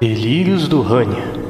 Delírios do Rania.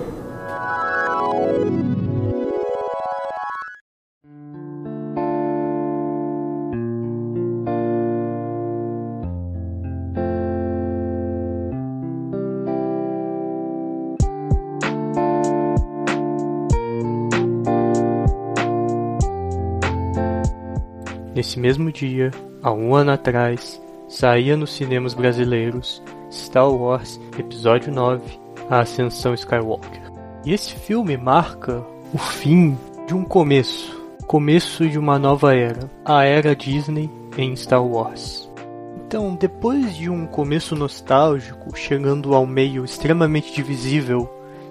Nesse mesmo dia, há um ano atrás, saía nos cinemas brasileiros Star Wars Episódio 9 A Ascensão Skywalker. E esse filme marca o fim de um começo começo de uma nova era a era Disney em Star Wars. Então, depois de um começo nostálgico, chegando ao meio extremamente divisível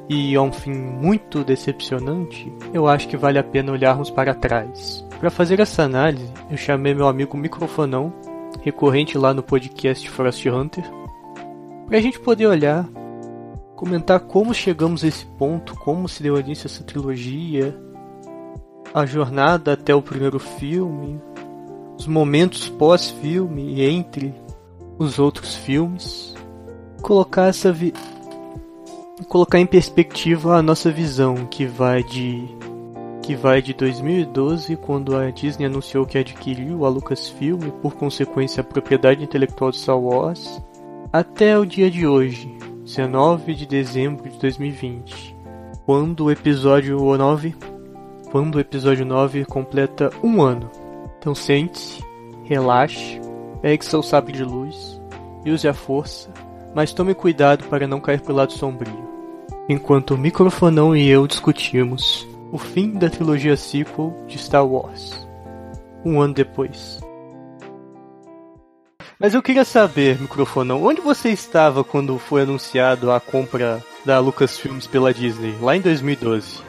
e a um fim muito decepcionante, eu acho que vale a pena olharmos para trás. Para fazer essa análise, eu chamei meu amigo Microfonão, recorrente lá no podcast Frost Hunter, para a gente poder olhar, comentar como chegamos a esse ponto, como se deu início essa trilogia, a jornada até o primeiro filme, os momentos pós-filme e entre os outros filmes, colocar essa vi colocar em perspectiva a nossa visão que vai de que vai de 2012, quando a Disney anunciou que adquiriu a Lucasfilm e por consequência a propriedade intelectual de Star Wars, até o dia de hoje, 19 de dezembro de 2020, quando o episódio 9, quando o episódio 9 completa um ano. Então sente-se, relaxe, pegue seu sabre de luz use a força, mas tome cuidado para não cair pelo lado sombrio. Enquanto o microfonão e eu discutimos o fim da trilogia sequel de Star Wars. Um ano depois. Mas eu queria saber, microfonão, onde você estava quando foi anunciado a compra da Lucasfilms pela Disney, lá em 2012?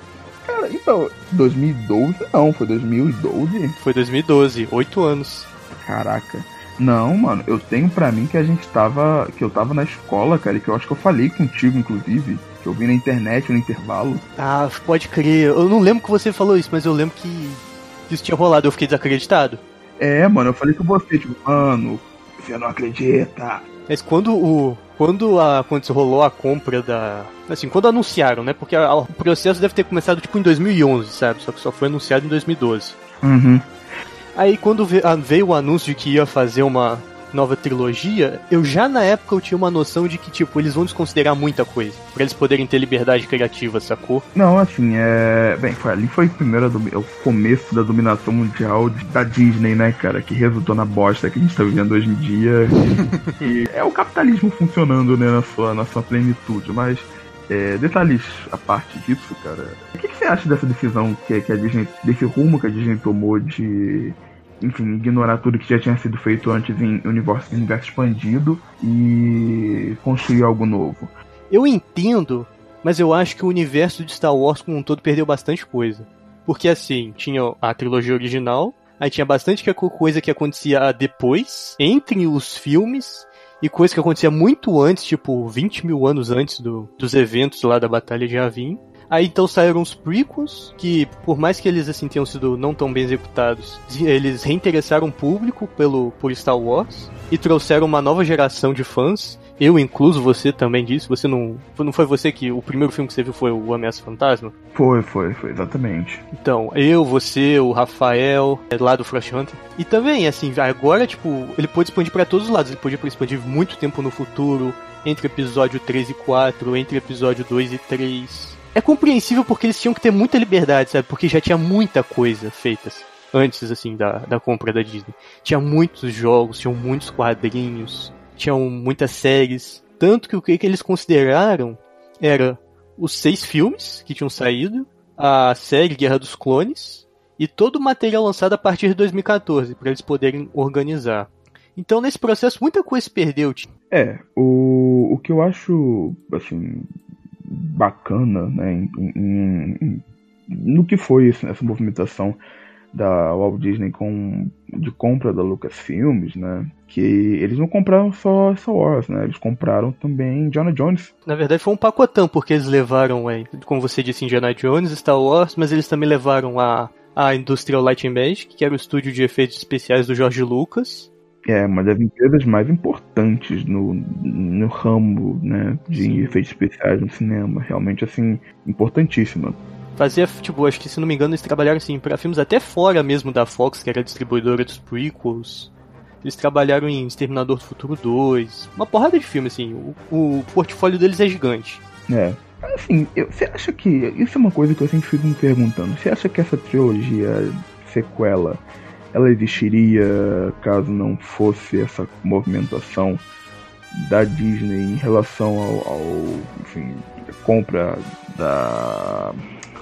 Cara, então, 2012 não, foi 2012? Foi 2012, oito anos. Caraca. Não, mano, eu tenho pra mim que a gente tava. que eu tava na escola, cara, e que eu acho que eu falei contigo, inclusive que eu vi na internet no intervalo. Ah, pode crer. Eu não lembro que você falou isso, mas eu lembro que isso tinha rolado. Eu fiquei desacreditado. É, mano, eu falei com você, tipo, mano, você não acredita. Mas quando o. Quando a. Quando rolou a compra da. Assim, quando anunciaram, né? Porque a, o processo deve ter começado tipo em 2011, sabe? Só que só foi anunciado em 2012. Uhum. Aí quando veio o anúncio de que ia fazer uma nova trilogia, eu já na época eu tinha uma noção de que, tipo, eles vão desconsiderar muita coisa. Pra eles poderem ter liberdade criativa, sacou? Não, assim, é. Bem, foi, ali foi primeiro é o começo da dominação mundial da Disney, né, cara? Que resultou na bosta que a gente tá vivendo hoje em dia. e é o capitalismo funcionando, né, na sua, na sua plenitude, mas. É, detalhes a parte disso, cara. O que, que você acha dessa decisão que, que a Disney. desse rumo que a Disney tomou de enfim, ignorar tudo que já tinha sido feito antes em universo, universo expandido e construir algo novo. Eu entendo, mas eu acho que o universo de Star Wars como um todo perdeu bastante coisa. Porque assim, tinha a trilogia original, aí tinha bastante coisa que acontecia depois, entre os filmes, e coisa que acontecia muito antes, tipo 20 mil anos antes do, dos eventos lá da Batalha de Avin. Aí então saíram os prequels, que por mais que eles assim tenham sido não tão bem executados, eles reinteressaram o público pelo por Star Wars e trouxeram uma nova geração de fãs. Eu incluso, você também disse, você não. Não foi você que. O primeiro filme que você viu foi o Ameaça Fantasma? Foi, foi, foi, exatamente. Então, eu, você, o Rafael, é, lá do Frost Hunter. E também, assim, agora, tipo, ele pode expandir para todos os lados. Ele podia expandir muito tempo no futuro, entre episódio 3 e 4, entre episódio 2 e 3 é compreensível porque eles tinham que ter muita liberdade, sabe? Porque já tinha muita coisa feita antes, assim, da, da compra da Disney. Tinha muitos jogos, tinham muitos quadrinhos, tinham muitas séries. Tanto que o que eles consideraram era os seis filmes que tinham saído, a série Guerra dos Clones e todo o material lançado a partir de 2014, para eles poderem organizar. Então, nesse processo, muita coisa se perdeu. É, o, o que eu acho, assim, bacana né, em, em, em, no que foi isso, essa movimentação da Walt Disney com, de compra da Lucasfilms, né? Que eles não compraram só Star Wars, né? Eles compraram também Indiana Jones. Na verdade foi um pacotão, porque eles levaram, é, como você disse, Indiana Jones, Star Wars, mas eles também levaram a, a Industrial Light and Magic, que era o estúdio de efeitos especiais do George Lucas, É, uma das empresas mais importantes no, no ramo né, de Sim. efeitos especiais no cinema. Realmente, assim, importantíssima. Fazia, tipo, acho que se não me engano, eles trabalharam assim para filmes até fora mesmo da Fox, que era a distribuidora dos prequels. Eles trabalharam em Exterminador do Futuro 2, uma porrada de filmes, assim. O, o portfólio deles é gigante. É. Assim, eu, você acha que. Isso é uma coisa que eu sempre fico me perguntando. Você acha que essa trilogia sequela ela existiria caso não fosse essa movimentação da Disney em relação ao, ao enfim, compra da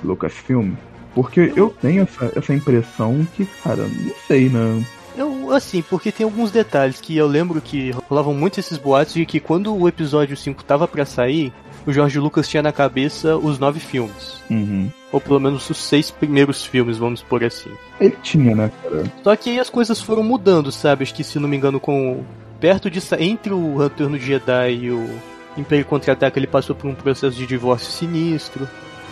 Lucasfilm? Porque eu tenho essa, essa impressão que, cara, não sei, né? Eu, assim, porque tem alguns detalhes que eu lembro que rolavam muito esses boatos de que quando o episódio 5 tava para sair, o George Lucas tinha na cabeça os nove filmes. Uhum. Ou pelo menos os seis primeiros filmes, vamos por assim. Ele tinha, né, cara? Só que aí as coisas foram mudando, sabe? Acho que, se não me engano, com. Perto de. Entre o Retorno de Jedi e o Império Contra-Ataca, ele passou por um processo de divórcio sinistro.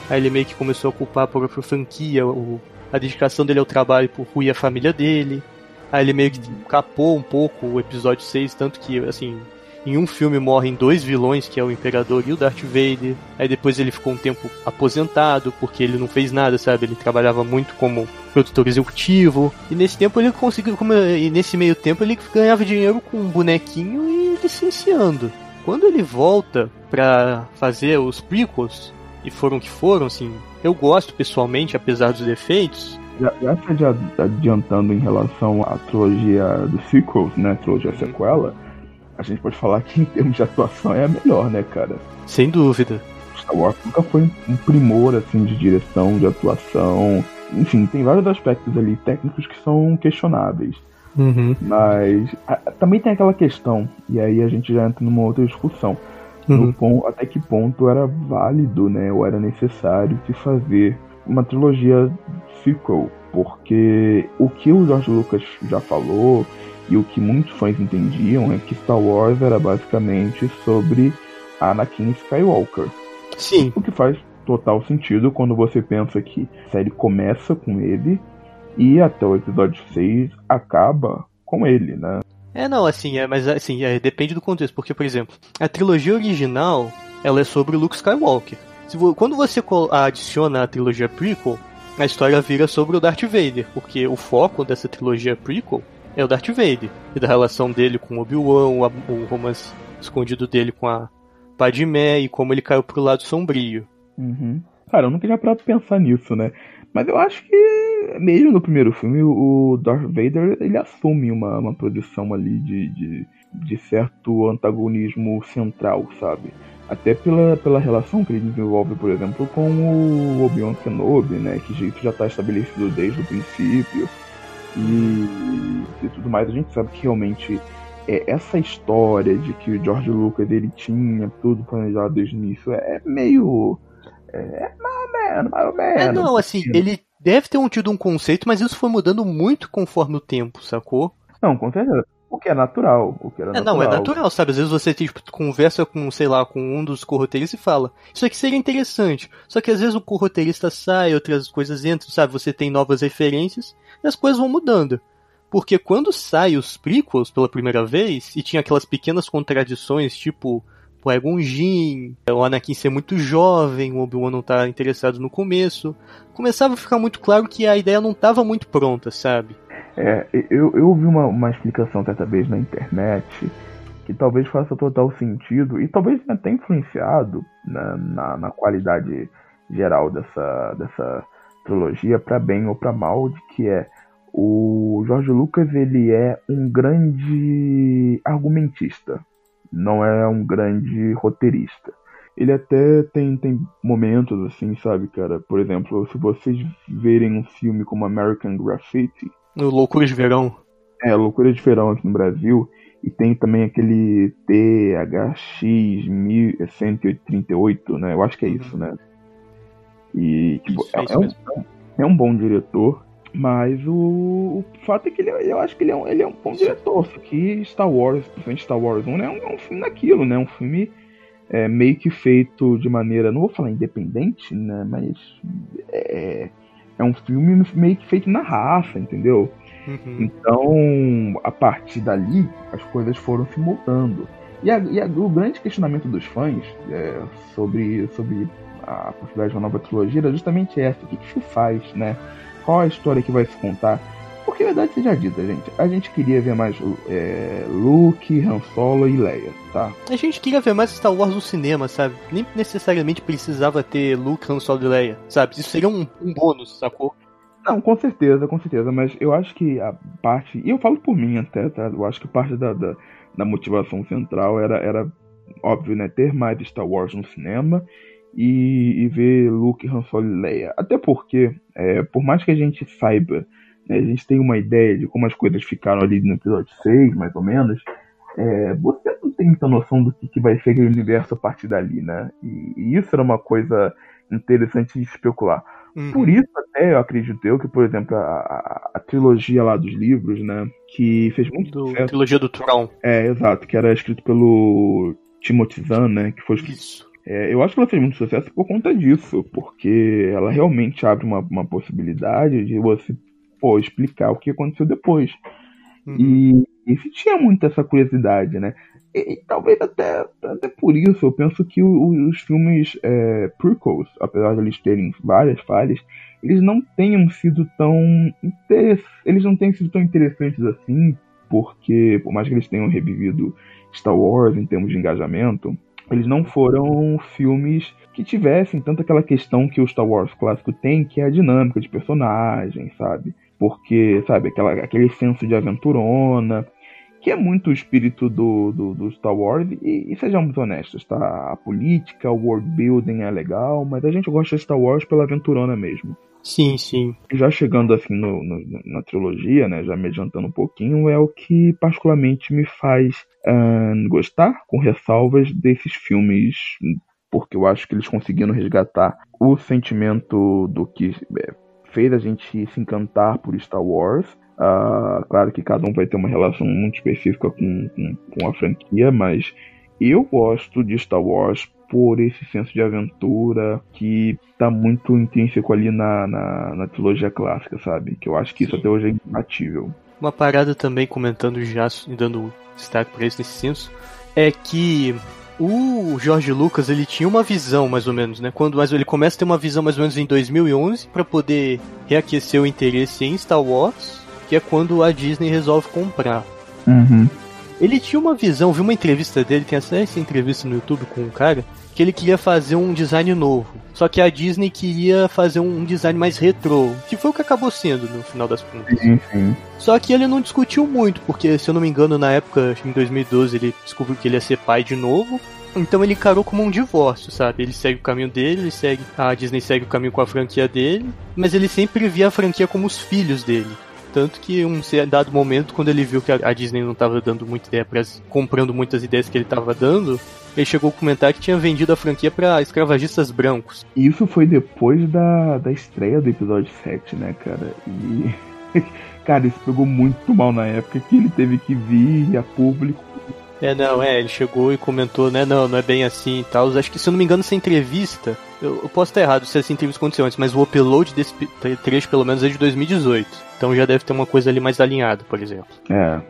Aí ele meio que começou a culpar a própria franquia, o, a dedicação dele ao trabalho por ruir a família dele. Aí ele meio que capou um pouco o episódio 6, tanto que, assim, em um filme morrem dois vilões, que é o Imperador e o Darth Vader. Aí depois ele ficou um tempo aposentado, porque ele não fez nada, sabe? Ele trabalhava muito como produtor executivo. E nesse tempo ele conseguiu. Como, e nesse meio tempo ele ganhava dinheiro com um bonequinho e licenciando. Quando ele volta para fazer os prequels, e foram que foram, assim, eu gosto pessoalmente, apesar dos defeitos. Já, já adiantando em relação à trilogia dos sequels, né? Trilogia sequela a gente pode falar que em termos de atuação é a melhor, né, cara? Sem dúvida. Star Wars nunca foi um primor, assim, de direção, de atuação. Enfim, tem vários aspectos ali técnicos que são questionáveis. Uhum. Mas a, também tem aquela questão, e aí a gente já entra numa outra discussão. Uhum. Ponto, até que ponto era válido, né, ou era necessário se fazer uma trilogia sequel, porque o que o George Lucas já falou, e o que muitos fãs entendiam é que Star Wars era basicamente sobre Anakin Skywalker. Sim. O que faz total sentido quando você pensa que a série começa com ele e até o episódio 6 acaba com ele, né? É, não, assim, é, mas assim, é, depende do contexto, porque, por exemplo, a trilogia original, ela é sobre Luke Skywalker. Vo quando você adiciona a trilogia prequel, a história vira sobre o Darth Vader, porque o foco dessa trilogia prequel é o Darth Vader. E da relação dele com Obi-Wan, o romance escondido dele com a Padmé e como ele caiu pro lado sombrio. Uhum. Cara, eu nunca tinha parado pensar nisso, né? Mas eu acho que, mesmo no primeiro filme, o Darth Vader ele assume uma, uma posição ali de, de, de certo antagonismo central, sabe? Até pela, pela relação que ele desenvolve, por exemplo, com o Obi-Wan Kenobi, né? Que isso já está estabelecido desde o princípio e, e tudo mais, a gente sabe que realmente é, essa história de que o George Lucas ele tinha tudo planejado desde o início é meio. É mais ou menos, mais ou menos. É, não, assim, ele deve ter um, tido um conceito, mas isso foi mudando muito conforme o tempo, sacou? Não, com certeza. O que é natural. O que era é, não, é natural, sabe? Às vezes você tipo, conversa com, sei lá, com um dos corroteiristas e fala, isso aqui seria interessante. Só que às vezes o corroteirista sai, outras coisas entram, sabe? Você tem novas referências e as coisas vão mudando. Porque quando sai os prequels pela primeira vez, e tinha aquelas pequenas contradições, tipo o Egon Jin, o Anakin ser muito jovem, o Obi-Wan não estar tá interessado no começo, começava a ficar muito claro que a ideia não estava muito pronta, sabe? É, eu, eu ouvi uma, uma explicação certa vez na internet que talvez faça total sentido e talvez tenha até influenciado na, na, na qualidade geral dessa, dessa trilogia, para bem ou para mal, de que é o Jorge Lucas ele é um grande argumentista, não é um grande roteirista. Ele até tem, tem momentos assim, sabe, cara? Por exemplo, se vocês verem um filme como American Graffiti, no Loucura de Verão. É, Loucura de Verão aqui no Brasil. E tem também aquele THX 1138, né? Eu acho que é isso, né? E, tipo, isso, é, é, um, é, um, bom diretor, mas o, o fato é que ele, eu acho que ele é um, ele é um bom diretor. Só que Star Wars, principalmente Star Wars 1, é um, é um filme daquilo, né? Um filme é, meio que feito de maneira, não vou falar independente, né? Mas é, é um filme meio que feito na raça, entendeu? Uhum. Então, a partir dali, as coisas foram se moldando. E, a, e a, o grande questionamento dos fãs é, sobre, sobre a possibilidade de uma nova trilogia era justamente essa: o que, que se faz, né? Qual a história que vai se contar? Porque a verdade seja dita, gente, a gente queria ver mais é, Luke, Han Solo e Leia, tá? A gente queria ver mais Star Wars no cinema, sabe? Nem necessariamente precisava ter Luke, Han Solo e Leia, sabe? Isso seria um, um bônus, sacou? Não, com certeza, com certeza, mas eu acho que a parte, e eu falo por mim até, tá? Eu acho que parte da, da, da motivação central era, era, óbvio, né? Ter mais Star Wars no cinema e, e ver Luke, Han Solo e Leia. Até porque, é, por mais que a gente saiba né, a gente tem uma ideia de como as coisas ficaram ali no episódio 6, mais ou menos, é, você não tem muita noção do que, que vai ser aquele universo a partir dali, né? E, e isso era uma coisa interessante de especular. Uhum. Por isso, até eu acredito eu que, por exemplo, a, a, a, trilogia lá dos livros, né? Que fez muito do, sucesso. Trilogia do Tron. É, exato, que era escrito pelo Timothy Zahn, né? Que foi Isso. É, eu acho que ela fez muito sucesso por conta disso, porque ela realmente abre uma, uma possibilidade de você pô, explicar o que aconteceu depois. Uhum. E, e se tinha muito essa curiosidade, né? E, e, talvez até, até por isso eu penso que o, os filmes é, prequels, apesar de eles terem várias falhas, eles não tenham sido tão eles não tenham sido tão interessantes assim, porque por mais que eles tenham revivido Star Wars em termos de engajamento, eles não foram filmes que tivessem tanto aquela questão que o Star Wars clássico tem, que é a dinâmica de personagem, sabe? porque, sabe, aquela, aquele senso de aventurona, que é muito o espírito do, do, do Star Wars, e, e, sejamos honestos, tá? A política, o world building é legal, mas a gente gosta de Star Wars pela aventurona mesmo. Sim, sim. Já chegando assim no, no, na trilogia, né, já me adiantando um pouquinho, é o que particularmente me faz uh, gostar, com ressalvas, desses filmes, porque eu acho que eles conseguiram resgatar o sentimento do que é, fez a gente se encantar por Star Wars. Uh, claro que cada um vai ter uma relação muito específica com, com, com, a franquia, mas eu gosto de Star Wars por esse senso de aventura que tá muito intrínseco ali na, na, na trilogia clássica, sabe? Que eu acho que isso Sim. até hoje é imbatível. Uma parada também, comentando já e dando destaque para isso nesse senso, é que o George Lucas, ele tinha uma visão, mais ou menos, né? Quando mas ele começa a ter uma visão mais ou menos em 2011 para poder reaquecer o interesse em Star Wars, que é quando a Disney resolve comprar. Uhum. Ele tinha uma visão, vi uma entrevista dele, tem até essa entrevista no YouTube com um cara, que ele queria fazer um design novo. Só que a Disney queria fazer um design mais retrô, que foi o que acabou sendo no final das contas. Sim. Só que ele não discutiu muito, porque se eu não me engano, na época, em 2012, ele descobriu que ele ia ser pai de novo. Então ele encarou como um divórcio, sabe? Ele segue o caminho dele, ele segue. A Disney segue o caminho com a franquia dele, mas ele sempre via a franquia como os filhos dele. Tanto que um dado momento, quando ele viu que a Disney não estava dando muita ideia para comprando muitas ideias que ele estava dando, ele chegou a comentar que tinha vendido a franquia para escravagistas brancos. Isso foi depois da, da estreia do episódio 7, né, cara? E. cara, isso pegou muito mal na época que ele teve que vir a público é, não, é, ele chegou e comentou, né, não, não é bem assim e tal. Acho que, se eu não me engano, essa entrevista, eu, eu, posso estar errado se essa entrevista aconteceu antes, mas o upload desse trecho, pelo menos, é de 2018. Então já deve ter uma coisa ali mais alinhada, por exemplo. É.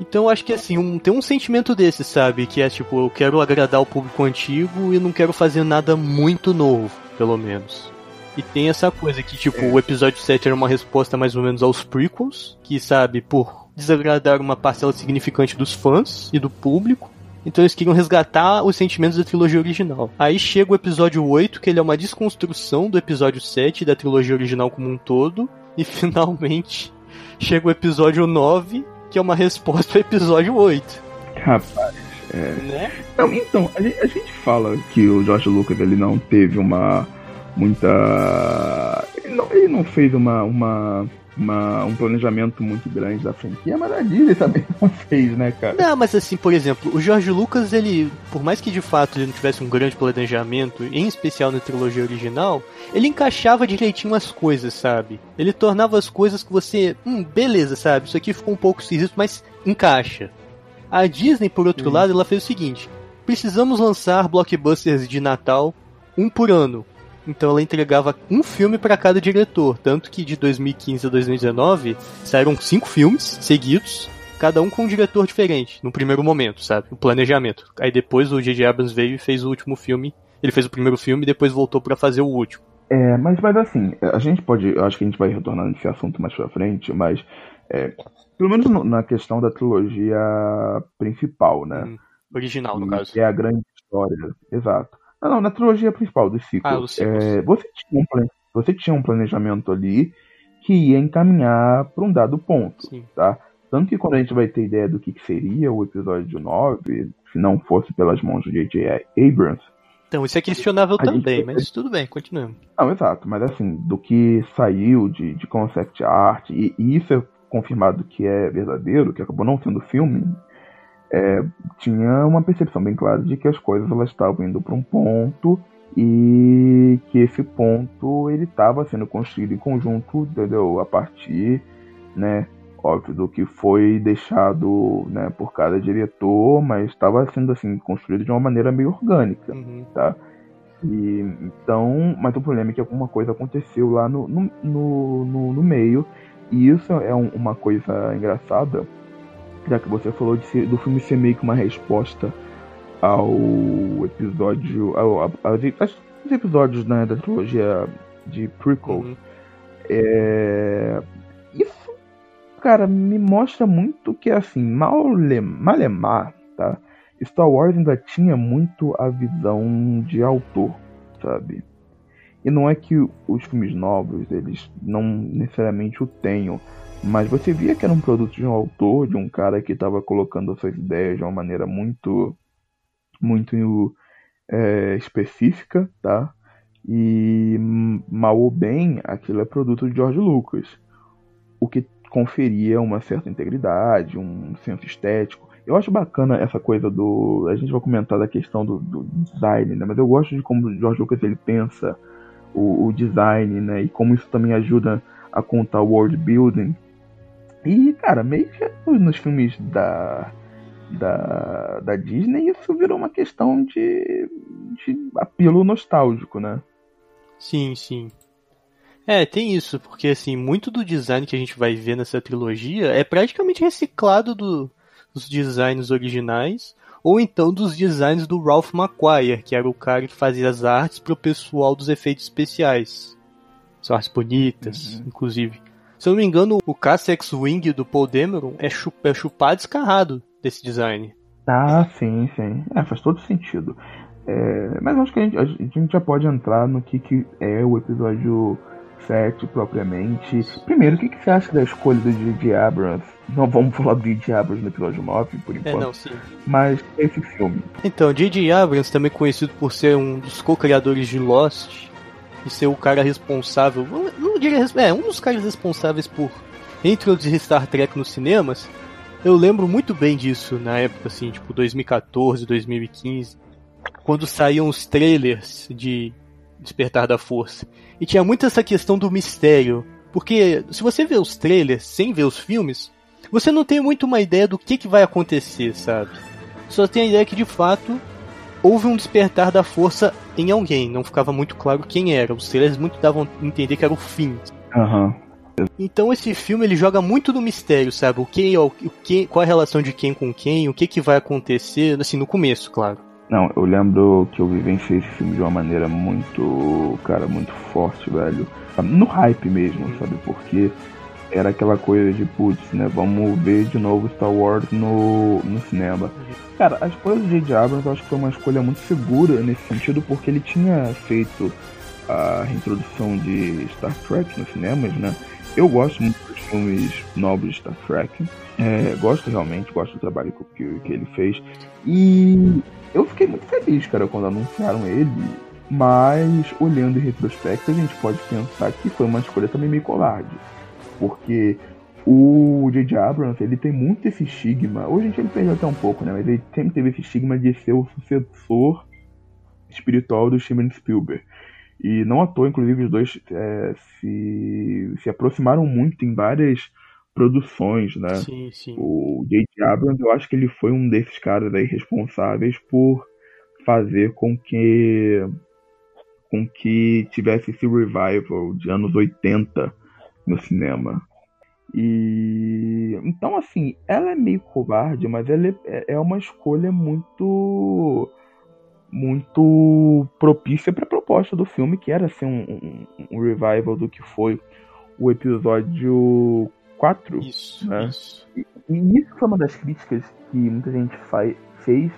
Então acho que assim, um, tem um sentimento desse, sabe? Que é tipo, eu quero agradar o público antigo e não quero fazer nada muito novo, pelo menos. E tem essa coisa que, tipo, é. o episódio 7 era uma resposta mais ou menos aos prequels, que, sabe, por desagradar uma parcela significante dos fãs e do público. Então eles queriam resgatar os sentimentos da trilogia original. Aí chega o episódio 8, que ele é uma desconstrução do episódio 7 da trilogia original como um todo. E finalmente chega o episódio 9, que é uma resposta ao episódio 8. Rapaz, é. Né? Não, então, a gente, a gente, fala que o George Lucas ele não teve uma. muita. Ele não, ele não fez uma, uma uma, um planejamento muito grande da franquia, mas a Disney também não fez, né, cara? Não, mas assim, por exemplo, o George Lucas, ele, por mais que de fato ele não tivesse um grande planejamento, em especial na trilogia original, ele encaixava direitinho as coisas, sabe? Ele tornava as coisas que você, hum, beleza, sabe? Isso aqui ficou um pouco esquisito, mas encaixa. A Disney, por outro lado, ela fez o seguinte: precisamos lançar blockbusters de Natal um por ano. Então ela entregava um filme para cada diretor, tanto que de 2015 a 2019 saíram cinco filmes seguidos, cada um com um diretor diferente, no primeiro momento, sabe? O planejamento. Aí depois o J.J. Abrams veio e fez o último filme. Ele fez o primeiro filme e depois voltou para fazer o último. É, mas, mas assim, a gente pode. Eu acho que a gente vai retornar nesse assunto mais pra frente, mas. É, pelo menos no, na questão da trilogia principal, né? Hum, original, no caso. Que é a grande história. Exato. Não, não, na trilogia principal dos ciclos. Ah, é, você, tinha um, você tinha um planejamento ali que ia encaminhar para um dado ponto, Sim. tá? Tanto que quando a gente vai ter ideia do que, que seria o episódio 9, se não fosse pelas mãos do J.J. Abrams, então, isso é questionável também, gente... mas tudo bem, continuamos. Não, exato, mas assim, do que saiu de, de concept art, e, e, isso é confirmado que é verdadeiro, que acabou não sendo filme, é, tinha uma percepção bem clara de que as coisas elas estavam indo para um ponto e que esse ponto ele estava sendo construído em conjunto, entendeu? A partir, né, óbvio, do que foi deixado, né, por cada diretor, mas estava sendo assim construído de uma maneira meio orgânica, uhum. tá? E, então, mas o problema é que alguma coisa aconteceu lá no, no, no, no meio, e isso é um, uma coisa engraçada, já que você falou de do filme ser meio que uma resposta ao episódio. Ao, ao, aos episódios né, da trilogia de prequel. Uhum. É, isso, cara, me mostra muito que assim, Malemar, tá? Star Wars ainda tinha muito a visão de autor, sabe? E não é que os filmes novos eles não necessariamente o tenham, mas você via que era um produto de um autor, de um cara que estava colocando suas ideias de uma maneira muito, muito é, específica, tá? E mal ou bem, aquilo é produto de George Lucas, o que conferia uma certa integridade, um senso estético. Eu acho bacana essa coisa do. A gente vai comentar da questão do, do design, né? Mas eu gosto de como o George Lucas ele pensa o, o design, né? E como isso também ajuda a contar o world building e, cara, meio que nos filmes da, da, da Disney isso virou uma questão de, de apelo nostálgico, né? Sim, sim. É, tem isso, porque assim, muito do design que a gente vai ver nessa trilogia é praticamente reciclado do, dos designs originais, ou então dos designs do Ralph McQuire, que era o cara que fazia as artes pro pessoal dos efeitos especiais. São artes bonitas, uhum. inclusive. Se eu não me engano, o caça X-Wing do Paul Dameron é, chup é chupar descarrado desse design. Ah, sim, sim. É, faz todo sentido. É, mas acho que a gente, a gente, já pode entrar no que, que é o episódio 7 propriamente. Primeiro, o que, que você acha da escolha do J.J. Abrams? Não vamos falar do J.J. Abrams no episódio 9, por enquanto. É, não, sim. Mas esse filme. Então, J.J. Abrams, também conhecido por ser um dos co-criadores de Lost, ser o cara responsável, não diria, é, um dos caras responsáveis por introduzir Star Trek nos cinemas, eu lembro muito bem disso na época, assim, tipo 2014, 2015, quando saíam os trailers de Despertar da Força. E tinha muito essa questão do mistério, porque se você vê os trailers sem ver os filmes, você não tem muito uma ideia do que, que vai acontecer, sabe? Só tem a ideia que de fato houve um despertar da força em alguém, não ficava muito claro quem era. Os trailers muito davam a entender que era o fim. Uhum. Então esse filme ele joga muito no mistério, sabe? O que, o que, qual a relação de quem com quem, o que que vai acontecer, assim, no começo, claro. Não, eu lembro que eu vivenciei esse filme de uma maneira muito, cara, muito forte, velho. No hype mesmo, sabe? Porque era aquela coisa de, putz, né? Vamos ver de novo Star Wars no, no cinema. Cara, a escolha do J.J. Abrams eu acho que foi uma escolha muito segura nesse sentido, porque ele tinha feito a reintrodução de Star Trek nos cinemas, né? Eu gosto muito dos filmes novos de Star Trek. É, gosto realmente, gosto do trabalho que, que ele fez. E eu fiquei muito feliz, cara, quando anunciaram ele. Mas, olhando em retrospecto, a gente pode pensar que foi uma escolha também meio covarde. Porque o J.J. Abrams, ele tem muito esse estigma. Hoje a gente ele perdeu até um pouco, né? Mas ele sempre teve esse estigma de ser o sucessor espiritual do Steven Spielberg. E não à toa, inclusive, os dois é, se, se aproximaram muito em várias produções, né? Sim, sim. O J.J. Abrams, eu acho que ele foi um desses caras aí responsáveis por fazer com que com que tivesse esse revival de anos 80 no cinema. E então assim, ela é meio covarde, mas ela é, é uma escolha muito muito propícia para a proposta do filme, que era ser um, um, um, revival do que foi o episódio 4. Isso, né? isso. E, e, isso foi uma das críticas que muita gente faz, fez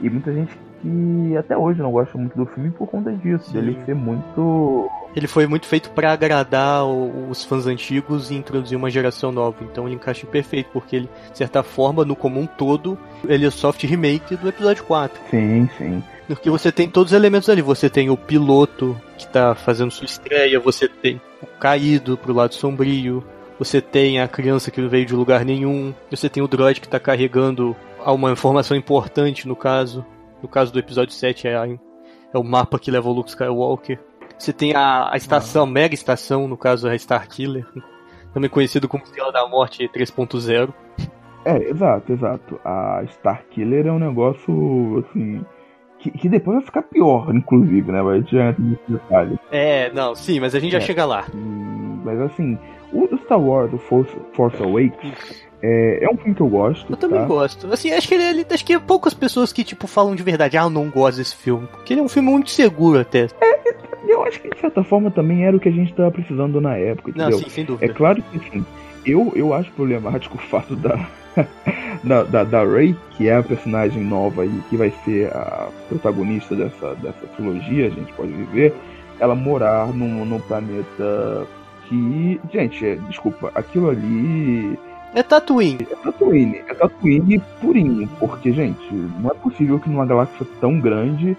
e muita gente que até hoje não gosta muito do filme por conta disso, dele ser muito. Ele foi muito feito para agradar os fãs antigos e introduzir uma geração nova. Então ele encaixa perfeito, porque ele, de certa forma, no comum todo, ele é soft remake do episódio 4. Sim, sim. Porque você tem todos os elementos ali. Você tem o piloto que tá fazendo sua estreia, você tem o caído pro lado sombrio, você tem a criança que não veio de lugar nenhum, você tem o droid que tá carregando uma informação importante no caso. No caso do episódio 7 é, a, é o mapa que leva o Luke Skywalker. Você tem a, a estação, a mega estação, no caso é a Starkiller, também conhecido como Estrela da Morte 3.0. É, exato, exato. A Starkiller é um negócio, assim, que, que, depois vai ficar pior, inclusive, né? Vai adiante nesse detalhe. É, não, sim, mas a gente já é. chega lá. Hum, mas assim, o Star Wars, o Force, Force Awakens, é, é um filme que eu gosto. Eu também tá? gosto. Assim, acho que ele, ele, acho que poucas pessoas que, tipo, falam de verdade, ah, eu não gosto desse filme. Porque ele é um filme muito seguro até. É, eu acho que de certa forma também era o que a gente tava precisando na época. Entendeu? Não, sim, sem dúvida. É claro que assim, eu, eu acho problemático o fato da, da, da, da Ray, que é a personagem nova e que vai ser a protagonista dessa, dessa trilogia, a gente pode viver, ela morar num, num planeta que. Gente, é, desculpa, aquilo ali é Tatooine. É Tatooine. É Tatooine purinho. Porque, gente, não é possível que numa galáxia tão grande,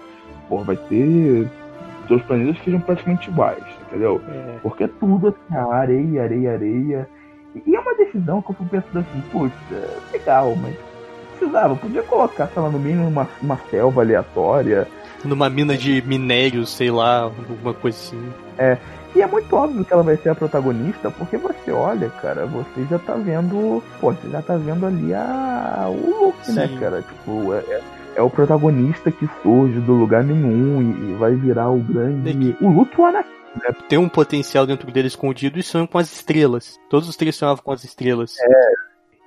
pô, vai ter dois planetas que sejam praticamente iguais, entendeu? É. Porque é tudo assim, areia, areia, areia. E é uma decisão que eu fui pensando assim, putz, é legal, mas precisava, podia colocar, sei lá, no mínimo uma, uma selva aleatória. Numa mina de minério, sei lá, alguma coisa assim. É, e é muito óbvio que ela vai ser a protagonista, porque você olha, cara, você já tá vendo. Pô, você já tá vendo ali a, o Luke, né, cara? Tipo, é, é, é, o protagonista que surge do lugar nenhum e, e vai virar o grande. O Luke o Anakin. Né? Tem um potencial dentro dele escondido e sonham com as estrelas. Todos os três sonhavam com as estrelas. É.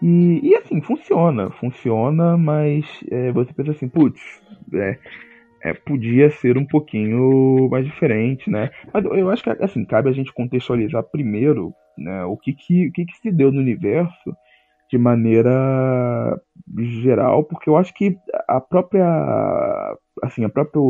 E, e assim, funciona. Funciona, mas é, você pensa assim, putz, é, é, podia ser um pouquinho mais diferente, né? Mas eu acho que assim cabe a gente contextualizar primeiro, né, o que que, o que, que se deu no universo de maneira geral, porque eu acho que a própria assim a própria,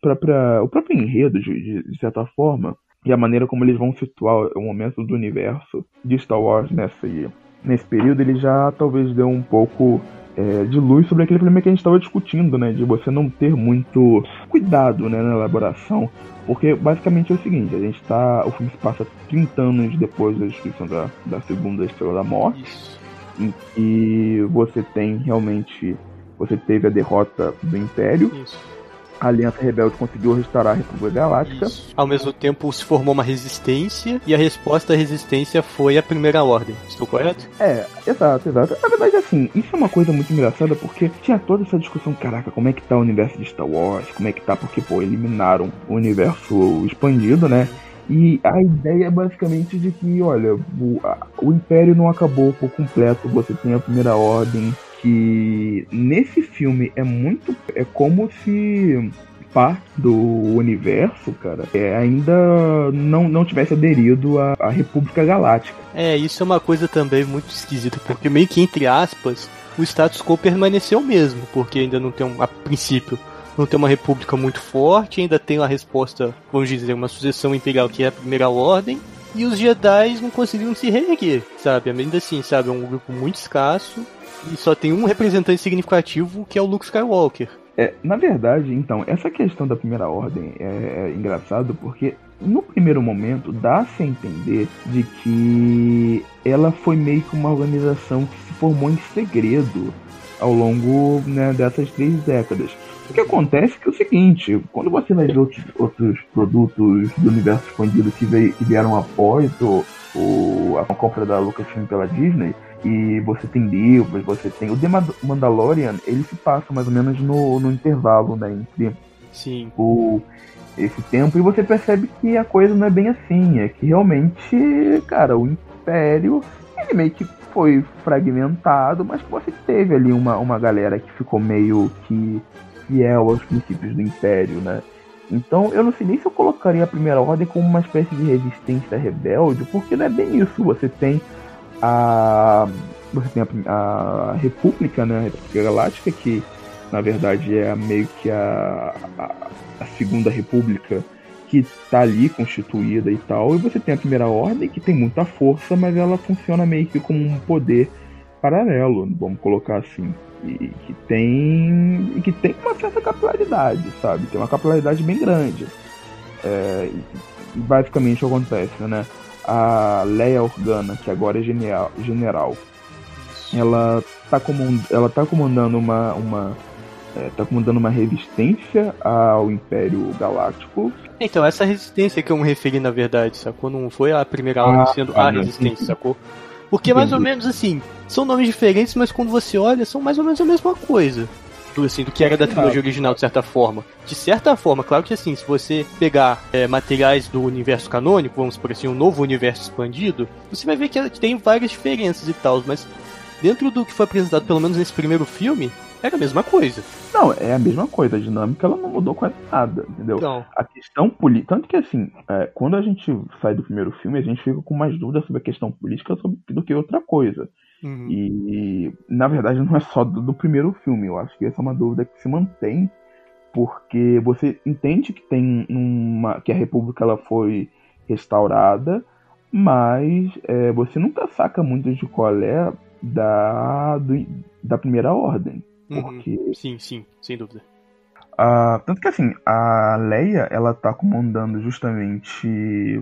própria o próprio enredo de, de certa forma e a maneira como eles vão situar o momento do universo de Star Wars nesse nesse período ele já talvez deu um pouco é, de luz sobre aquele problema que a gente estava discutindo, né? De você não ter muito cuidado né, na elaboração. Porque basicamente é o seguinte, a gente tá. O filme se passa 30 anos depois da descrição da, da segunda estrela da morte. Isso. Em que você tem realmente. Você teve a derrota do Império. Isso a Aliança Rebelde conseguiu restaurar a República Galáctica. Isso. Ao mesmo tempo se formou uma resistência e a resposta à resistência foi a Primeira Ordem. Estou correto? É, exato, exato. Na verdade, assim, isso é uma coisa muito engraçada porque tinha toda essa discussão, caraca, como é que tá o universo de Star Wars? Como é que tá? Porque, pô, eliminaram o universo expandido, né? E a ideia é basicamente de que, olha, o, a, o Império não acabou por completo, você tem a Primeira Ordem, que nesse filme é muito. É como se parte do universo, cara, é, ainda não, não tivesse aderido à, à República Galáctica. É, isso é uma coisa também muito esquisita, porque meio que entre aspas, o status quo permaneceu mesmo, porque ainda não tem um, a princípio não tem uma república muito forte, ainda tem a resposta, vamos dizer, uma sucessão imperial que é a primeira ordem, e os Jedi não conseguiram se reerguer, sabe? Ainda assim, sabe? É um grupo muito escasso, e só tem um representante significativo que é o Luke Skywalker. É, na verdade, então, essa questão da primeira ordem é, é engraçado porque no primeiro momento dá-se a entender de que ela foi meio que uma organização que se formou em segredo ao longo né, dessas três décadas. O que acontece é que é o seguinte, quando você vai ver outros, outros produtos do universo expandido que, vieram após o, o, a compra da Lucasfilm pela Disney, e você tem livros, você tem. O The Mandalorian, ele se passa mais ou menos no, no intervalo, né? Entre Sim. o, esse tempo e você percebe que a coisa não é bem assim. É que realmente, cara, o Império ele meio que foi fragmentado, mas você teve ali uma, uma galera que ficou meio que fiel aos princípios do Império, né? Então eu não sei nem se eu colocaria a Primeira Ordem como uma espécie de resistência rebelde, porque não é bem isso. Você tem a. Você tem a, a República, né? A República Galáctica, que na verdade é meio que a, a, a Segunda República que está ali constituída e tal, e você tem a Primeira Ordem que tem muita força, mas ela funciona meio que como um poder paralelo, vamos colocar assim, e que tem e que tem uma certa capilaridade, sabe? Tem uma capilaridade bem grande. É, e basicamente acontece, né? A Leia Organa, que agora é general, general ela está comand, ela tá comandando uma, uma é, tá comandando uma resistência ao Império Galáctico. Então, essa resistência que eu me referi, na verdade, sacou? Não foi a primeira ah, ordem sendo ah, a resistência, sacou? Porque mais ou menos assim, são nomes diferentes, mas quando você olha, são mais ou menos a mesma coisa. Do, assim, do que era da trilogia original, de certa forma. De certa forma, claro que assim, se você pegar é, materiais do universo canônico, vamos por assim, um novo universo expandido, você vai ver que tem várias diferenças e tal, mas dentro do que foi apresentado, pelo menos nesse primeiro filme, era a mesma coisa. Não, é a mesma coisa. A dinâmica ela não mudou quase nada, entendeu? Não. A questão política. Tanto que assim, é, quando a gente sai do primeiro filme, a gente fica com mais dúvidas sobre a questão política do que outra coisa. Uhum. E, na verdade, não é só do, do, primeiro filme. Eu acho que essa é uma dúvida que se mantém, porque você entende que tem uma. que a República ela foi restaurada, mas é, você nunca saca muito de qual é da, do, da primeira ordem. Uhum. Porque... Sim, sim, sem dúvida. Tanto que assim, a Leia ela tá comandando justamente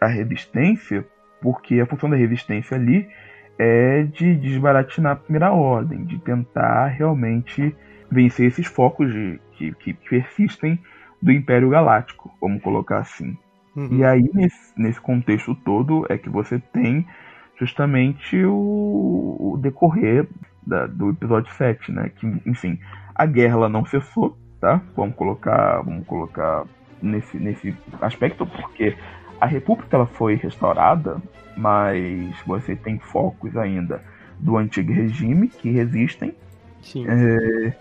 a resistência, porque a função da resistência ali é de desbaratinar a primeira ordem, de tentar realmente vencer esses focos de, que, que persistem do Império Galáctico, vamos colocar assim. Uhum. E aí, nesse, nesse contexto todo, é que você tem justamente o, o decorrer da, do episódio 7, né? Que, enfim, a guerra não cessou, tá? Vamos colocar, vamos colocar nesse, nesse aspecto, porque a República ela foi restaurada, mas você tem focos ainda do antigo regime que resistem. Sim. É,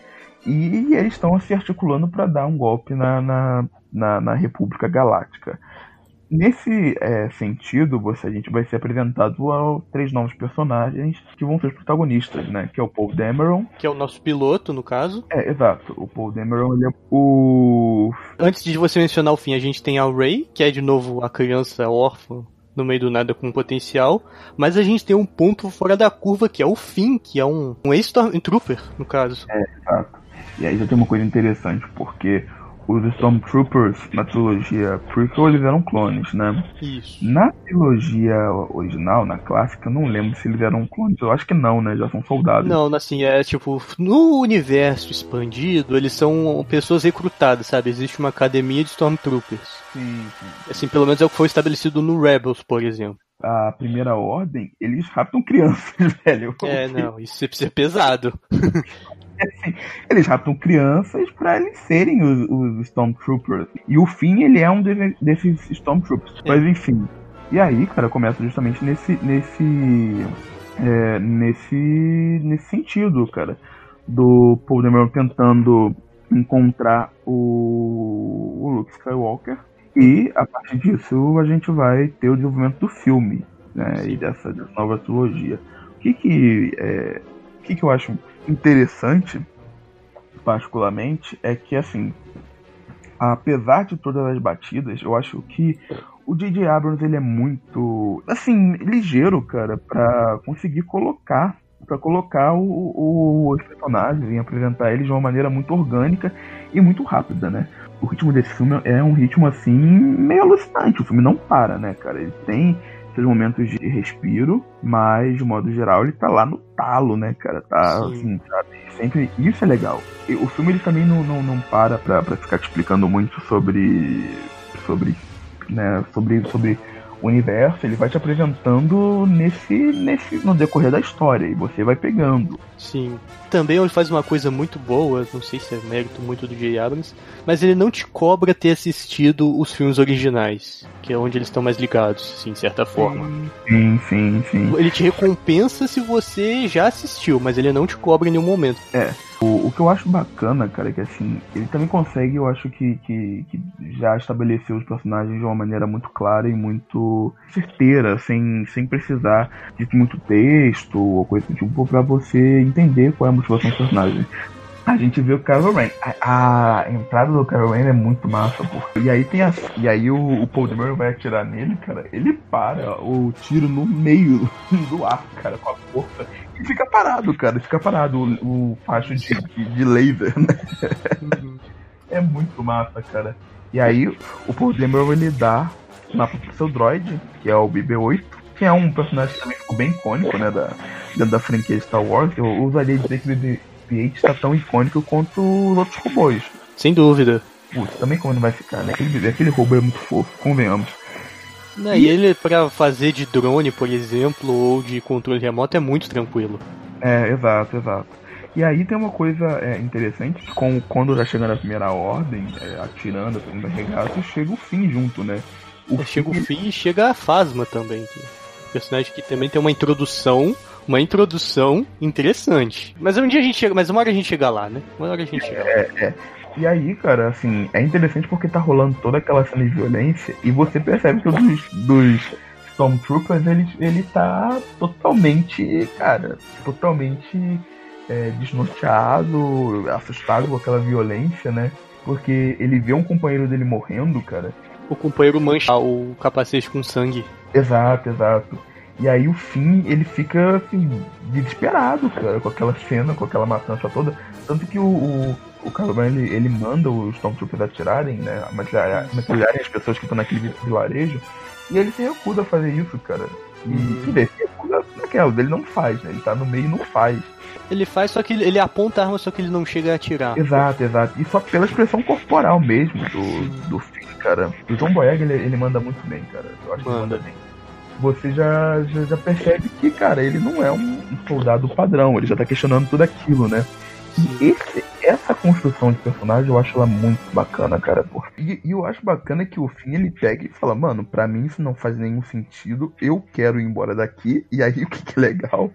e eles estão se articulando para dar um golpe na, na, na, na República Galáctica. Nesse é, sentido, você, a gente vai ser apresentado a três novos personagens que vão ser os protagonistas, né? Que é o Paul Dameron. Que é o nosso piloto, no caso. É, exato. O Paul Dameron, ele é o... Antes de você mencionar o fim, a gente tem a Ray, que é de novo a criança órfã no meio do nada com potencial, mas a gente tem um ponto fora da curva que é o fim, que é um, um ex-Stormtrooper, no caso. É, exato. E aí já tem uma coisa interessante, porque os Stormtroopers na trilogia prequel eles eram clones, né? Isso. Na trilogia original, na clássica, não lembro se eles eram clones. Eu acho que não, né? Já são soldados. Não, assim, é tipo, no universo expandido, eles são pessoas recrutadas, sabe? Existe uma academia de Stormtroopers. Sim, sim. Assim, pelo menos é o que foi estabelecido no Rebels, por exemplo a primeira ordem, eles raptam crianças, velho. É, não, isso é pesado. assim, eles raptam crianças para eles serem os, os, Stormtroopers. E o Finn, ele é um de, desses Stormtroopers. É. Mas enfim. E aí, cara, começa justamente nesse. nesse. É, nesse. nesse sentido, cara. Do Paul Dameron tentando encontrar o, o Luke Skywalker. E a partir disso a gente vai ter o desenvolvimento do filme, né? E dessa, dessa nova trilogia. O que que, é, o que que eu acho interessante, particularmente, é que assim, apesar de todas as batidas, eu acho que o J.J. Abrams ele é muito, assim, ligeiro, cara, para conseguir colocar para colocar o, o, os personagens e apresentar eles de uma maneira muito orgânica e muito rápida, né? O ritmo desse filme é um ritmo assim meio alucinante. O filme não para, né, cara? Ele tem seus momentos de respiro, mas de modo geral ele tá lá no talo, né, cara? Tá Sim. assim, sabe? Sempre. Isso é legal. E o filme ele também não, não, não para pra, pra ficar te explicando muito sobre. sobre. né, sobre, sobre universo, ele vai te apresentando nesse, nesse no decorrer da história e você vai pegando. Sim. Também ele faz uma coisa muito boa, não sei se é mérito muito do J. Abrams, mas ele não te cobra ter assistido os filmes originais, que é onde eles estão mais ligados, assim, de certa forma. Sim, sim, sim. Ele te recompensa se você já assistiu, mas ele não te cobra em nenhum momento. É. O, o que eu acho bacana, cara, é que assim, ele também consegue, eu acho que, que, que já estabeleceu os personagens de uma maneira muito clara e muito certeira, sem, sem precisar de muito texto ou coisa do tipo, pra você entender qual é a motivação do personagem. A gente vê o Kylo Ren. A, a entrada do Kylo Ren é muito massa, porque... E aí tem a, E aí o, o Paul Dameron vai atirar nele, cara. Ele para o tiro no meio do ar, cara, com a força. E fica parado, cara. Fica parado o, o facho de, de laser, né? é muito massa, cara. E aí o Paul Dameron ele dá na pro seu droid, que é o BB-8, que é um personagem que também ficou bem icônico, né, da, dentro da franquia Star Wars. Eu usaria dizer que o BB-8 está tão icônico quanto os outros robôs. Sem dúvida. Putz, também como não vai ficar, né? Aquele, aquele robô é muito fofo, convenhamos. Não, e... e ele, pra fazer de drone, por exemplo, ou de controle remoto, é muito tranquilo. É, exato, exato. E aí tem uma coisa é, interessante, com, quando já chega na primeira ordem, é, atirando, fazendo regaço, chega o fim junto, né? O chega o fim e chega a Fasma também. Que, personagem que também tem uma introdução, uma introdução interessante. Mas um dia a gente chega, mas uma hora a gente chega lá, né? Uma hora a gente chega. É, é. E aí, cara, assim, é interessante porque tá rolando toda aquela cena de violência e você percebe que dos, dos Stormtroopers, ele, ele tá totalmente, cara, totalmente é, desnorteado, assustado com aquela violência, né? Porque ele vê um companheiro dele morrendo, cara. O companheiro mancha o capacete com sangue. Exato, exato. E aí o fim, ele fica assim, desesperado, cara, com aquela cena, com aquela matança toda. Tanto que o, o, o Kylo ele, ele manda os Stormtroopers atirarem, né? Matilharem as pessoas que estão naquele vilarejo. E ele se recusa a fazer isso, cara. E uhum. se vê, se recusa naquela, ele não faz, né? Ele tá no meio e não faz. Ele faz, só que ele, ele aponta a arma, só que ele não chega a atirar. Exato, exato. E só pela expressão corporal mesmo do, do filme, cara. O John Boyega, ele, ele manda muito bem, cara. Eu acho manda. que manda bem. Você já, já, já, percebe que, cara, ele não é um soldado padrão, ele já tá questionando tudo aquilo, né? E esse, essa construção de personagem eu acho ela muito bacana, cara. E, e, eu acho bacana que o Finn ele pega e fala, mano, pra mim isso não faz nenhum sentido, eu quero ir embora daqui. E aí o que, que é legal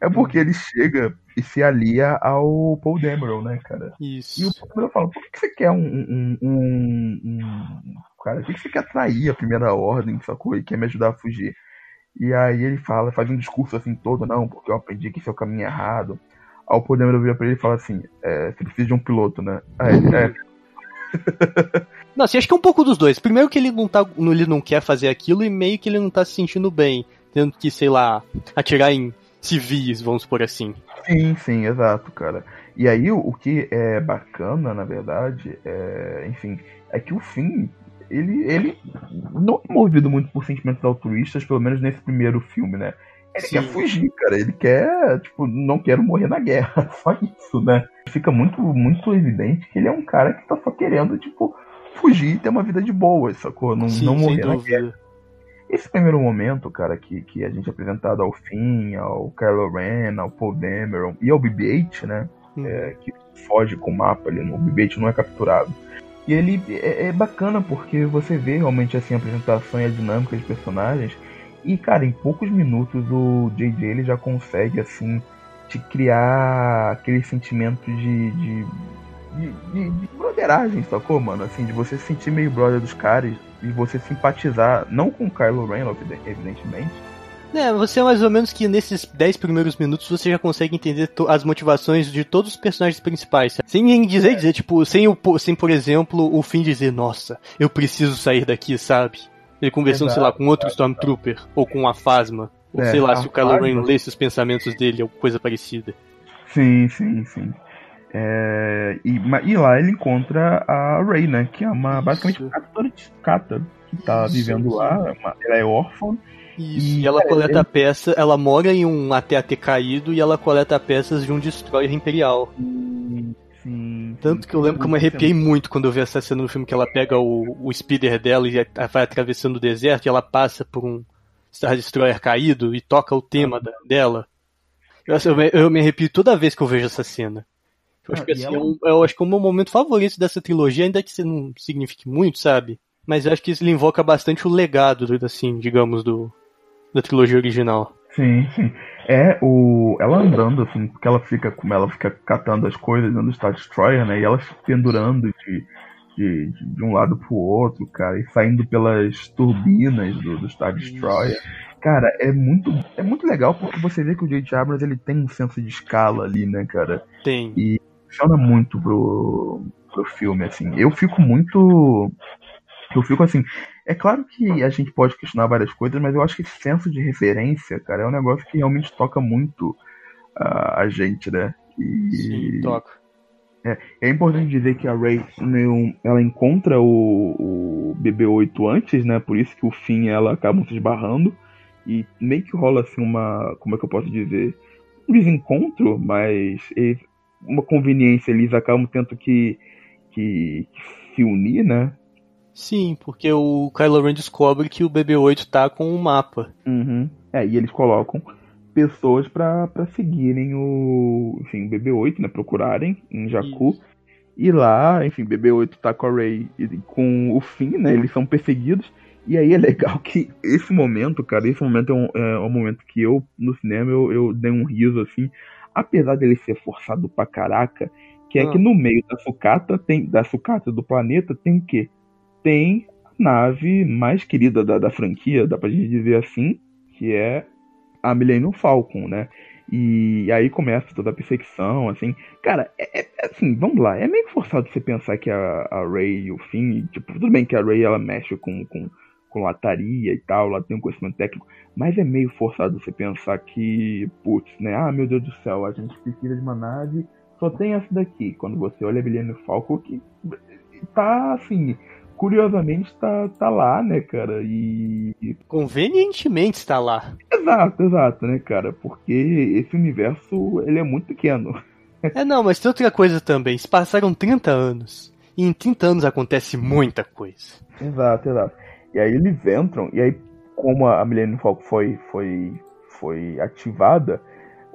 é porque ele chega e se alia ao Paul Dameron, né, cara? Isso. E o Paul Dameron fala, por que você quer um, um, um, um cara, por que você quer atrair a primeira ordem, sacou? E quer me ajudar a fugir? E aí ele fala, faz um discurso assim todo, não, porque eu aprendi que esse é o caminho errado. Aí o Dameron vira pra ele e fala assim, é, você precisa de um piloto, né? Aí ele, é. Não, assim, acho que é um pouco dos dois. Primeiro que ele não, tá, ele não quer fazer aquilo e meio que ele não tá se sentindo bem. Tendo que, sei lá, atirar em civis, vamos por assim. Sim, sim, exato, cara. E aí o, o que é bacana, na verdade, é, enfim, é que o fim, ele, ele não é movido muito por sentimentos altruístas, pelo menos nesse primeiro filme, né? Ele Sim. quer fugir, cara. Ele quer, tipo, não quero morrer na guerra. Só isso, né? Fica muito, muito evidente que ele é um cara que tá só querendo, tipo, fugir e ter uma vida de boa, sacou? Não, Sim, não morrer na guerra. Esse primeiro momento, cara, que, que a gente é apresentado ao Finn, ao Kylo Ren, ao Paul Dameron e ao BB-8, né? Hum. É, que foge com o mapa ali, o BB-8 não é capturado. E ele é, é, bacana porque você vê realmente assim a apresentação e a dinâmica de personagens. E, cara, em poucos minutos o JJ ele já consegue, assim, te criar aquele sentimento de, de de, de, de broderagem, sacou, mano? Assim, de você se sentir meio brother dos caras e você simpatizar, não com o Kylo Ren, evidentemente. É, você é mais ou menos que nesses 10 primeiros minutos você já consegue entender as motivações de todos os personagens principais. Sabe? Sem dizer, é. dizer, tipo, sem, o, sem, por exemplo, o fim dizer, nossa, eu preciso sair daqui, sabe? Ele conversando, Exato, sei lá, com outro Stormtrooper, ou com a Phasma, ou é, sei lá, se o Kylo Ren lesse os pensamentos dele, ou coisa parecida. Sim, sim, sim. É, e, e, lá ele encontra a Rey, né? Que é uma Isso. basicamente uma cata que tá vivendo lá. Uma, ela é órfã. Isso. E, ela é, coleta é... peças. Ela mora em um AT-AT caído e ela coleta peças de um destroyer imperial. Sim, sim. Tanto que eu lembro que eu me arrepiei muito quando eu vi essa cena no filme que ela pega o, o speeder dela e vai atravessando o deserto e ela passa por um Star Destroyer caído e toca o tema da, dela. Eu, eu, me, eu me arrepio toda vez que eu vejo essa cena. Eu, acho que, assim, ela... é um, eu acho que é o meu momento favorito dessa trilogia, ainda que isso não signifique muito, sabe? Mas eu acho que isso invoca bastante o legado, assim, digamos, do, da trilogia original. Sim, sim. É o. Ela andando, assim, porque ela fica como ela fica catando as coisas no Star Destroyer, né? E ela se pendurando de, de, de, um lado pro outro, cara, e saindo pelas turbinas do, do Star Destroyer. Cara, é muito, é muito legal porque você vê que o J.J. Abrams ele tem um senso de escala ali, né, cara? Tem. E funciona muito pro, pro filme, assim. Eu fico muito. Eu fico assim. É claro que a gente pode questionar várias coisas, mas eu acho que esse senso de referência, cara, é um negócio que realmente toca muito uh, a gente, né? E... Sim, toca. É, é importante dizer que a Ray ela encontra o, o BB-8 antes, né? Por isso que o fim ela acaba se esbarrando. E meio que rola assim uma. Como é que eu posso dizer? Um desencontro, mas uma conveniência. Eles acabam tendo que, que, que se unir, né? Sim, porque o Kylo Ren descobre que o BB-8 tá com um mapa. Uhum. É, e eles colocam pessoas para seguirem o, enfim, o BB-8, né, procurarem em Jakku. Isso. E lá, enfim, BB-8 tá com a Rey e com o Finn, né, eles são perseguidos. E aí é legal que esse momento, cara, esse momento é um, é um momento que eu, no cinema, eu, eu dei um riso, assim, apesar dele ser forçado pra caraca, que é ah. que no meio da sucata, tem, da sucata do planeta, tem o quê? Tem a nave mais querida da, da franquia, dá pra gente dizer assim, que é a Millennium Falcon, né? E aí começa toda a perseguição, assim. Cara, é, é, assim, vamos lá, é meio forçado você pensar que a, a Ray e o Finn, tipo, tudo bem que a Ray ela mexe com, com, com lataria e tal, ela tem um conhecimento técnico, mas é meio forçado você pensar que, putz, né? Ah, meu Deus do céu, a gente precisa de uma nave, só tem essa daqui. Quando você olha a Millennium Falcon, que tá assim curiosamente tá, tá lá, né, cara? E. Convenientemente está lá. Exato, exato, né, cara? Porque esse universo ele é muito pequeno. É, não, mas tem outra coisa também. Se passaram 30 anos. E em 30 anos acontece muita coisa. Exato, exato. E aí eles entram, e aí, como a Millennium Falcon foi, foi, foi ativada,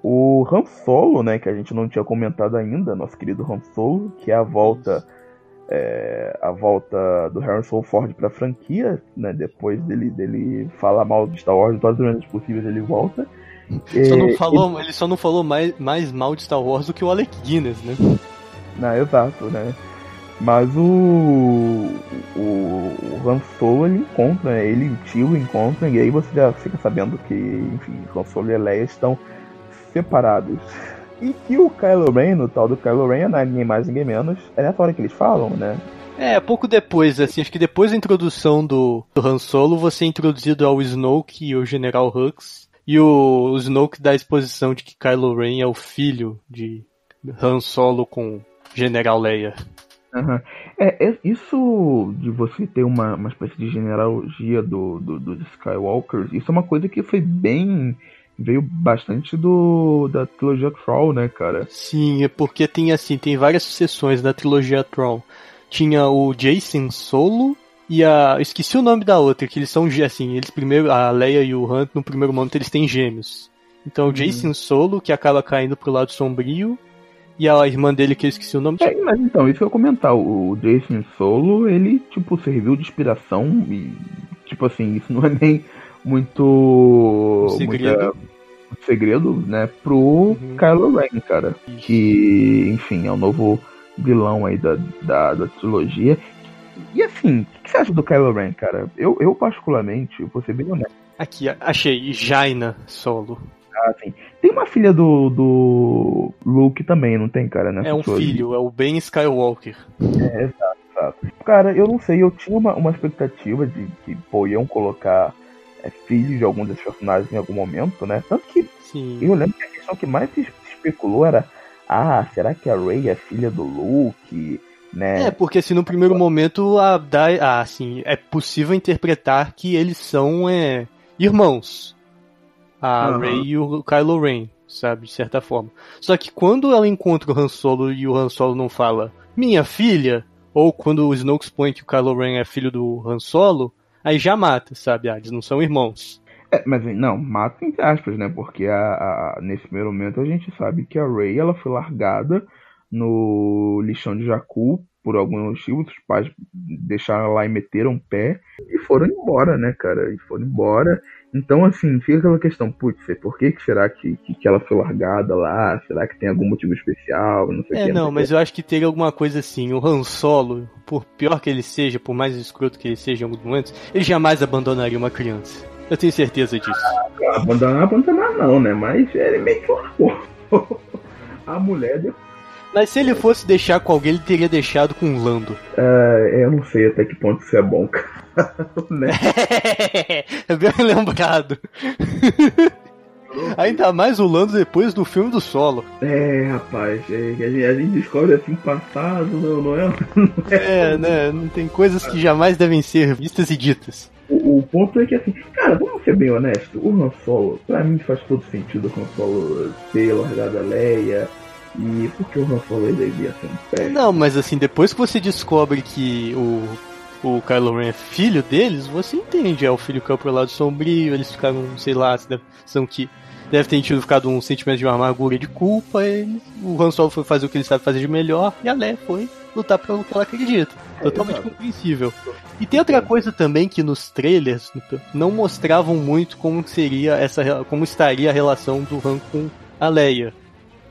o Han Solo, né, que a gente não tinha comentado ainda, nosso querido Han Solo, que é a volta. Isso é, a volta do Harrison Ford para a franquia, né? Depois dele, dele falar mal de Star Wars de todas as maneiras possíveis, ele volta. Só falou, ele... ele... só não falou mais, mais mal de Star Wars do que o Alec Guinness, né? Não, exato, né? Mas o, o, o Han Solo ele encontra, né? ele e o tio encontram, e aí você já fica sabendo que, enfim, Han Solo e Leia estão separados. E que o Kylo Ren, no tal do Kylo Ren, é ninguém mais, ninguém menos. É hora que eles falam, né? É, pouco depois, assim, acho que depois da introdução do, do Han Solo, você é introduzido ao Snoke e o General Hux. E o, o Snoke dá a exposição de que Kylo Ren é o filho de Han Solo com General Leia. Uhum. É, é, isso de você ter uma, uma espécie de genealogia do, do, dos Skywalkers, isso é uma coisa que foi bem veio bastante do da trilogia Troll, né, cara? Sim, é porque tem assim, tem várias sucessões da trilogia Troll. Tinha o Jason Solo e a esqueci o nome da outra, que eles são assim, eles primeiro a Leia e o Han no primeiro momento eles têm gêmeos. Então o Jason uhum. Solo que acaba caindo pro lado sombrio e a irmã dele que eu esqueci o nome. É, mas então, isso que eu ia comentar, o Jason Solo, ele tipo serviu de inspiração e tipo assim, isso não é nem muito. Um segredo. Muita, segredo, né, pro uhum. Kylo Ren, cara. Que, enfim, é o novo vilão aí da, da, da trilogia. E assim, o que você acha do Kylo Ren, cara? Eu, eu particularmente, vou ser bem honesto. Aqui, achei, Jaina Solo. Ah, sim. Tem uma filha do, do Luke também, não tem, cara, né? É um filho, é o Ben Skywalker. É, exato, exato. Cara, eu não sei, eu tinha uma, uma expectativa de que, pô, iam colocar é filho de algum desses personagens em algum momento, né? Tanto que Sim. eu lembro que a questão que mais se especulou era: ah, será que a Rey é filha do Luke? Né? É, porque assim, no primeiro momento a, da, ah, assim, é possível interpretar que eles são é, irmãos. A uhum. Rey e o Kylo Ren, sabe, de certa forma. Só que quando ela encontra o Han Solo e o Han Solo não fala minha filha, ou quando o Snoke põe que o Kylo Ren é filho do Han Solo, aí já mata, sabe? Ah, eles não são irmãos. É, mas não, mata entre aspas, né? Porque a, a, nesse primeiro momento a gente sabe que a Rey ela foi largada no lixão de Jakku por algum motivo, os pais deixaram lá e meteram o pé e foram embora, né, cara? E foram embora. Então, assim, fica aquela questão, putz, por que, que será que, que, que, ela foi largada lá? Será que tem algum motivo especial? Não sei é, que, não, mas eu acho que teria alguma coisa assim. O Han Solo, por pior que ele seja, por mais escroto que ele seja em alguns momentos, ele jamais abandonaria uma criança. Eu tenho certeza disso. Ah, abandonar, abandonar não, né? Mas ele meio que largou. A mulher depois mas se ele fosse deixar com alguém, ele teria deixado com o Lando. Uh, eu não sei até que ponto isso é bom, cara. né? é bem lembrado. Ainda mais o Lando depois do filme do solo. É, rapaz, é, a, gente, a, gente, descobre assim passado, não, não, é, não é. É, né? Não tem coisas que jamais devem ser vistas e ditas. O, o, ponto é que assim, cara, vamos ser bem honestos, o Han Solo, pra mim faz todo sentido o Han Solo ter largado a Leia, e por que o Han Solo devia ser um pé? Não, mas assim, depois que você descobre que o, o Kylo Ren é filho deles, você entende. É o filho que é pro lado sombrio, eles ficaram, sei lá, são que deve ter tido ficado um sentimento de uma amargura de culpa. E o Han Solo foi fazer o que ele sabe fazer de melhor e a Leia foi lutar pelo que ela acredita. É, Totalmente exato. compreensível. E tem outra coisa também que nos trailers não mostravam muito como seria essa como estaria a relação do Han com a Leia.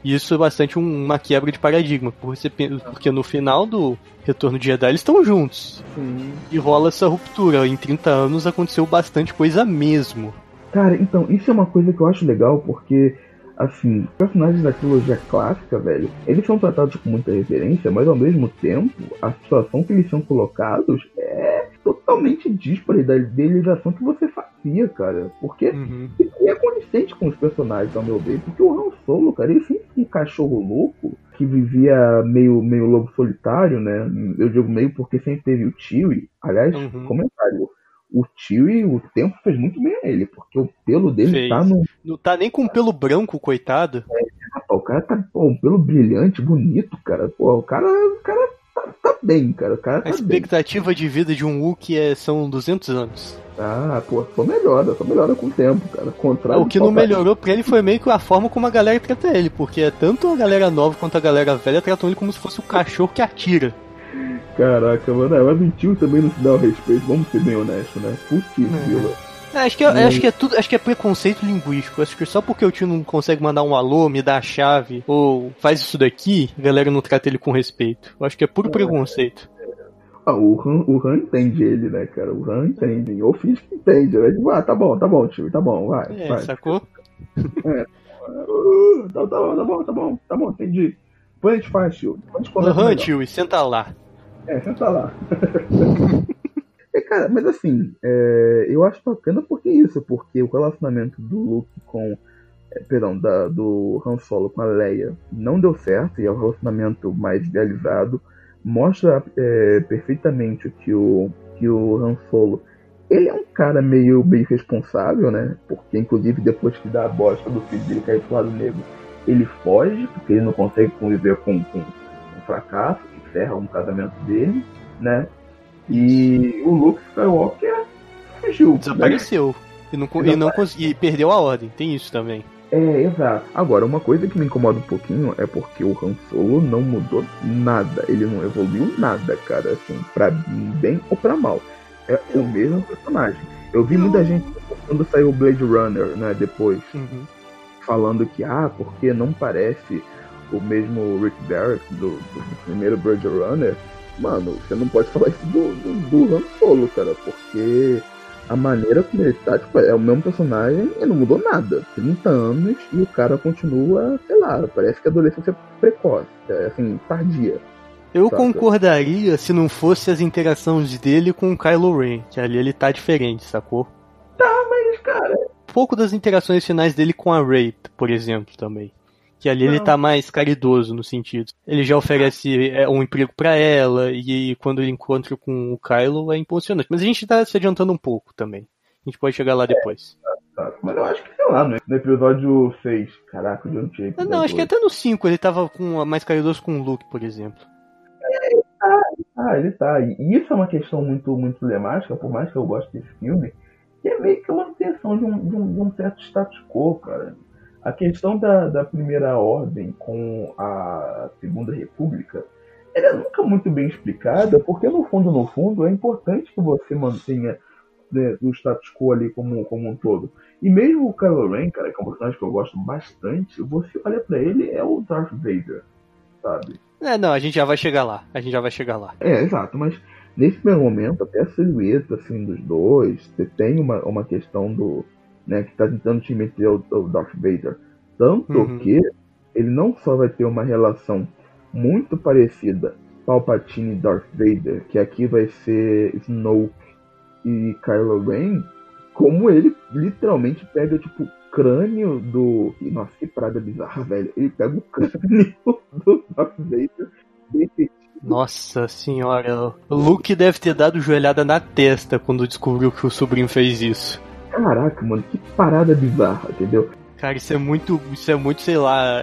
E isso é bastante um, uma quebra de paradigma, porque, porque no final do Retorno de Jedi eles estão juntos. Sim. E rola essa ruptura. Em 30 anos aconteceu bastante coisa mesmo. Cara, então, isso é uma coisa que eu acho legal, porque assim, personagens da trilogia clássica, velho, eles são tratados com muita referência, mas ao mesmo tempo, a situação que eles são colocados é totalmente díspara da idealização que você fazia, cara. Porque uhum. é consistente com os personagens, ao meu ver. Porque o Han Solo, cara, ele sempre um cachorro louco que vivia meio, meio lobo solitário, né? Eu digo meio porque sempre teve o Chewie. Aliás, uhum. comentário o tio e o tempo fez muito bem a ele, porque o pelo dele fez. tá no. Não tá nem com pelo branco, coitado. É, o cara tá com um pelo brilhante, bonito, cara. Pô, o cara, o cara tá, tá bem, cara. O cara tá a expectativa bem. de vida de um Wookiee é, são 200 anos. Ah, pô, só melhora, só melhora com o tempo, cara. Contrário o que não melhorou pra ele foi meio que a forma como a galera trata ele, porque tanto a galera nova quanto a galera velha tratam ele como se fosse o cachorro que atira. Caraca, mano, ela mentiu também não se dá o respeito, vamos ser bem honestos, né? Putz, é. Acho que, é, acho, que é tudo, acho que é preconceito linguístico. Acho que só porque o tio não consegue mandar um alô, me dá a chave, ou faz isso daqui, a galera não trata ele com respeito. Eu acho que é puro é, preconceito. Ah, o Han, o Han entende ele, né, cara? O Han entende. Ou finge que entende, né? Tipo, ah, tá bom, tá bom, tio, tá bom, vai. É, vai. sacou? É. Uh, tá, tá, tá bom, tá bom, tá bom, entendi. Depois a gente faz, tio. E senta lá. É, senta lá. é, cara, mas assim, é, eu acho bacana porque isso, porque o relacionamento do Luke com. É, perdão, da, do Han Solo com a Leia não deu certo, e é o relacionamento mais idealizado. Mostra é, perfeitamente que o, que o Han Solo ele é um cara meio, meio responsável, né? Porque, inclusive, depois que dá a bosta do filho dele cair pro lado negro, ele foge, porque ele não consegue conviver com, com um fracasso ferra um casamento dele, né? E o Luke Skywalker fugiu. Né? Desapareceu. Né? E, não, e, não e perdeu a ordem, tem isso também. É, exato. Agora, uma coisa que me incomoda um pouquinho é porque o Han Solo não mudou nada. Ele não evoluiu nada, cara, assim, pra bem ou pra mal. É o mesmo personagem. Eu vi muita gente quando saiu o Blade Runner, né, depois, uhum. Falando que, ah, porque não parece o mesmo Rick Barrett do, do primeiro Blade Runner, mano, você não pode falar isso do, do, do Han Solo, cara, porque a maneira como ele tá, tipo, é o mesmo personagem e não mudou nada. 30 anos e o cara continua, sei lá, parece que a adolescência é precoce, é assim, tardia. Eu concordaria se não fosse as interações dele com o Kylo Ren, que ali ele tá diferente, sacou? Tá, mas, cara. Um pouco das interações finais dele com a Ray, por exemplo, também. Que ali não. ele tá mais caridoso no sentido. Ele já oferece é, um emprego para ela, e quando ele encontra com o Kylo é impressionante. Mas a gente tá se adiantando um pouco também. A gente pode chegar lá depois. É, tá, tá. Mas eu acho que, sei lá, né? no episódio 6. Caraca, eu não tinha. Não, acho que até no 5 ele tava com mais caridoso com o Luke, por exemplo. tá, ele tá, ele tá. E isso é uma questão muito, muito emblemática, por mais que eu goste desse filme, que é meio que a manutenção de um, de um, de um certo status quo, cara. A questão da, da Primeira Ordem com a Segunda República ela é nunca muito bem explicada, porque no fundo, no fundo, é importante que você mantenha né, o status quo ali como, como um todo. E mesmo o Kylo Ren, cara, que é um personagem que eu gosto bastante, você olha para ele, é o Darth Vader, sabe? É, não, a gente já vai chegar lá. A gente já vai chegar lá. É, exato, mas nesse primeiro momento, até a silhueta assim, dos dois, você tem uma, uma questão do. Né, que tá tentando te meter o, Darth Vader. Tanto uhum. que ele não só vai ter uma relação muito parecida Palpatine e Darth Vader, que aqui vai ser Snoke e Kylo Ren, como ele literalmente pega, tipo, o crânio do. Nossa, que parada bizarra, velho. Ele pega o crânio do Darth Vader. Nossa senhora, o Luke deve ter dado joelhada na testa quando descobriu que o sobrinho fez isso. Caraca, mano, que parada bizarra, entendeu? Cara, isso é muito, isso é muito, sei lá,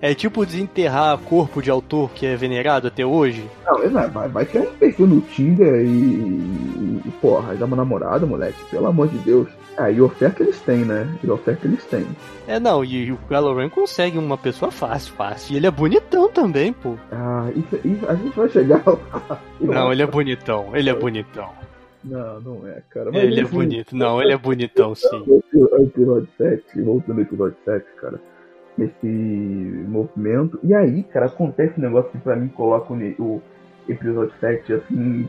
é tipo desenterrar corpo de autor que é venerado até hoje. Não, vai, vai ter um perfil no Tinder e, e, e porra, dá uma namorada, moleque, pelo amor de Deus. Ah, e oferta eles têm, né? E oferta eles têm. É, não, e, o Kylo consegue uma pessoa fácil, fácil. E ele é bonitão também, pô. Ah, isso, isso a gente vai chegar lá. Não, ele é bonitão, ele é bonitão. Não, não é, cara. Mas ele é bonito. Não, ele é bonitão, sim. Episódio 7, voltando ao episódio 7, cara. Esse movimento. E aí, cara, acontece um negócio que pra mim coloca o episódio 7 assim.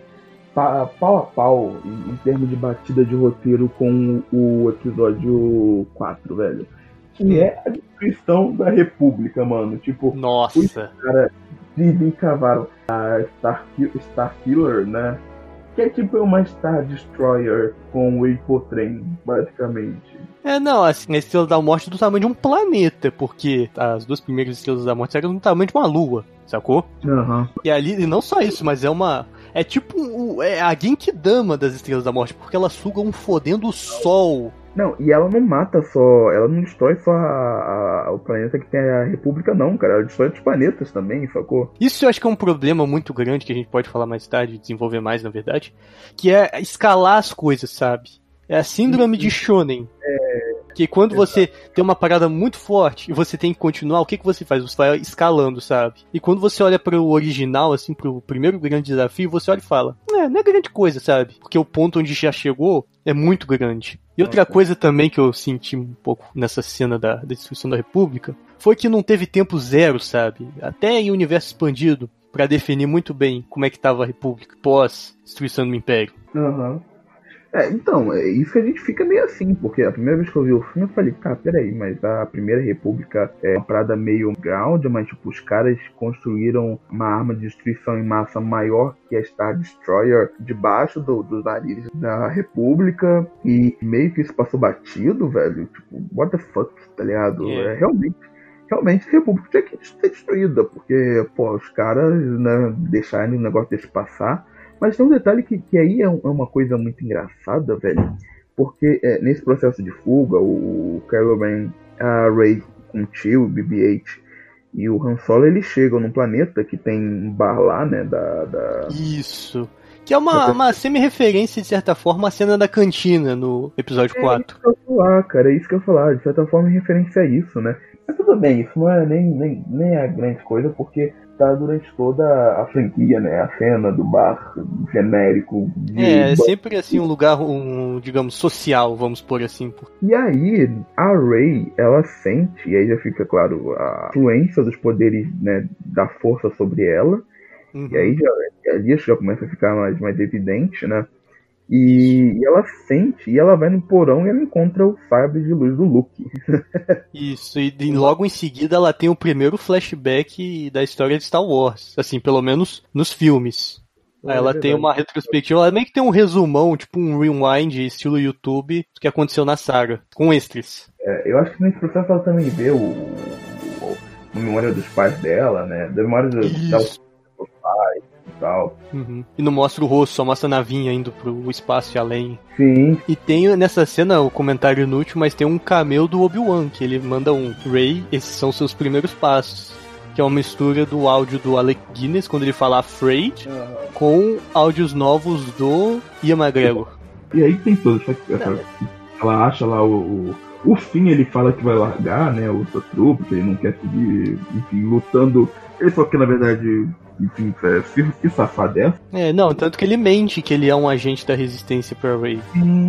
Pau a pau em, em termos de batida de roteiro com o episódio 4, velho. Que é a descrição da República, mano. Tipo, Nossa. os caras desencavaram a Star, Starkiller, né? Que é tipo uma Star Destroyer com o Hipotrem, basicamente. É, não, assim, a Estrela da Morte é do tamanho de um planeta, porque as duas primeiras Estrelas da Morte eram do tamanho de uma lua, sacou? Uhum. E ali, e não só isso, mas é uma. É tipo um, é a Genkidama das Estrelas da Morte, porque ela suga um fodendo sol não, e ela não mata só, ela não destrói só a, a, o planeta que tem a República, não, cara. Ela destrói outros planetas também, sacou? Isso eu acho que é um problema muito grande que a gente pode falar mais tarde, desenvolver mais, na verdade, que é escalar as coisas, sabe? É a síndrome de Shonen. É. Que quando Exato. você tem uma parada muito forte e você tem que continuar, o que, que você faz? Você vai escalando, sabe? E quando você olha para o original, assim, pro primeiro grande desafio, você olha e fala: É, não é grande coisa, sabe? Porque o ponto onde já chegou é muito grande. E outra coisa também que eu senti um pouco nessa cena da, da destruição da República foi que não teve tempo zero, sabe? Até em universo expandido, para definir muito bem como é que estava a República pós destruição do Império. Uhum. É, então, é isso que a gente fica meio assim, porque a primeira vez que eu vi o filme eu falei, cara, peraí, mas a Primeira República é uma parada meio ground, mas tipo, os caras construíram uma arma de destruição em massa maior que a Star Destroyer debaixo do, dos narizes da República e meio que isso passou batido, velho. Tipo, what the fuck, tá ligado? Yeah. É realmente realmente a República tinha que ser destruída, porque, pô, os caras né, deixarem o negócio desse passar mas tem um detalhe que, que aí é, é uma coisa muito engraçada, velho. Porque é, nesse processo de fuga, o, o Kylo Ren, a Rey com o tio, o BB-8 e o Han Solo, eles chegam num planeta que tem um bar lá, né, da... da... Isso. Que é uma, uma semi-referência, de certa forma, à cena da cantina no episódio é 4. Isso que eu falar, cara, é isso que eu falar. De certa forma, é referência a isso, né? Mas tudo bem, isso não é nem, nem, nem a grande coisa, porque tá durante toda a franquia, né? A cena do bar genérico. é, é sempre assim um lugar, um, digamos, social, vamos por assim. E aí, a Ray, ela sente, e aí já fica claro, a influência dos poderes, né, da força sobre ela. Uhum. E aí já, ali já começa a ficar mais, mais evidente, né? E, e, ela sente, e ela vai no porão e ela encontra o sabre de luz do Luke. Isso, e, e logo em seguida ela tem o primeiro flashback da história de Star Wars, assim, pelo menos nos filmes. É, ela é tem uma retrospectiva, ela meio que tem um resumão, tipo um rewind estilo YouTube do que aconteceu na saga, com extras. É, eu acho que nesse processo ela também vê o, o, a memória dos pais dela, né? Da memória dos, dos pais e tal. Uhum. E não mostra o rosto, só mostra a navinha indo pro espaço e além. Sim. E tem nessa cena o comentário inútil, mas tem um cameo do Obi-Wan, que ele manda um Ray, esses são seus primeiros passos. que é uma mistura do áudio do Alec Guinness quando ele fala afraid com áudios novos do Ian McGregor. E aí tem toda essa, essa ela acha lá o, o, o fim, ele fala que vai largar, né, o seu trupe, que ele não quer seguir, enfim, lutando. Ele só que na verdade, enfim, é, se, se safar dessa. É, não, tanto que ele mente que ele é um agente da resistência para Ray.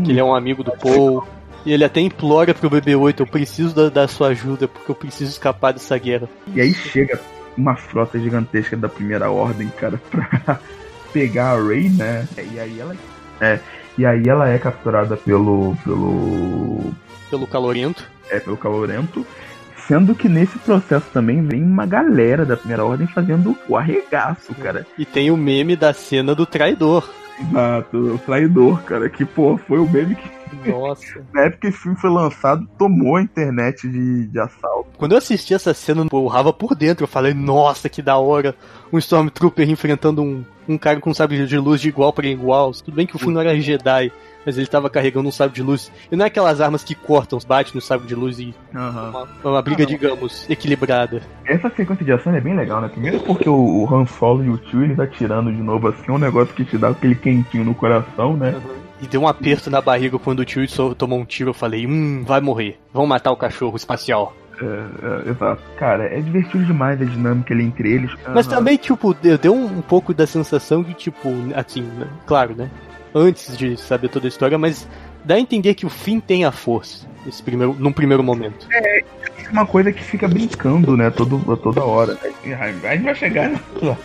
Que ele é um amigo do Paul. E ele até implora pro BB-8, eu preciso da, da, sua ajuda, porque eu preciso escapar dessa guerra. E aí chega uma frota gigantesca da primeira ordem, cara, pra pegar a Ray, né? E aí ela. É, e aí ela é capturada pelo. pelo. Pelo calorento. É, pelo calorento. Sendo que nesse processo também vem uma galera da primeira ordem fazendo o arregaço, cara. E tem o meme da cena do traidor. Exato, o traidor, cara, que pô, foi o meme que nossa. Na época que esse filme foi lançado, tomou a internet de, de assalto. Quando eu assisti essa cena, eu urrava por dentro. Eu falei, nossa, que da hora. Um Stormtrooper enfrentando um, um cara com um sabre de luz de igual para igual. Tudo bem que o filme não era Jedi, mas ele tava carregando um sabre de luz. E não é aquelas armas que cortam, bate no sabre de luz e. Uhum. Uma, uma, briga, ah, digamos, equilibrada. Essa sequência de ação é bem legal, né? Primeiro porque o, o Han Solo e o Tio ele tá tirando de novo assim, é um negócio que te dá aquele quentinho no coração, né? Uhum. E deu um aperto na barriga quando o tio tomou um tiro. Eu falei, hum, vai morrer. Vão matar o cachorro espacial. É, é, exato. Cara, é divertido demais a dinâmica ali entre eles. Mas uhum. também, tipo, deu um, um, pouco da sensação de, tipo, assim, né? claro, né? Antes de saber toda a história, mas dá a entender que o fim tem a força. Esse primeiro, num primeiro momento. É, é uma coisa que fica brincando, né? Todo, toda hora. A gente vai chegar lá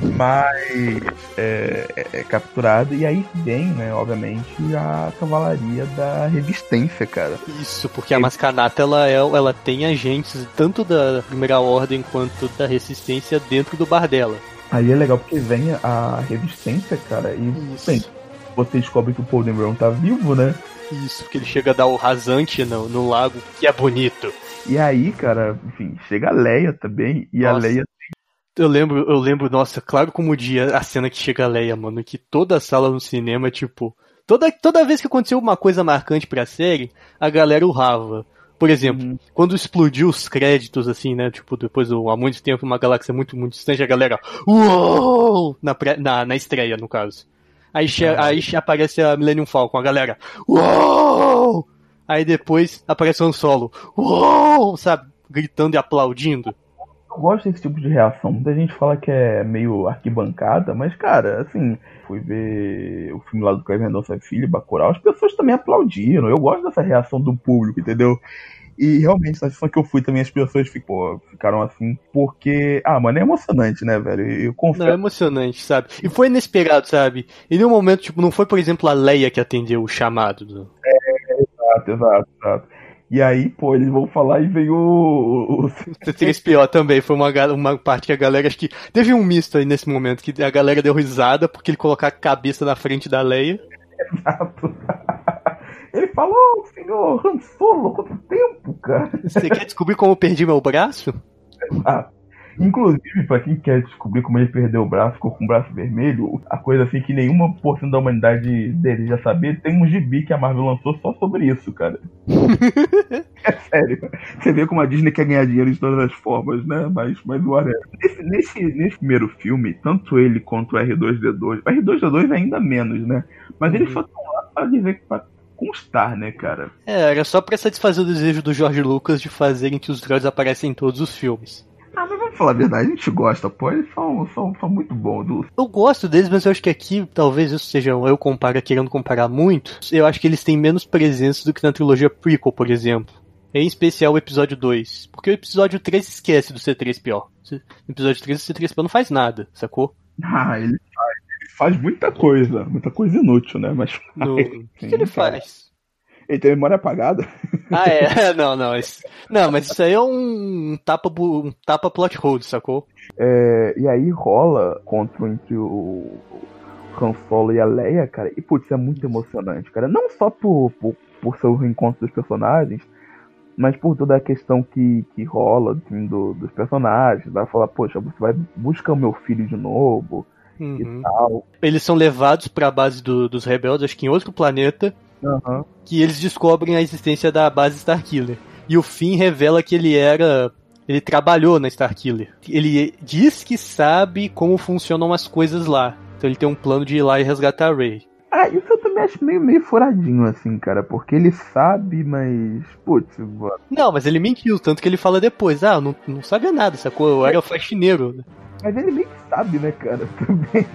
mas é, é, é capturado e aí vem, né, obviamente, a cavalaria da resistência, cara. Isso, porque a Mascanata ela, é, ela tem agentes tanto da primeira ordem quanto da resistência dentro do bar dela. Aí é legal porque vem a resistência, cara, e bem, você descobre que o Paul Brown tá vivo, né? Isso, porque ele chega a dar o rasante no, no lago, que é bonito. E aí, cara, enfim, chega a Leia também, e Nossa. a Leia eu lembro, eu lembro, nossa, claro como o dia, a cena que chega a Leia, mano, que toda a sala no cinema, tipo, toda, toda vez que aconteceu uma coisa marcante pra série, a galera urrava. Por exemplo, uhum. quando explodiu os créditos, assim, né? Tipo, depois do, há muito tempo, uma galáxia muito, muito distante, a galera. Uou! Na, pré, na, na estreia, no caso. Aí, uhum. aí aparece a Millennium Falcon, a galera. Uou! Aí depois aparece o Solo. Uou! Sabe? Gritando e aplaudindo eu gosto desse tipo de reação. Muita gente fala que é meio arquibancada, mas, cara, assim, fui ver o filme lá do Kevin Mendonça Filho, Bacurau, as pessoas também aplaudiram. Eu gosto dessa reação do público, entendeu? E realmente, na sessão que eu fui também, as pessoas ficou, ficaram assim, porque. Ah, mano, é emocionante, né, velho? Eu confio. Não, é emocionante, sabe? E foi inesperado, sabe? E nenhum momento, tipo, não foi, por exemplo, a Leia que atendeu o chamado. Do... É, exato, exato, exato. E aí, pô, eles vão falar e vem o. o C3PO também. Foi uma, uma parte que a galera. Acho que teve um misto aí nesse momento, que a galera deu risada porque ele colocar a cabeça na frente da Leia. Exato. Ele falou, senhor Han Solo, quanto tempo, cara? Você quer descobrir como eu perdi meu braço? Exato. Inclusive, para quem quer descobrir como ele perdeu o braço, ficou com o braço vermelho, a coisa assim que nenhuma porção da humanidade deseja saber, tem um gibi que a Marvel lançou só sobre isso, cara. é sério. Você vê como a Disney quer ganhar dinheiro de todas as formas, né? Mas, mas whatever. Nesse, nesse, nesse primeiro filme, tanto ele quanto o R2D2, o R2D2 ainda menos, né? Mas eles só estão lá pra dizer que pra constar, né, cara? É, era só pra satisfazer o desejo do George Lucas de fazerem que os droids aparecem em todos os filmes. Ah, mas vamos falar a verdade, a gente gosta, pô, eles são, são, são muito bons. Eu gosto deles, mas eu acho que aqui, talvez isso seja eu compara, querendo comparar muito, eu acho que eles têm menos presença do que na trilogia prequel, por exemplo. Em especial o episódio 2. Porque o episódio 3 esquece do C3PO. No episódio 3 o C3PO não faz nada, sacou? Ah, ele faz, ele faz muita coisa. Muita coisa inútil, né? Mas. No... O que, que ele faz? Ele tem memória apagada. Ah, é? Não, não. Isso... Não, mas isso aí é um tapa, um tapa plot hole, sacou? É, e aí rola contra entre o Han Solo e a Leia, cara. E, putz, é muito emocionante, cara. Não só por, por, por ser o reencontro dos personagens, mas por toda a questão que, que rola assim, do, dos personagens. Vai falar, poxa, você vai buscar o meu filho de novo. Uhum. E tal. Eles são levados para a base do, dos rebeldes, acho que em outro planeta, que eles descobrem a existência da base Starkiller. E o Finn revela que ele era Ele trabalhou na Starkiller. Ele diz que sabe como funcionam as coisas lá. Então ele tem um plano de ir lá e resgatar a Ray. Ah, isso eu também acho meio, meio furadinho, assim, cara. Porque ele sabe, mas. Putz, mano. Não, mas ele mentiu, tanto que ele fala depois, ah, eu não, não sabia nada, sacou? Eu era faxineiro. Mas ele meio que sabe, né, cara? Também.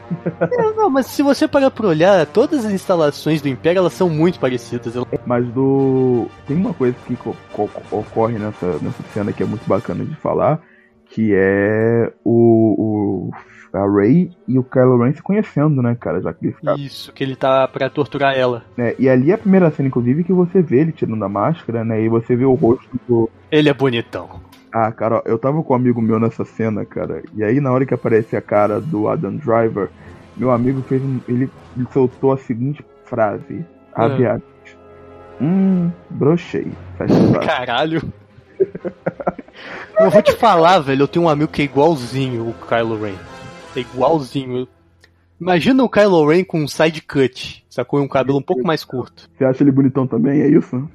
É, não, mas se você parar pra olhar, todas as instalações do Império, elas são muito parecidas. Mas do. Tem uma coisa que co- co- ocorre nessa, nessa cena que é muito bacana de falar, que é o, o a Ray e o Kylo Ren se conhecendo, né, cara? Já que eles ficaram. Isso, que ele tá pra torturar ela. né? E ali é a primeira cena, inclusive, que você vê ele tirando a máscara, né? E você vê o rosto do. Ele é bonitão. Ah, cara, eu tava com um amigo meu nessa cena, cara. E aí na hora que aparece a cara do Adam Driver, meu amigo fez um. Ele, ele soltou a seguinte frase. Abre Ah. aspas. Hum, brochei. Caralho. Eu vou te falar, velho, eu tenho um amigo que é igualzinho o Kylo Ren. É igualzinho. Imagina o Kylo Ren com um side cut, sacou? E um cabelo um pouco mais curto. Você acha ele bonitão também, é isso?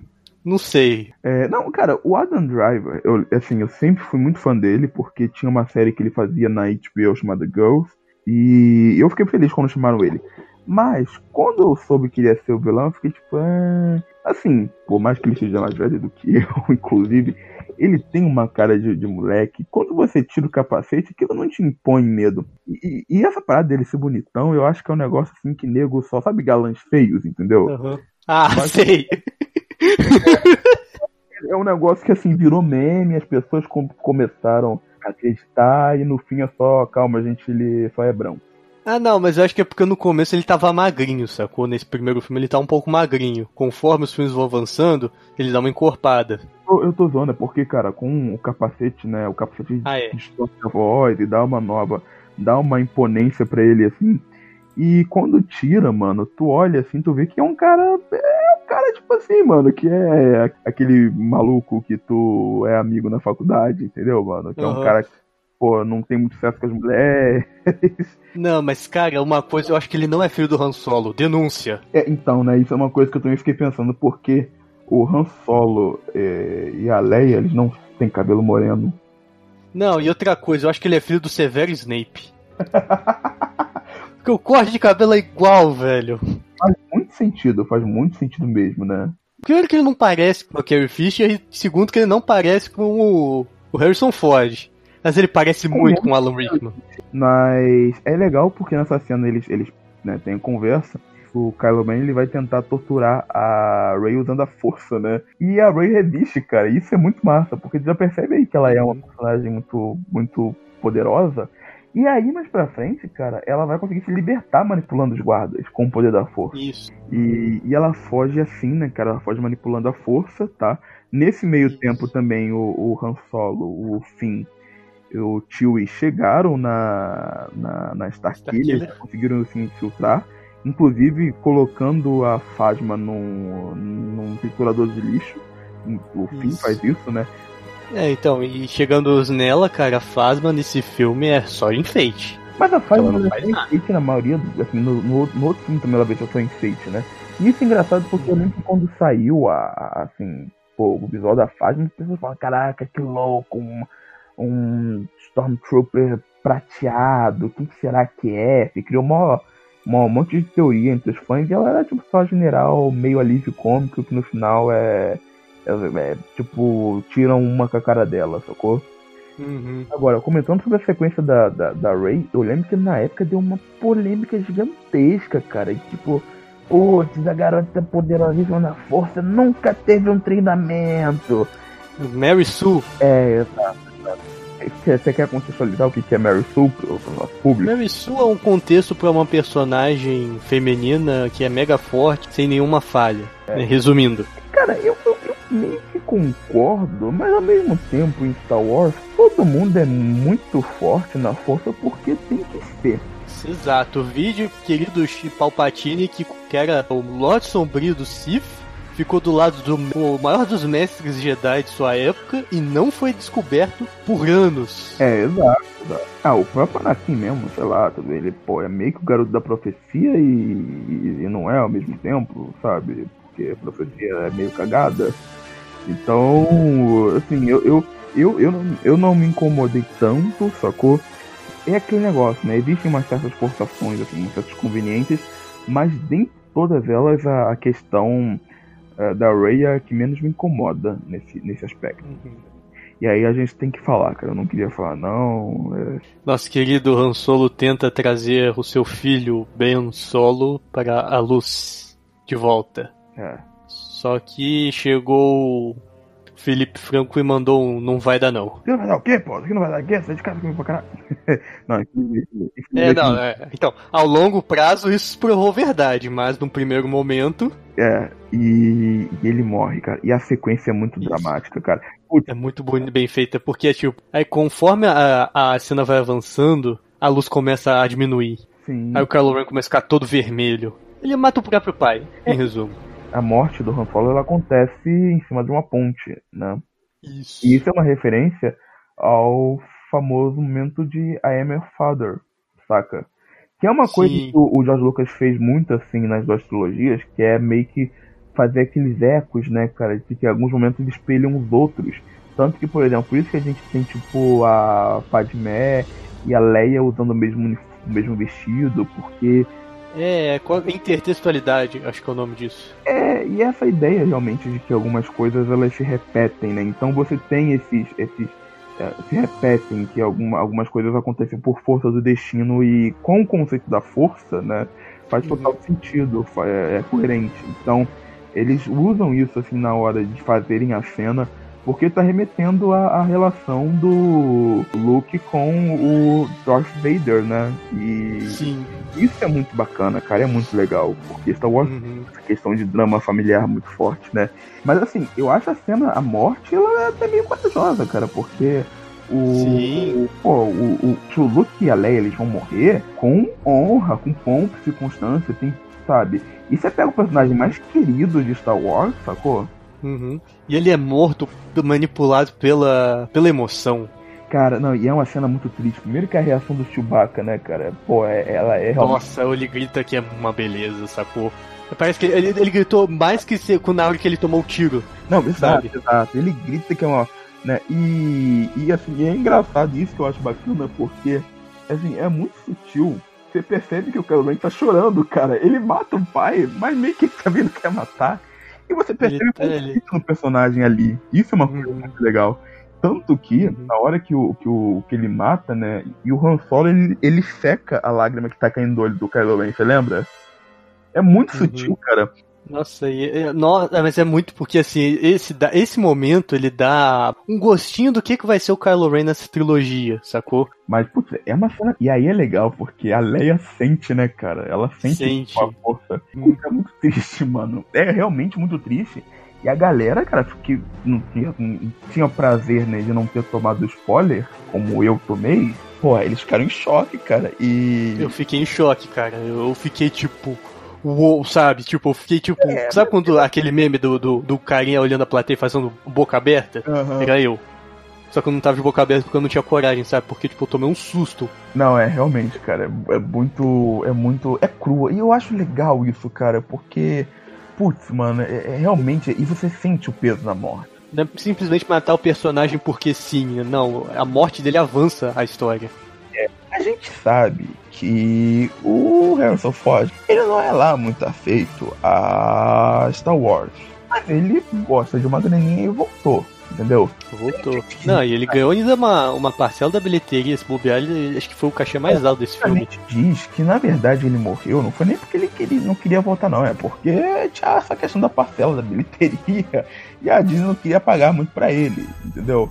Não sei. É, não, cara, o Adam Driver, eu, assim, eu sempre fui muito fã dele, porque tinha uma série que ele fazia na HBO chamada Girls, e eu fiquei feliz quando chamaram ele. Mas, quando eu soube que ele ia ser o vilão, eu fiquei tipo, ah... assim, por mais que ele seja mais velho do que eu, inclusive, ele tem uma cara de, de moleque. Quando você tira o capacete, aquilo não te impõe medo. E, e essa parada dele ser bonitão, eu acho que é um negócio assim que nego só sabe galãs feios, entendeu? Ah, Mas- sei. é um negócio que assim virou meme, as pessoas com- começaram a acreditar e no fim é só, calma, gente, ele só é branco. Ah, não, mas eu acho que é porque no começo ele tava magrinho, sacou? Nesse primeiro filme ele tá um pouco magrinho. Conforme os filmes vão avançando, ele dá uma encorpada. Eu, eu tô zoando, é porque, cara, com o capacete, né, o capacete Ah, é. distorce a voz e dá uma nova, dá uma imponência pra ele, assim. E quando tira, mano, tu olha assim, tu vê que é um cara, é um cara tipo assim, mano, que é aquele maluco que tu é amigo na faculdade, entendeu, mano? Que é um cara que, pô, não tem muito sucesso com as mulheres. Não, mas cara, uma coisa, eu acho que ele não é filho do Han Solo. Denúncia. É, então, né, isso é uma coisa que eu também fiquei pensando, porque o Han Solo é, e a Leia, eles não têm cabelo moreno. Não, e outra coisa, eu acho que ele é filho do Severo Snape. Porque o corte de cabelo é igual, velho. Faz muito sentido, faz muito sentido mesmo, né? Primeiro que ele não parece com o Carrie Fisher, e segundo que ele não parece com o, o Harrison Ford. Mas ele parece muito com o Alan Rickman. Mas é legal porque nessa cena eles, eles né, têm conversa. O Kylo Ren ele vai tentar torturar a Rey usando a força, né? E a Rey resiste, cara. E isso é muito massa, porque tu já percebe aí que ela é uma personagem muito, muito poderosa. E aí, mais pra frente, cara, ela vai conseguir se libertar manipulando os guardas com o poder da força. Isso. E, e ela foge assim, né, cara? Ela foge manipulando a força, tá? Nesse meio tempo também o, o Han Solo, o Finn e o Chewie chegaram na, na, na Starkiller, Starkiller. conseguiram se infiltrar, inclusive colocando a Phasma num, num triturador de lixo. O Finn Isso. faz isso, né? É, então, e chegando nela, cara, a Phasma nesse filme é só enfeite. Mas a Phasma Ela não é faz enfeite na maioria, assim, no, no, no outro filme também ela veio só enfeite, né? E isso é engraçado porque eu lembro que quando saiu a, a- assim, pô, o visual da Phasma, as pessoas falam, caraca, que louco, um, um Stormtrooper prateado, o que, que será que é? Se criou uma, uma- um monte de teoria entre os fãs e ela era tipo só general, meio alívio cômico, que no final é, é, é, tipo, tiram uma com a cara dela, sacou? Uhum. Agora, comentando sobre a sequência da, da, da Ray, eu lembro que na época deu uma polêmica gigantesca, cara. E, tipo, putz, a garota poderosíssima na força nunca teve um treinamento. Mary Sue. É, exato. exato. Você quer contextualizar o que é Mary Sue pro pro nosso público? Mary Sue é um contexto pra uma personagem feminina que é mega forte, sem nenhuma falha. né? Resumindo. Cara, eu meio que concordo, mas ao mesmo tempo em Star Wars, todo mundo é muito forte na força porque tem que ser. Exato, o vídeo querido Palpatine, que, era o Lorde Sombrio do Sith, ficou do lado do o maior dos mestres Jedi de sua época e não foi descoberto por anos. É, exato. Ah, o próprio Anakin mesmo, sei lá, ele, pô, é meio que o garoto da profecia e, e não é ao mesmo tempo, sabe? Porque a profecia é meio cagada. Então, assim, eu, eu, eu, eu, não, eu não me incomodei tanto, sacou? É aquele negócio, né? Existem umas certas forçações, assim, umas certas conveniências, mas nem todas elas a, a questão uh, da Rey é a que menos me incomoda nesse, nesse aspecto. Uhum. E aí a gente tem que falar, cara. Eu não queria falar, não. É... Nosso querido Han Solo tenta trazer o seu filho Ben Solo para a luz de volta. É. Só que chegou Felipe Franco e mandou um não vai dar não. Não vai dar o quê, pô? Aqui não vai dar o quê? Sai de casa comigo pra caralho. não, é, não, é. Então, ao longo prazo isso provou verdade, mas num primeiro momento. É, e, e ele morre, cara. E a sequência é muito isso. dramática, cara. Putz. É muito bem feita, porque, tipo, aí conforme a, a cena vai avançando, a luz começa a diminuir. Sim. Aí o Kylo Ren começa a ficar todo vermelho. Ele mata o próprio pai, é. em resumo a morte do Han Solo ela acontece em cima de uma ponte, né? Isso. E isso é uma referência ao famoso momento de I Am Your Father, saca? Que é uma Sim. coisa que o, George Lucas fez muito assim nas duas trilogias, que é meio que fazer aqueles ecos, né, cara, de que em alguns momentos espelham os outros. Tanto que, por exemplo, por isso que a gente tem, tipo, a Padmé e a Leia usando o mesmo, o mesmo vestido, porque é, intertextualidade, acho que é o nome disso. É, e essa ideia realmente de que algumas coisas elas se repetem, né? Então você tem esses. esses é, se repetem, que alguma, algumas coisas acontecem por força do destino e com o conceito da força, né? Faz total uhum. sentido, é, é coerente. Então, eles usam isso assim na hora de fazerem a cena porque tá remetendo à, relação do Luke com o Darth Vader, né? E Sim. isso é muito bacana, cara, é muito legal, porque Star Wars uhum. essa questão de drama familiar muito forte, né? Mas assim, eu acho a cena, a morte, ela é até meio corajosa, cara, porque o, o, pô, o, o, o Luke e a Leia eles vão morrer com honra, com pompa, circunstância, tem, sabe? E você pega o personagem mais querido de Star Wars, sacou? Uhum. E ele é morto, manipulado pela, pela emoção. Cara, não, e é uma cena muito triste. Primeiro que a reação do Chewbacca, né, cara? Pô, é, ela é realmente... Nossa, ele grita que é uma beleza, sacou? Parece que ele, ele gritou mais que se, na hora que ele tomou o tiro. Não, exato, sabe? exato. Ele grita que é uma. Né, e, e assim, é engraçado isso que eu acho bacana, porque assim, é muito sutil. Você percebe que o Kylo tá chorando, cara. Ele mata o pai, mas meio que ele também não quer matar. E você percebe ele, no personagem ali. Isso é uma coisa uhum. muito legal. Tanto que, uhum. na hora que o, que o que ele mata, né? E o Han Solo, ele, ele seca a lágrima que tá caindo do olho do Kylo Ren, você lembra? É muito uhum. sutil, cara. Nossa, e, nossa, mas é muito porque assim, esse, esse momento ele dá um gostinho do que, que vai ser o Kylo Ren nessa trilogia, sacou? Mas, putz, é uma cena. E aí é legal, porque a Leia sente, né, cara? Ela sente, sente. a força. É muito triste, mano. É realmente muito triste. E a galera, cara, que não tinha, não tinha prazer né, de não ter tomado spoiler, como eu tomei, pô, eles ficaram em choque, cara. E. Eu fiquei em choque, cara. Eu fiquei tipo uou, sabe? Tipo, eu fiquei tipo. É, sabe quando aquele meme do, do, do, carinha olhando a plateia fazendo boca aberta? Uhum. Era eu. Só que eu não tava de boca aberta porque eu não tinha coragem, sabe? Porque, tipo, eu tomei um susto. Não, é realmente, cara. É, é muito. É muito. É crua. E eu acho legal isso, cara, porque. Putz, mano, é, é realmente. E você sente o peso da morte. Não é simplesmente matar o personagem porque sim. Não, a morte dele avança a história. É, a gente sabe que o Harrison Ford, ele não é lá muito afeito a Star Wars. Mas ele gosta de uma graninha e voltou entendeu? Voltou. Não, e ele ganhou ainda uma, uma parcela da bilheteria, esse bobear, ele, acho que foi o cachê mais alto desse filme. diz que na verdade ele morreu, não foi nem porque ele queria, não queria voltar, não, é porque tinha essa questão da parcela da bilheteria e a Disney não queria pagar muito pra ele, entendeu?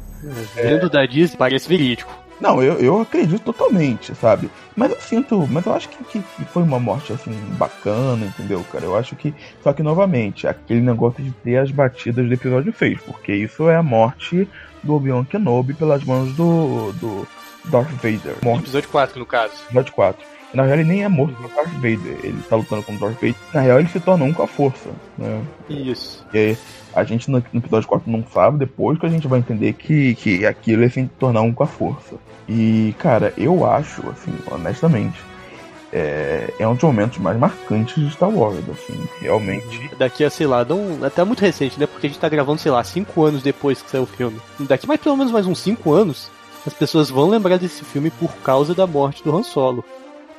Vendo é... da Disney parece verídico. Não, eu, eu acredito totalmente, sabe? Mas eu sinto, mas eu acho que, que, que, foi uma morte assim bacana, entendeu, cara? Eu acho que. Só que novamente, aquele negócio de ter as batidas do episódio fez, porque isso é a morte do Obi-Wan Kenobi pelas mãos do, do Darth Vader. Morte. Episódio 4, no caso. Episódio 4. Na real, ele nem é morto pelo Darth Vader. Ele tá lutando com o Darth Vader. Na real, ele se torna um com a força, né? Isso. E aí, a gente no, episódio 4 não sabe, depois que a gente vai entender que, que aquilo é se tornar um com a força. E, cara, eu acho, assim, honestamente, é, é um dos momentos mais marcantes de Star Wars, assim, realmente. Daqui a, sei lá, não, até muito recente, né? Porque a gente tá gravando, sei lá, 5 anos depois que saiu o filme. Daqui mais pelo menos mais uns 5 anos, as pessoas vão lembrar desse filme por causa da morte do Han Solo.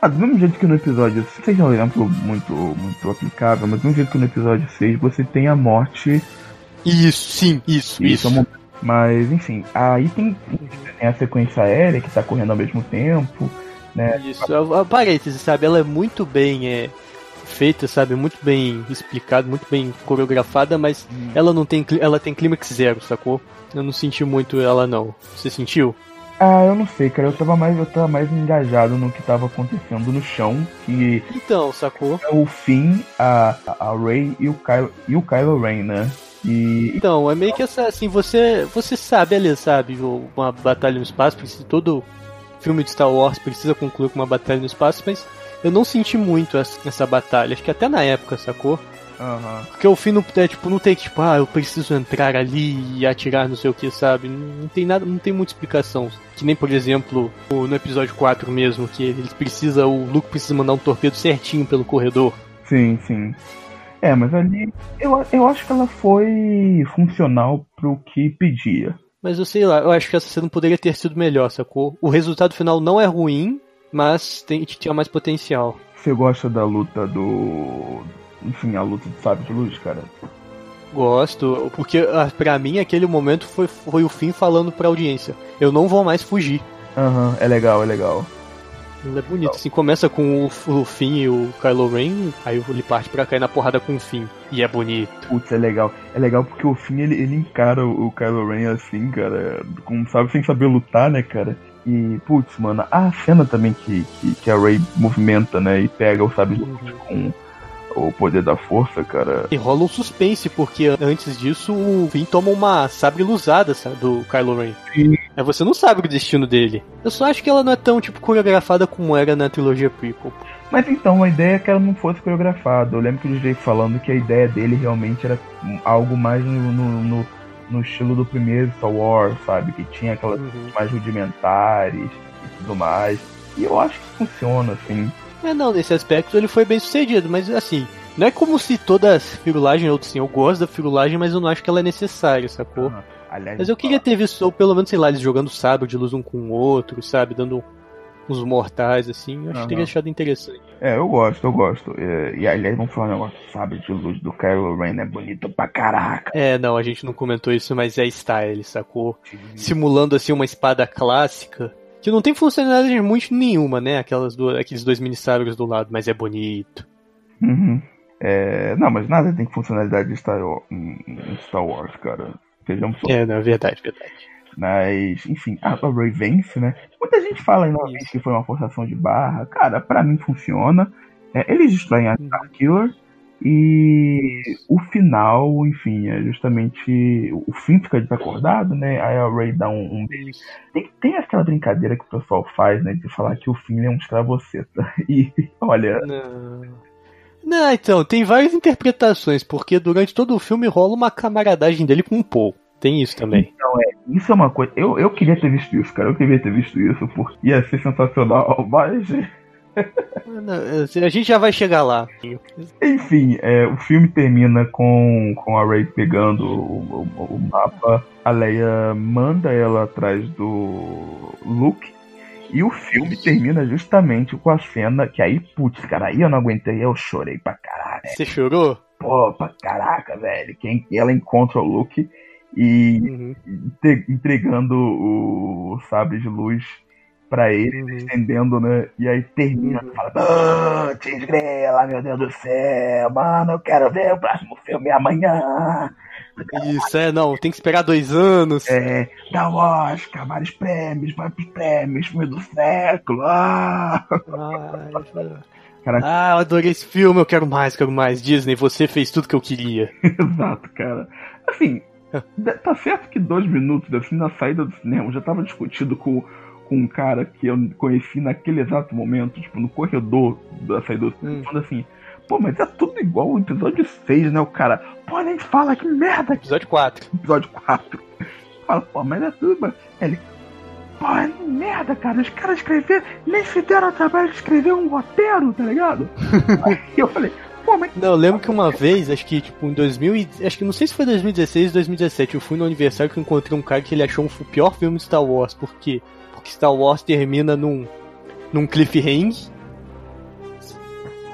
Ah, do mesmo jeito que no episódio 6 é um exemplo muito, muito aplicável, mas do mesmo jeito que no episódio 6 você tem a morte. Isso, sim, isso, isso. isso. É mas, enfim, aí tem, tem a sequência aérea que tá correndo ao mesmo tempo né? Isso, a, a parênteses, sabe? Ela é muito bem é, feita, sabe? Muito bem explicada, muito bem coreografada, mas hum. ela não tem. Ela tem clímax zero, sacou? Eu não senti muito ela não. Você sentiu? Ah, eu não sei, cara. Eu tava mais, eu tava mais engajado no que tava acontecendo no chão. Que então, sacou? É o Finn, a, a Ray e o Kylo, e o Kylo Ren, né? E... Então, é meio que essa, assim, você, você sabe ali, sabe, uma batalha no espaço, porque todo filme de Star Wars precisa concluir com uma batalha no espaço, mas eu não senti muito essa, essa batalha. Acho que até na época, sacou? Uhum. Porque o fim não, é, tipo, não tem tipo, ah, eu preciso entrar ali e atirar não sei o que, sabe? Não tem nada, não tem muita explicação. Que nem, por exemplo, no episódio 4 mesmo, que eles precisa, o Luke precisa mandar um torpedo certinho pelo corredor. Sim, sim. É, mas ali eu, eu acho que ela foi funcional pro que pedia. Mas eu sei lá, eu acho que essa cena poderia ter sido melhor, sacou? O resultado final não é ruim, mas tem, tinha mais potencial. Você gosta da luta do. Enfim, a luta de sábio de luz, cara? Gosto, porque ah, para mim aquele momento foi, foi o fim falando pra audiência. Eu não vou mais fugir. Aham, uhum, é legal, é legal. Ele é bonito, assim, começa com o, o Finn e o Kylo Ren, aí ele parte pra cair na porrada com o Finn. E é bonito. Putz, é legal. É legal porque o Finn, ele, ele encara o, o Kylo Ren assim, cara, como sabe, sem saber lutar, né, cara? E, putz, mano, a cena também que, que, que a Rey movimenta, né, e pega o sabre uhum. com o poder da força, cara. E rola um suspense, porque antes disso o Finn toma uma sabre luzada sabe, do Kylo Ren. Sim. É, você não sabe o destino dele. Eu só acho que ela não é tão, tipo, coreografada como era na trilogia prequel. Mas então, a ideia é que ela não fosse coreografada. Eu lembro que o DJ falando que a ideia dele realmente era algo mais no, no, no, no estilo do primeiro Star Wars, sabe? Que tinha aquelas uhum. mais rudimentares e tudo mais. E eu acho que funciona, assim. É, não, nesse aspecto ele foi bem sucedido, mas assim, não é como se toda firulagem, ou assim, eu gosto da firulagem, mas eu não acho que ela é necessária, sacou? Uhum. Aliás, mas eu queria ter visto, ou pelo menos, sei lá, eles jogando sábio de luz um com o outro, sabe? Dando uns mortais, assim, eu acho uhum. que teria achado interessante. É, eu gosto, eu gosto. E, e aliás, vamos falar um negócio, sabe, de luz do Kylo Ren é bonito pra caraca. É, não, a gente não comentou isso, mas é style, sacou? Sim. Simulando, assim, uma espada clássica que não tem funcionalidade muito nenhuma, né? Aquelas do, aqueles dois mini sabres do lado, mas é bonito. Uhum. É, não, mas nada tem funcionalidade de Star, em Star Wars, cara. Sejamos só. É, não, é verdade, verdade. Mas, enfim, a Ray vence, né? Muita gente fala vez que foi uma forçação de barra. Cara, pra mim funciona. É, eles destroem a Star Killer. E o final, enfim, é justamente. O fim fica desacordado, né? Aí a Ray dá um, um beijo. Tem, tem aquela brincadeira que o pessoal faz, né? De falar que o fim é um escravoceta. E olha. Não. Não, então, tem várias interpretações, porque durante todo o filme rola uma camaradagem dele com o Paul. Tem isso também. Então, é, isso é uma coisa. Eu, eu queria ter visto isso, cara. Eu queria ter visto isso, porque ia ser sensacional, mas. A gente já vai chegar lá. Enfim, é, o filme termina com, com a Ray pegando o, o, o, mapa. A Leia manda ela atrás do Luke. E o filme termina justamente com a cena que aí, putz, cara, aí eu não aguentei, eu chorei pra caralho. Você chorou? Pô, pra caraca, velho. Quem, ela encontra o Luke e uhum. entregando o sabre de luz pra ele, uhum. estendendo, né? E aí termina, uhum. fala, putz, grela, meu Deus do céu, mano, eu quero ver o próximo filme amanhã. Isso, é, não, tem que esperar dois anos. É, dá o Oscar, vários prêmios, vários prêmios, filme do século. Ah. Ai, ah, eu adorei esse filme, eu quero mais, quero mais. Disney, você fez tudo que eu queria. Exato, cara. Assim, tá certo que dois minutos assim na saída do cinema já tava discutido com com um cara que eu conheci naquele exato momento, tipo, no corredor da saída do hum. falando assim, pô, mas é tudo igual o episódio 6, né? O cara, pô, nem fala que merda. Episódio 4. Episódio 4. Fala, pô, mas é tudo. Mas... Ele, Porra, merda, cara. Os caras escreveram, nem se deram o trabalho de escrever um roteiro, tá ligado? Aí eu falei, pô, mas. Não, eu lembro que uma vez, acho que tipo em 2000, e- acho que não sei se foi 2016 ou 2017, eu fui no aniversário que eu encontrei um cara que ele achou o pior filme de Star Wars. Por Porque Star Wars termina num, num cliffhanger,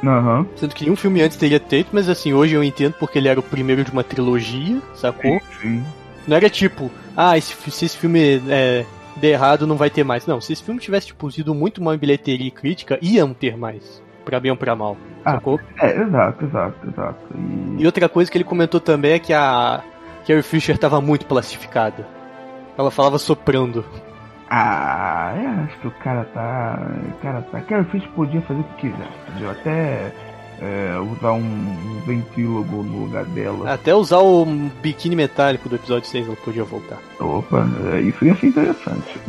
Aham. sendo que nenhum filme antes teria feito, mas assim, hoje eu entendo porque ele era o primeiro de uma trilogia, sacou? Sim. Não era tipo, ah, esse, se esse filme é, der errado não vai ter mais. Não, se esse filme tivesse tipo, sido muito mal em bilheteria e crítica, iam ter mais. Pra bem ou pra mal. Ah. Sacou? É, exato, exato, exato. E... E outra coisa que ele comentou também é que a Carrie Fisher tava muito plastificada. Ela falava soprando. Ah, eu acho que o cara tá. O cara tá. Carrie Fisher podia fazer o que quiser, entendeu? Até é, usar um, um ventrílogo no lugar dela. Até usar o biquíni metálico do episódio 6 ela podia voltar. Opa, é, isso ia ser interessante.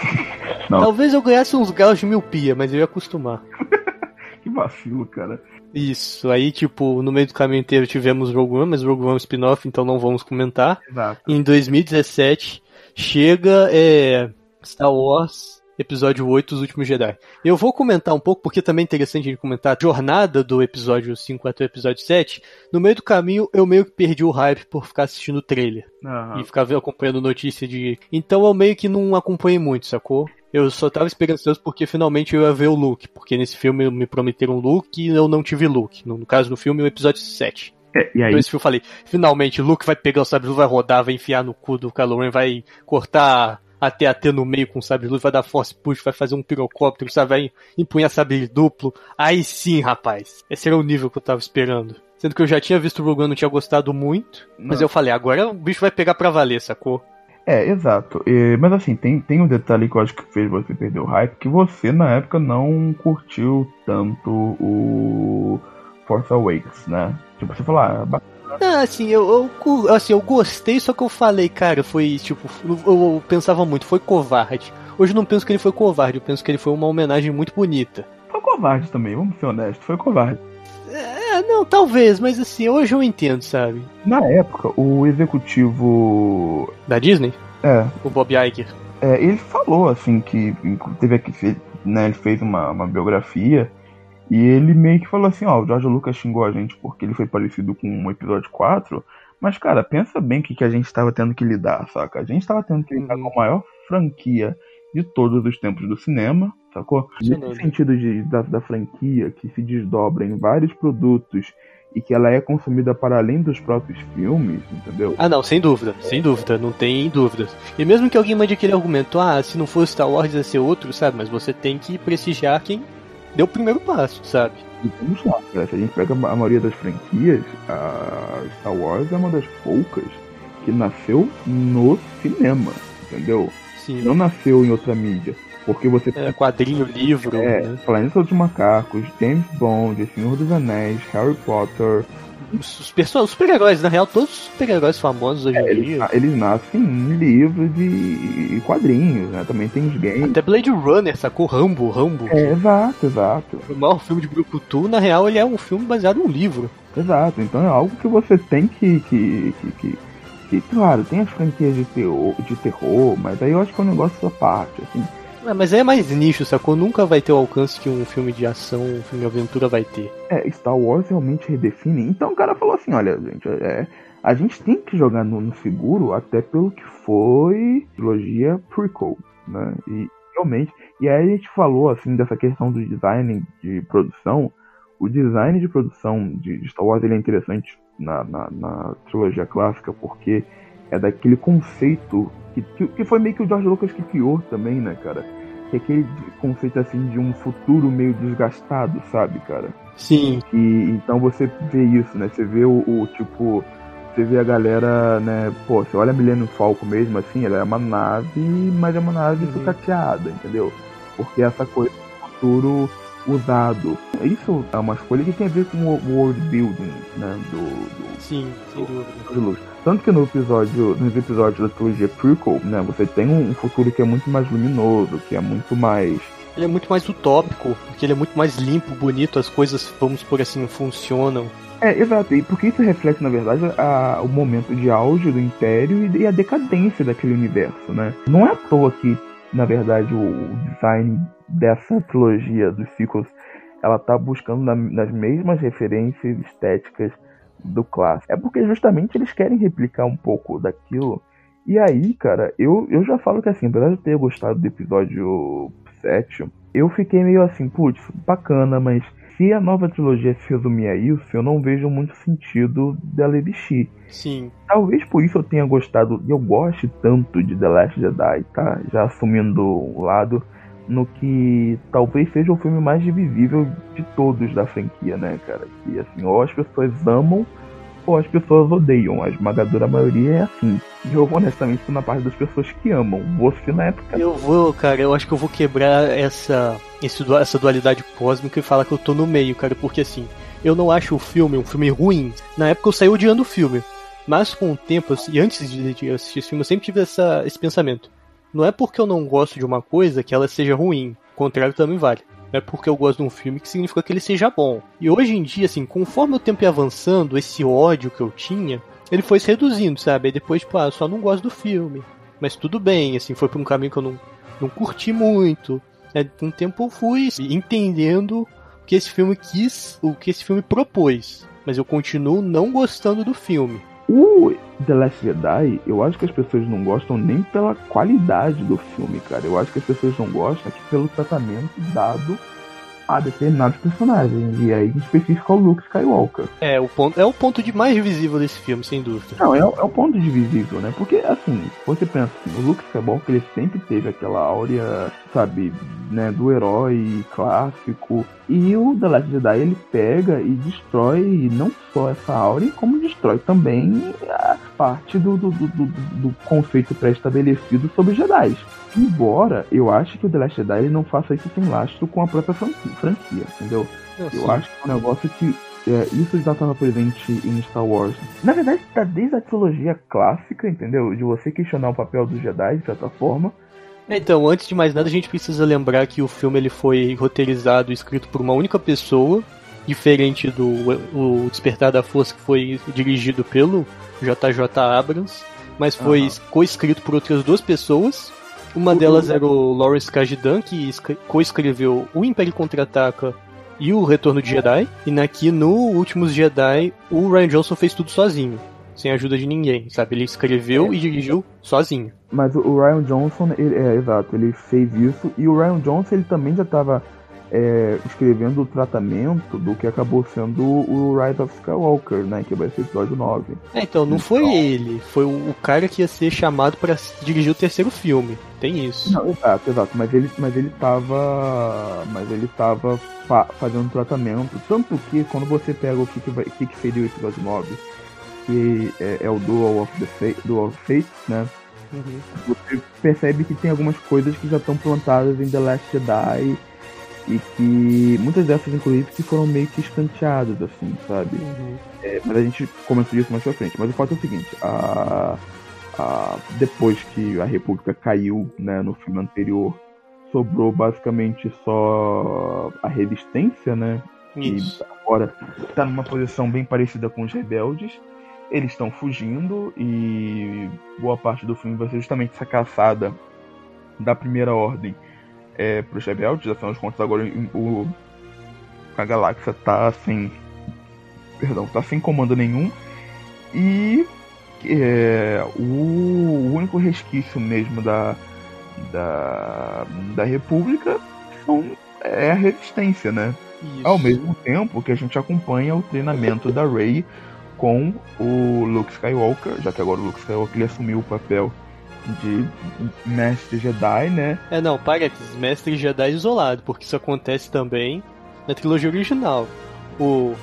Talvez eu ganhasse uns graus de miopia, mas eu ia acostumar. que vacilo, cara. Isso, aí tipo, no meio do caminho inteiro tivemos Rogue One, mas Rogue One é um spin-off, então não vamos comentar. Exato. Em 2017 chega é, Star Wars Episódio 8, Os Últimos Jedi. Eu vou comentar um pouco, porque também é interessante a gente comentar a jornada do episódio 5 até o episódio 7. No meio do caminho, eu meio que perdi o hype por ficar assistindo o trailer. Aham. E ficar acompanhando notícia de. Então eu meio que não acompanhei muito, sacou? Eu só tava esperançoso porque finalmente eu ia ver o Luke. Porque nesse filme me prometeram Luke e eu não tive Luke. No caso do filme, o episódio 7. É, e aí, Então esse filme eu falei, finalmente, Luke vai pegar o sabre vai rodar, vai enfiar no cu do Kylo Ren, vai cortar a TAT no meio com sabre de luz, vai dar force push, vai fazer um pirocóptero, sabe, vai empunhar sabre duplo. Aí sim, rapaz. Esse era o nível que eu tava esperando. Sendo que eu já tinha visto o Rogue One, não tinha gostado muito, mas Não. eu falei, agora o bicho vai pegar pra valer, sacou? É, exato. É, mas assim, tem, tem um detalhe que eu acho que fez você perder o hype, que você na época não curtiu tanto o Force Awakens, né? Tipo, você falou, ah, Ah, assim, eu, eu, assim, eu gostei, só que eu falei, cara, foi tipo, eu, eu pensava muito, foi covarde. Hoje eu não penso que ele foi covarde, eu penso que ele foi uma homenagem muito bonita. foi covarde também, vamos ser honestos, foi covarde. É, não, talvez, mas assim, hoje eu entendo, sabe? Na época, o executivo. Da Disney, É, o Bob Iger. é, ele falou assim que teve aqui, né, ele fez uma, uma biografia e ele meio que falou assim, ó, o George Lucas xingou a gente porque ele foi parecido com o episódio 4, mas cara, pensa bem o que, que a gente estava tendo que lidar, saca? A gente estava tendo que lidar Uhum. com a maior franquia de todos os tempos do cinema, sacou? Nesse dúvida. sentido de, da, da franquia que se desdobra em vários produtos e que ela é consumida para além dos próprios filmes, entendeu? Ah, não, sem dúvida, sem dúvida, não tem dúvidas. E mesmo que alguém mande aquele argumento, ah, se não fosse Star Wars ia ser outro, sabe? Mas você tem que prestigiar quem deu o primeiro passo, sabe? E vamos lá, cara, se a gente pega a maioria das franquias, a Star Wars é uma das poucas que nasceu no cinema, entendeu? Sim. Não nasceu em outra mídia. Porque você É, quadrinho, livro, é, né? Planeta dos Macacos, James Bond, Senhor dos Anéis, Harry Potter, Os, os perso- os super-heróis, na real, todos os super-heróis famosos hoje em eles, dia. eles nascem em livros e, quadrinhos, né? Também tem os games. Até Blade Runner, sacou? Rambo, Rambo. É, exato, exato. O maior filme de Brucutu, na real, ele é um filme baseado num livro. Exato, então é algo que você tem que. que, que, que, claro, tem as franquias de terror, de terror, mas aí eu acho que é um negócio à parte, assim. É, mas é mais nicho, sacou? Nunca vai ter o alcance que um filme de ação, um filme de aventura vai ter. É, Star Wars realmente redefine. Então o cara falou assim, olha, gente, é, a gente tem que jogar no, no seguro até pelo que foi trilogia prequel, né? E realmente, e aí a gente falou assim dessa questão do design de produção. O design de produção de, Star Wars ele é interessante na, na, na trilogia clássica porque é daquele conceito que, que, que foi meio que o George Lucas que criou também, né, cara? Que é aquele conceito assim de um futuro meio desgastado, sabe, cara? Sim, E então você vê isso, né? Você vê o, o, tipo. Você vê a galera, né? Pô, você olha a Millennium Falcon mesmo, assim, ela é uma nave, mas é uma nave Uhum. sucateada, entendeu? Porque essa coisa do futuro usado. Isso é uma escolha que tem a ver com o world building, né? Do, do, sim, sem dúvida. de luz. Tanto que no episódio, nos episódios da trilogia prequel, né, você tem um, futuro que é muito mais luminoso, que é muito mais Ele é muito mais utópico, porque ele é muito mais limpo, bonito, as coisas, vamos por assim, funcionam. É, exato, e porque isso reflete, na verdade, a- o momento de auge do Império e, e a decadência daquele universo, né? Não é à toa que na verdade, o design dessa trilogia dos sequels, ela tá buscando na, nas mesmas referências estéticas do clássico. É porque justamente eles querem replicar um pouco daquilo. E aí, cara, eu, eu já falo que assim, apesar de eu ter gostado do episódio 7, eu fiquei meio assim, putz, bacana, mas se a nova trilogia se resumir a isso, eu não vejo muito sentido dela existir. Sim. Talvez por isso eu tenha gostado, e eu goste tanto de The Last Jedi, tá? Já assumindo o lado, no que talvez seja o filme mais divisível de todos da franquia, né, cara? Que assim, ou as pessoas amam ou as pessoas odeiam. A esmagadora maioria é assim. E eu honestamente na parte das pessoas que amam. Você na época. Eu vou, cara, eu acho que eu vou quebrar essa, essa dualidade cósmica e falar que eu tô no meio, cara, porque assim, eu não acho o filme um filme ruim. Na época eu saí odiando o filme. Mas com o tempo, e antes de assistir esse filme, eu sempre tive essa, esse pensamento. Não é porque eu não gosto de uma coisa que ela seja ruim. O contrário também vale. Não é porque eu gosto de um filme que significa que ele seja bom. E hoje em dia, assim, conforme o tempo ia avançando, esse ódio que eu tinha, ele foi se reduzindo, sabe? Aí depois, tipo, ah, só não gosto do filme. Mas tudo bem, assim, foi por um caminho que eu não, não curti muito. Aí, com o tempo eu fui entendendo o que esse filme quis, o que esse filme propôs. Mas eu continuo não gostando do filme. O The Last Jedi, eu acho que as pessoas não gostam nem pela qualidade do filme, cara. Eu acho que as pessoas não gostam aqui pelo tratamento dado a determinados personagens, e aí em específico ao Luke Skywalker. É, o ponto, é o ponto de mais divisível desse filme, sem dúvida. Não, é, é o ponto divisível, né? Porque, assim, você pensa assim, o Luke Skywalker, ele sempre teve aquela áurea, sabe, né, do herói clássico, e o The Last Jedi, ele pega e destrói não só essa áurea, como destrói também a parte do, do, do, do, do conceito pré-estabelecido sobre Jedi. Embora eu acho que o The Last Jedi ele não faça isso sem lastro com a própria franquia, entendeu? Eu, eu acho que é um negócio que é, isso já estava presente em Star Wars. Na verdade, está desde a trilogia clássica, entendeu? De você questionar o papel dos Jedi, de certa forma. Então, antes de mais nada, a gente precisa lembrar que o filme ele foi roteirizado e escrito por uma única pessoa, diferente do o Despertar da Força, que foi dirigido pelo JJ Abrams, mas foi uhum. co-escrito por outras duas pessoas, uma delas era o Lawrence Kasdan, que co-escreveu O Império Contra-Ataca e O Retorno de Jedi. E aqui no Últimos Jedi, o Ryan Johnson fez tudo sozinho. Sem ajuda de ninguém, sabe? Ele escreveu é. e dirigiu sozinho. Mas o Ryan Johnson, ele, é exato, ele fez isso. E o Ryan Johnson, ele também já estava é, escrevendo o tratamento do que acabou sendo o Rise of Skywalker, né? Que vai ser o episódio 9. É, então, não foi então- ele, foi o, cara que ia ser chamado para dirigir o terceiro filme. Tem isso. Não, exato, exato. Mas ele, mas ele tava. Mas ele tava fa fazendo tratamento. Tanto que quando você pega o que, que, vai, que, que seria o episódio 9, que é, é o Duel of the Fate, Duel of Fate, né? Uhum. Você percebe que tem algumas coisas que já estão plantadas em The Last Jedi e que muitas dessas, inclusive, que foram meio que escanteadas, assim, sabe? Uhum. É, mas a gente comentou isso mais pra frente. Mas o fato é o seguinte, a, a, depois que a República caiu né, no filme anterior, sobrou basicamente só a resistência, né? Isso. E agora está numa posição bem parecida com os rebeldes. Eles estão fugindo e boa parte do filme vai ser justamente essa caçada da Primeira Ordem é, para os rebeldes, afinal de contas agora o, a galáxia tá sem. Perdão, tá sem comando nenhum. E é, o, único resquício mesmo da, da, da República são, é a resistência, né? Isso. Ao mesmo tempo que a gente acompanha o treinamento da Rey com o Luke Skywalker, já que agora o Luke Skywalker assumiu o papel de mestre Jedi, né? É, não, parênteses, mestre Jedi isolado, porque isso acontece também na trilogia original. O,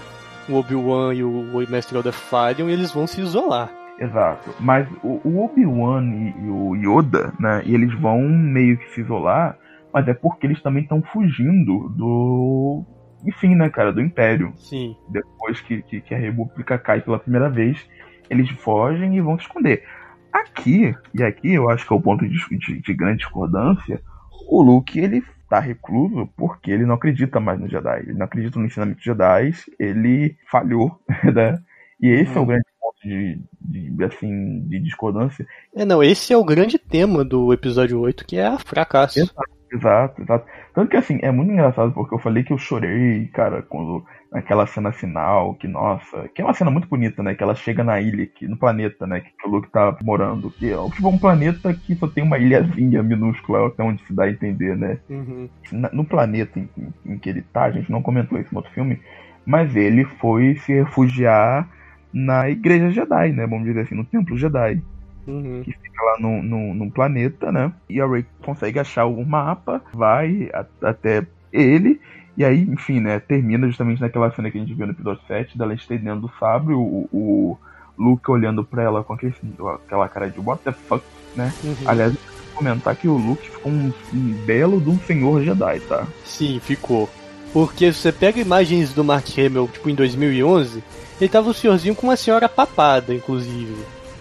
o Obi-Wan e o, o mestre Yoda falham e eles vão se isolar. Exato, mas o, o Obi-Wan e, e, o Yoda, né, e eles vão meio que se isolar, mas é porque eles também estão fugindo do... Enfim, né, cara, do Império. Sim. Depois que, que, que a República cai pela primeira vez, eles fogem e vão se esconder. Aqui, e aqui eu acho que é o ponto de, de, de grande discordância, o Luke ele tá recluso porque ele não acredita mais no Jedi. Ele não acredita no ensinamento de Jedi, ele falhou, né? E esse é o uhum. grande ponto de, de, assim, de discordância. É, não, esse é o grande tema do episódio 8, que é a fracasso. Exato, exato, exato. Tanto que assim, é muito engraçado porque eu falei que eu chorei, cara, quando naquela cena final, que nossa, que é uma cena muito bonita, né? Que ela chega na ilha, que, no planeta, né? Que o Luke tá morando, que é tipo um planeta que só tem uma ilhazinha minúscula, até onde se dá a entender, né? Uhum. no planeta em, em, em, que ele tá, a gente não comentou isso no outro filme, mas ele foi se refugiar na igreja Jedi, né? Vamos dizer assim, no templo Jedi. Uhum. Que fica lá no, no, no, planeta, né? E a Rey consegue achar o mapa, vai a, até ele e aí, enfim, né, termina justamente naquela cena que a gente viu no episódio 7, dela estendendo o sabre, o, o Luke olhando pra ela com aquele, aquela cara de what the fuck, né? Uhum. Aliás, comentar que o Luke ficou um, um, belo de um senhor Jedi, tá? Sim, ficou. Porque se você pega imagens do Mark Hamill, tipo, em 2011, ele tava um senhorzinho com uma senhora papada, inclusive.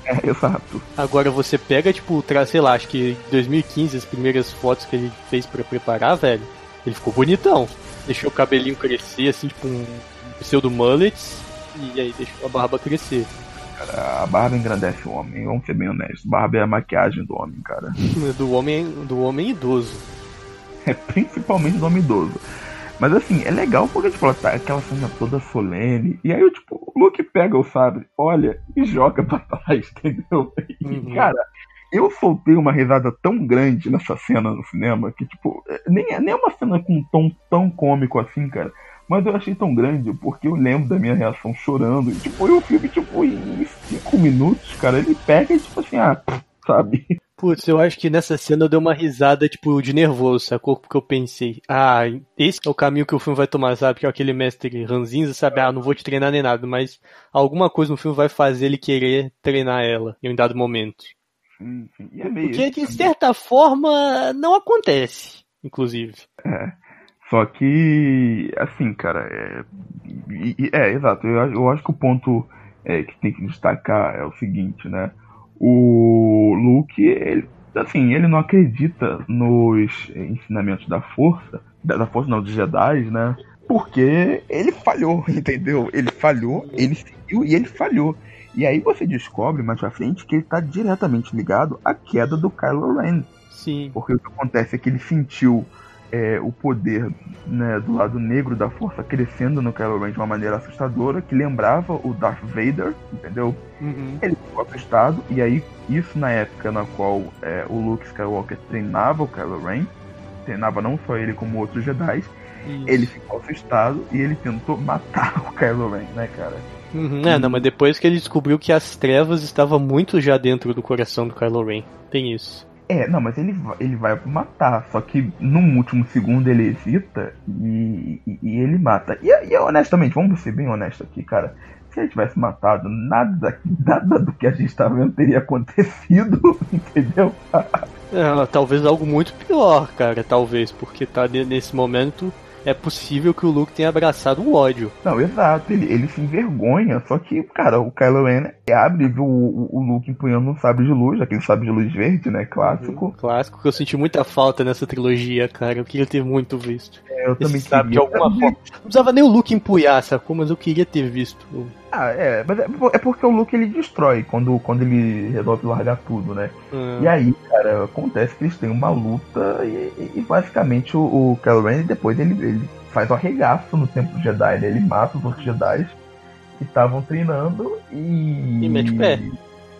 É, exato. Agora você pega, tipo, tra sei lá, acho que em 2015, as primeiras fotos que ele fez para preparar, velho, ele ficou bonitão deixou o cabelinho crescer, assim, tipo um pseudo mullets, e aí deixou a barba crescer. Cara, a barba engrandece o homem, vamos ser bem honestos. Barba é a maquiagem do homem, cara. do homem, do homem idoso. É, principalmente do homem idoso. Mas assim, é legal porque, tipo, tá aquela cena toda solene. E aí, tipo, o Luke pega o sabre, olha e joga pra trás, entendeu? E, uhum. cara, eu soltei uma risada tão grande nessa cena no cinema que, tipo, nem, é, nem é uma cena com um tom tão cômico assim, cara. Mas eu achei tão grande porque eu lembro da minha reação chorando. E, tipo, o filme, tipo, em cinco minutos, cara, ele pega e, tipo assim, ah, sabe? Putz, eu acho que nessa cena eu dei uma risada, tipo, de nervoso, sacou? Porque eu pensei, ah, esse é o caminho que o filme vai tomar, sabe? Que é aquele mestre ranzinza, sabe? Ah, não vou te treinar nem nada, mas alguma coisa no filme vai fazer ele querer treinar ela em um dado momento. Sim, sim. E é meio Porque de certa forma não acontece, inclusive. É. Só que, assim, cara, é, é exato. Eu, eu acho que o ponto é, que tem que destacar é o seguinte, né? O Luke, ele, assim, ele não acredita nos ensinamentos da força, da, da força não, dos Jedi, né? Porque ele falhou, entendeu? Ele falhou, ele seguiu e ele falhou. E aí você descobre mais pra frente que ele tá diretamente ligado à queda do Kylo Ren. Sim. Porque o que acontece é que ele sentiu é, o poder né, do lado negro da força crescendo no Kylo Ren de uma maneira assustadora, que lembrava o Darth Vader, entendeu? Uhum. Ele ficou assustado, e aí isso na época na qual é, o Luke Skywalker treinava o Kylo Ren, treinava não só ele como outros Jedi, ele ficou assustado e ele tentou matar o Kylo Ren, né, cara? Uhum, é, não, mas depois que ele descobriu que as trevas estavam muito já dentro do coração do Kylo Ren. Tem isso. É, não, mas ele, ele vai matar, só que no último segundo ele hesita e, e, e ele mata. E, e, honestamente, vamos ser bem honestos aqui, cara. Se ele tivesse matado, nada, nada do que a gente tá vendo teria acontecido, entendeu? é, talvez algo muito pior, cara, talvez, porque tá nesse momento é possível que o Luke tenha abraçado o ódio. Não, exato, ele, ele se envergonha, só que, cara, o Kylo Ren abre e vê o, o, o, Luke empunhando um sabre de luz, aquele sabre de luz verde, né, clássico. Uhum, clássico, que eu senti muita falta nessa trilogia, cara, eu queria ter muito visto. É, eu também sabe de alguma forma. Não precisava nem o Luke empunhar, sacou? Mas eu queria ter visto. Ah, é, mas é, é porque o Luke ele destrói quando, quando ele resolve largar tudo, né? Hum. E aí, cara, acontece que eles têm uma luta e, e basicamente o, o Kylo Ren depois ele, ele faz um arregaço no Templo Jedi, né? ele mata os outros Jedi que estavam treinando e. E mete o pé.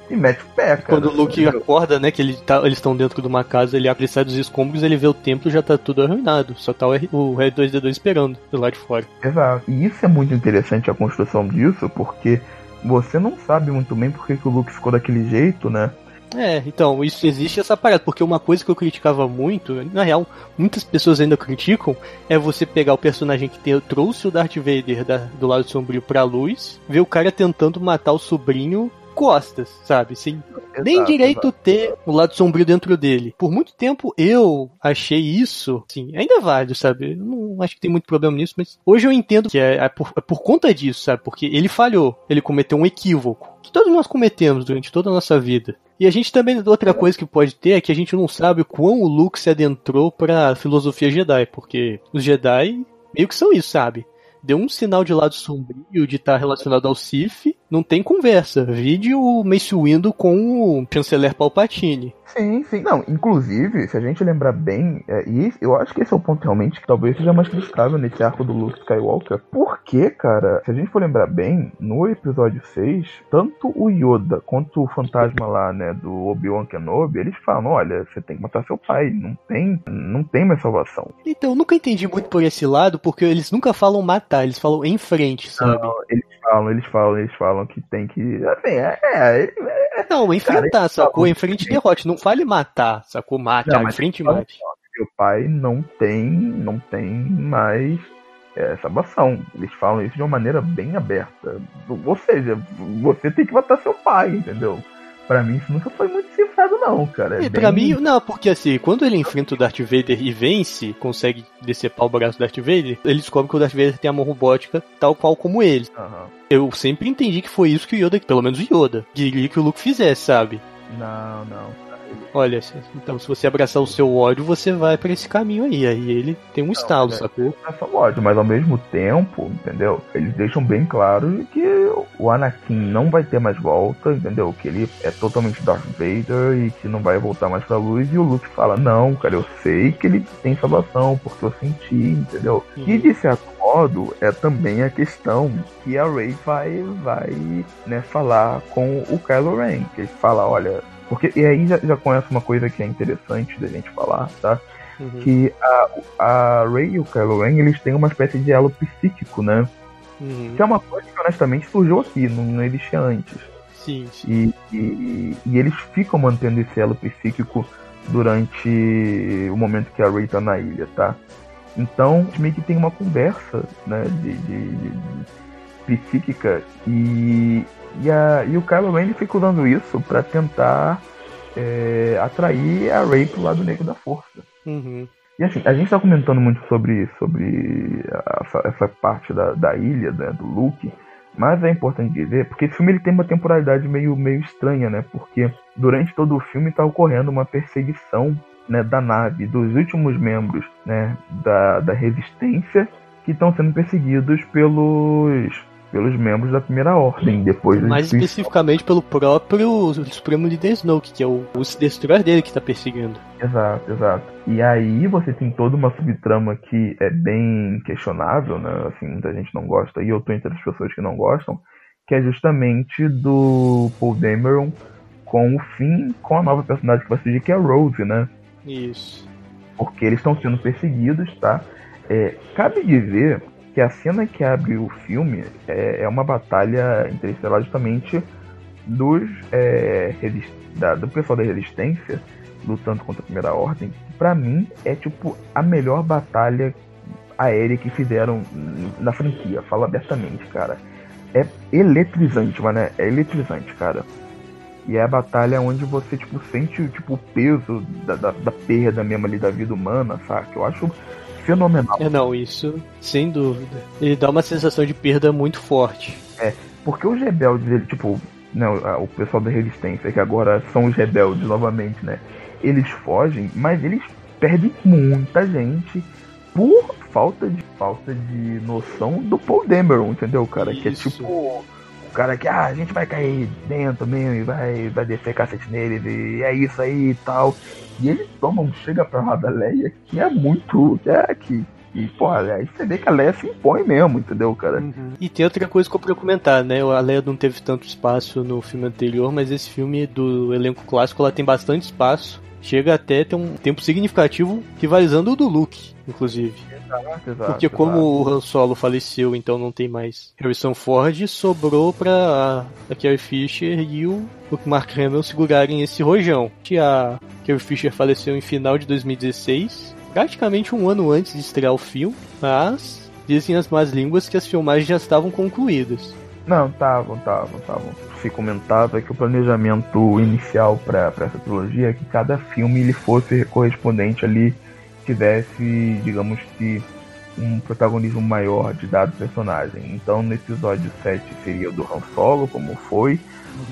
E mete o pé, cara. Quando o Luke acorda, né, que ele tá, eles estão dentro de uma casa, ele, ele sai dos escombros, ele vê o templo já tá tudo arruinado. Só tá o, o R2D2 esperando do lado de fora. Exato. E isso é muito interessante a construção disso, porque você não sabe muito bem porque que o Luke ficou daquele jeito, né? É, então, isso existe essa parada, porque uma coisa que eu criticava muito, na real, muitas pessoas ainda criticam, é você pegar o personagem que te, trouxe o Darth Vader da, do lado sombrio pra luz, ver o cara tentando matar o sobrinho costas, sabe? Sem exato, nem direito exato. ter o lado sombrio dentro dele. Por muito tempo eu achei isso, sim, ainda é válido, sabe? Eu não acho que tem muito problema nisso, mas hoje eu entendo que é, é, por, é por conta disso, sabe? Porque ele falhou, ele cometeu um equívoco que todos nós cometemos durante toda a nossa vida. E a gente também, outra coisa que pode ter é que a gente não sabe o quão o Luke se adentrou pra filosofia Jedi, porque os Jedi meio que são isso, sabe? Deu um sinal de lado sombrio de estar tá relacionado ao Sith, não tem conversa. Vide o Mace Windu com o chanceler Palpatine. Sim, sim. Não, inclusive, se a gente lembrar bem, é, e eu acho que esse é o ponto realmente que talvez seja mais criticável nesse arco do Luke Skywalker. Porque, cara, se a gente for lembrar bem, no episódio 6, tanto o Yoda quanto o fantasma lá, né, do Obi-Wan Kenobi, eles falam, olha, você tem que matar seu pai, não tem, não tem mais salvação. Então, eu nunca entendi muito por esse lado, porque eles nunca falam matar, eles falam em frente, sabe? Não, eles falam, eles falam, eles falam que tem que. Assim, é. é, é não, enfrentar, cara, sacou? Em frente derrote. Não fale matar, sacou? Mate, não, em frente mate. Meu pai não tem. Não tem mais é, salvação. Eles falam isso de uma maneira bem aberta. Ou seja, você tem que matar seu pai, entendeu? Pra mim isso nunca foi muito cifrado, não, cara. É, bem... Pra mim, não, porque assim, quando ele enfrenta o Darth Vader e vence, consegue decepar o braço do Darth Vader, ele descobre que o Darth Vader tem a mão robótica tal qual como ele. Uhum. Eu sempre entendi que foi isso que o Yoda, pelo menos o Yoda, queria que o Luke fizesse, sabe? Não, não. Olha, então se você abraçar o seu ódio, você vai para esse caminho aí. Aí ele tem um estalo, é, sacou? Não é só ódio, mas ao mesmo tempo, entendeu? Eles deixam bem claro que o Anakin não vai ter mais volta, entendeu? Que ele é totalmente Darth Vader e que não vai voltar mais pra luz. E o Luke fala: Não, cara, eu sei que ele tem salvação, porque eu senti, entendeu? Uhum. E de certo modo, é também a questão que a Rey vai, vai né, falar com o Kylo Ren. Que ele fala: Olha porque, e aí já, já conhece uma coisa que é interessante da gente falar, tá? Uhum. Que a, a Rey e o Kylo Ren, eles têm uma espécie de elo psíquico, né? Uhum. Que é uma coisa que honestamente surgiu aqui, não, não existia antes. Sim, sim. E, e, e, eles ficam mantendo esse elo psíquico durante o momento que a Rey tá na ilha, tá? Então, meio que tem uma conversa, né, de, de, de, de psíquica e, e, a, e o Kylo Ren fica usando isso para tentar é, atrair a Rey pro lado negro da força. Uhum. E assim, a gente tá comentando muito sobre, sobre essa, essa parte da, da ilha, né, do Luke, mas é importante dizer, porque esse filme ele tem uma temporalidade meio, meio estranha, né? Porque durante todo o filme está ocorrendo uma perseguição né, da nave, dos últimos membros né, da, da resistência que estão sendo perseguidos pelos pelos membros da primeira ordem. Depois Mais especificamente pelo próprio Supremo Líder Snoke, que é o, o Destroyer dele que está perseguindo. Exato, exato. E aí você tem toda uma subtrama que é bem questionável, né? Assim, muita gente não gosta, e eu tô entre as pessoas que não gostam, que é justamente do Paul Dameron com o fim, com a nova personagem que vai surgir, que é a Rose, né? Isso. Porque eles estão sendo perseguidos, tá? É, cabe dizer que a cena que abre o filme é, é uma batalha interestelar justamente dos é, da, do pessoal da resistência lutando contra a primeira ordem para mim é tipo a melhor batalha aérea que fizeram na franquia fala abertamente cara. É eletrizante mano é eletrizante cara. E é a batalha onde você tipo sente tipo o peso da, da, da perda mesmo ali da vida humana sabe eu acho fenomenal. É, não, isso sem dúvida. Ele dá uma sensação de perda muito forte. É, porque os rebeldes, ele, tipo, né, o pessoal da resistência, que agora são os rebeldes novamente, né? Eles fogem, mas eles perdem muita gente por falta de falta de noção do Paul Dameron, entendeu, cara? Isso. Que é tipo cara que ah, a gente vai cair dentro mesmo e vai, vai descer cacete neles e é isso aí e tal. E ele toma um chega pra lá da Leia que é muito. É que. E, pô, aí você vê que a Leia se impõe mesmo, entendeu, cara? Uhum. E tem outra coisa que eu queria comentar, né? A Leia não teve tanto espaço no filme anterior, mas esse filme do elenco clássico ela tem bastante espaço. Chega até ter um tempo significativo rivalizando o do Luke, inclusive. Exato, exato, Porque como exato. o Han Solo faleceu, então não tem mais Harrison Ford, sobrou pra a Carrie Fisher e o Mark Hamill segurarem esse rojão. Que a Carrie Fisher faleceu em final de 2016, praticamente um ano antes de estrear o filme, mas dizem as más línguas que as filmagens já estavam concluídas. Não, estavam, estavam, estavam. Se comentava que o planejamento inicial para essa trilogia é que cada filme ele fosse correspondente ali tivesse, digamos que, um protagonismo maior de dado personagem. Então, no episódio 7 seria o do Han Solo, como foi.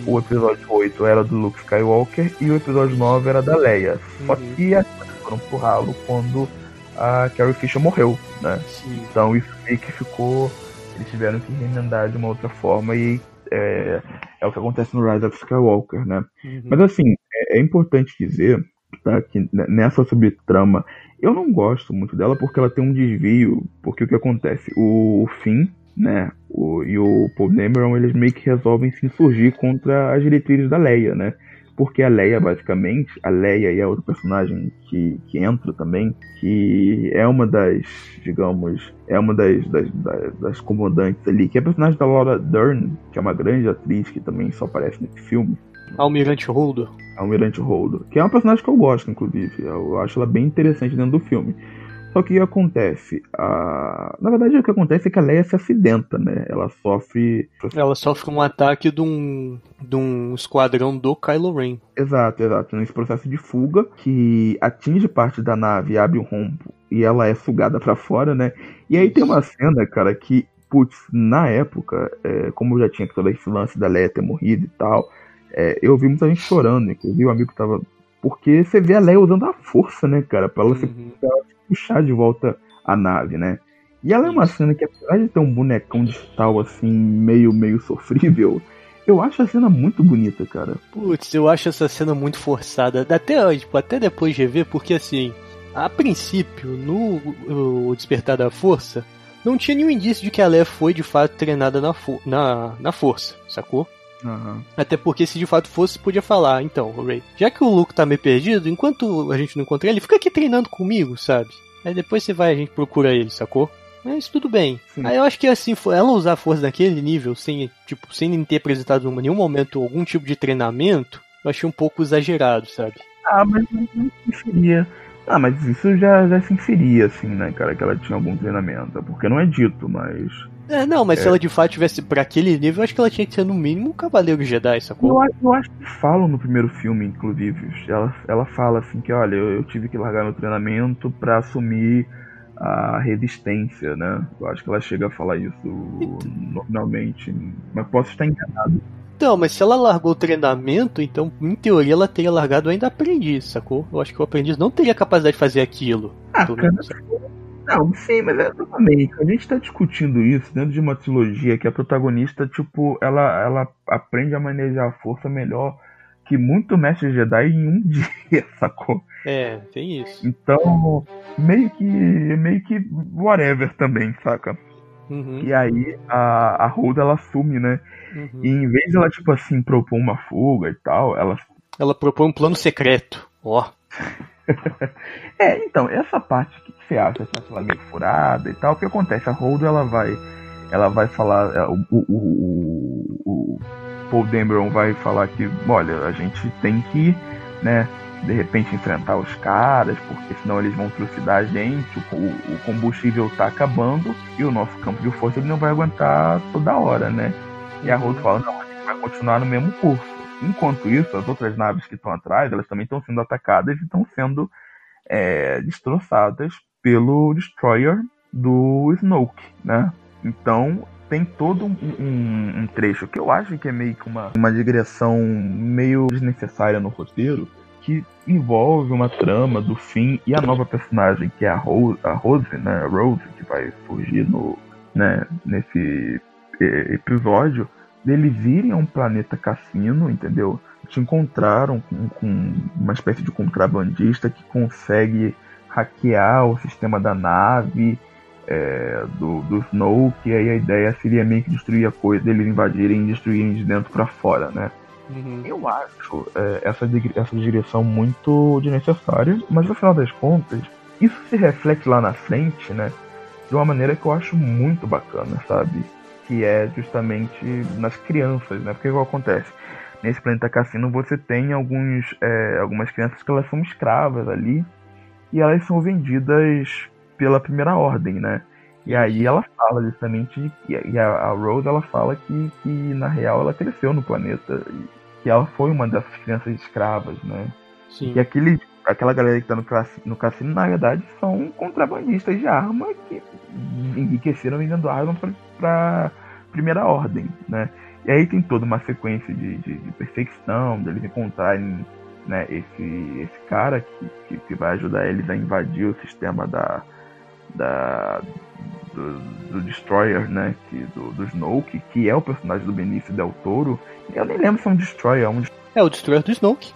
Uhum. O episódio 8 era do Luke Skywalker e o episódio 9 era da Leia. Uhum. Só que as coisas foram pro ralo quando a Carrie Fisher morreu, né? Sim. Então isso meio que ficou. Eles tiveram que remendar de uma outra forma e é, é o que acontece no Rise of Skywalker, né? Uhum. Mas assim, é, é, importante dizer tá, que nessa subtrama eu não gosto muito dela porque ela tem um desvio, porque o que acontece? O, o Finn, né, o, e o Paul Dameron, eles meio que resolvem se insurgir contra as diretrizes da Leia, né? Porque a Leia, basicamente, a Leia e a outra personagem que, que entra também, que é uma das, digamos, é uma das, das, das, das comandantes ali, que é a personagem da Laura Dern, que é uma grande atriz que também só aparece nesse filme. Almirante Holdo. Almirante Holdo, que é uma personagem que eu gosto, inclusive. Eu acho ela bem interessante dentro do filme. Só que o que acontece? A... Na verdade, o que acontece é que a Leia se acidenta, né? Ela sofre. Ela sofre um ataque de um, de um esquadrão do Kylo Ren. Exato, exato. Nesse processo de fuga que atinge parte da nave, abre um rombo e ela é sugada para fora, né? E aí tem uma cena, cara, que, putz, na época, é, como já tinha todo esse lance da Leia ter morrido e tal, é, eu vi muita gente chorando, inclusive o amigo tava. Porque você vê a Leia usando a força, né, cara? Pra ela, uhum. se, pra ela puxar de volta a nave, né? E ela é uma cena que, apesar de ter um bonecão de tal assim, meio, meio sofrível, eu acho a cena muito bonita, cara. Putz, eu acho essa cena muito forçada. Até, tipo, até depois de rever, porque assim, a princípio, no o Despertar da Força, não tinha nenhum indício de que a Leia foi de fato treinada na, na, na força, sacou? Uhum. Até porque se de fato fosse, podia falar, então, Ray, já que o Luke tá meio perdido, enquanto a gente não encontra ele, fica aqui treinando comigo, sabe? Aí depois você vai a gente procura ele, sacou? Mas tudo bem. Sim. Aí eu acho que assim, ela usar a força daquele nível, sem, tipo, sem ter apresentado em nenhum momento algum tipo de treinamento, eu achei um pouco exagerado, sabe? Ah, mas não seria. Ah, mas isso já, já se inferia, assim, né, cara, que ela tinha algum treinamento. Porque não é dito, mas. É, não, mas é. se ela de fato tivesse para aquele nível, eu acho que ela tinha que ser no mínimo um cavaleiro Jedi, sacou? Eu, acho, eu acho que falam no primeiro filme, inclusive. Ela, ela fala assim que, olha, eu, eu tive que largar meu treinamento para assumir a resistência, né? Eu acho que ela chega a falar isso então... normalmente. Mas posso estar enganado. Então, mas se ela largou o treinamento, então, em teoria, ela teria largado ainda aprendiz, sacou? Eu acho que o aprendiz não teria capacidade de fazer aquilo. Ah, cara, não, sim, mas é. A gente tá discutindo isso dentro de uma trilogia que a protagonista, tipo, ela, ela aprende a manejar a força melhor que muito mestre Jedi em um dia, sacou? É, tem isso. Então, meio que. meio que whatever também, saca? Uhum. E aí a, a Holda ela assume, né? Uhum. E em vez de ela, tipo assim, propor uma fuga e tal, ela. Ela propõe um plano secreto. Ó. é, então, essa parte que você acha? Você acha ela meio furada e tal? O que acontece? A Holdo ela vai. Ela vai falar. É, o, o, o, o Paul Dameron vai falar que, olha, a gente tem que, né, de repente enfrentar os caras, porque senão eles vão trucidar a gente, o, o combustível tá acabando e o nosso campo de força ele não vai aguentar toda hora, né? E a Rose fala, não, a gente vai continuar no mesmo curso. Enquanto isso, as outras naves que estão atrás, elas também estão sendo atacadas e estão sendo é, destroçadas pelo Destroyer do Snoke, né? Então tem todo um, um, um, trecho que eu acho que é meio que uma, uma digressão meio desnecessária no roteiro, que envolve uma trama do fim e a nova personagem que é a Rose, a Rose, né, Rose que vai surgir no, né, nesse episódio, deles irem a um planeta cassino, entendeu? Te encontraram com, com uma espécie de contrabandista que consegue hackear o sistema da nave é, do, do Snoke, e aí a ideia seria meio que destruir a coisa, eles invadirem e destruírem de dentro para fora, né? Uhum. Eu acho é, essa, essa direção muito desnecessária, mas no final das contas, isso se reflete lá na frente, né? De uma maneira que eu acho muito bacana, sabe? Que é justamente nas crianças, né? Porque o que acontece? Nesse planeta cassino você tem alguns, é, algumas crianças que elas são escravas ali e elas são vendidas pela primeira ordem, né? E aí ela fala justamente, e a, Rose ela fala que, que na real ela cresceu no planeta, que ela foi uma dessas crianças escravas, né? Sim. E aquele, aquela galera que tá no, no cassino, na verdade, são contrabandistas de arma que enriqueceram vendendo armas pra, pra primeira ordem, né? E aí tem toda uma sequência de, de, de perseguição, deles encontrarem né, esse, esse cara que, que, que, vai ajudar eles a invadir o sistema da, da do, do Destroyer, né? Que, do, do Snoke, que é o personagem do Benício Del Toro. Eu nem lembro se é um Destroyer. É, um... é o Destroyer do Snoke.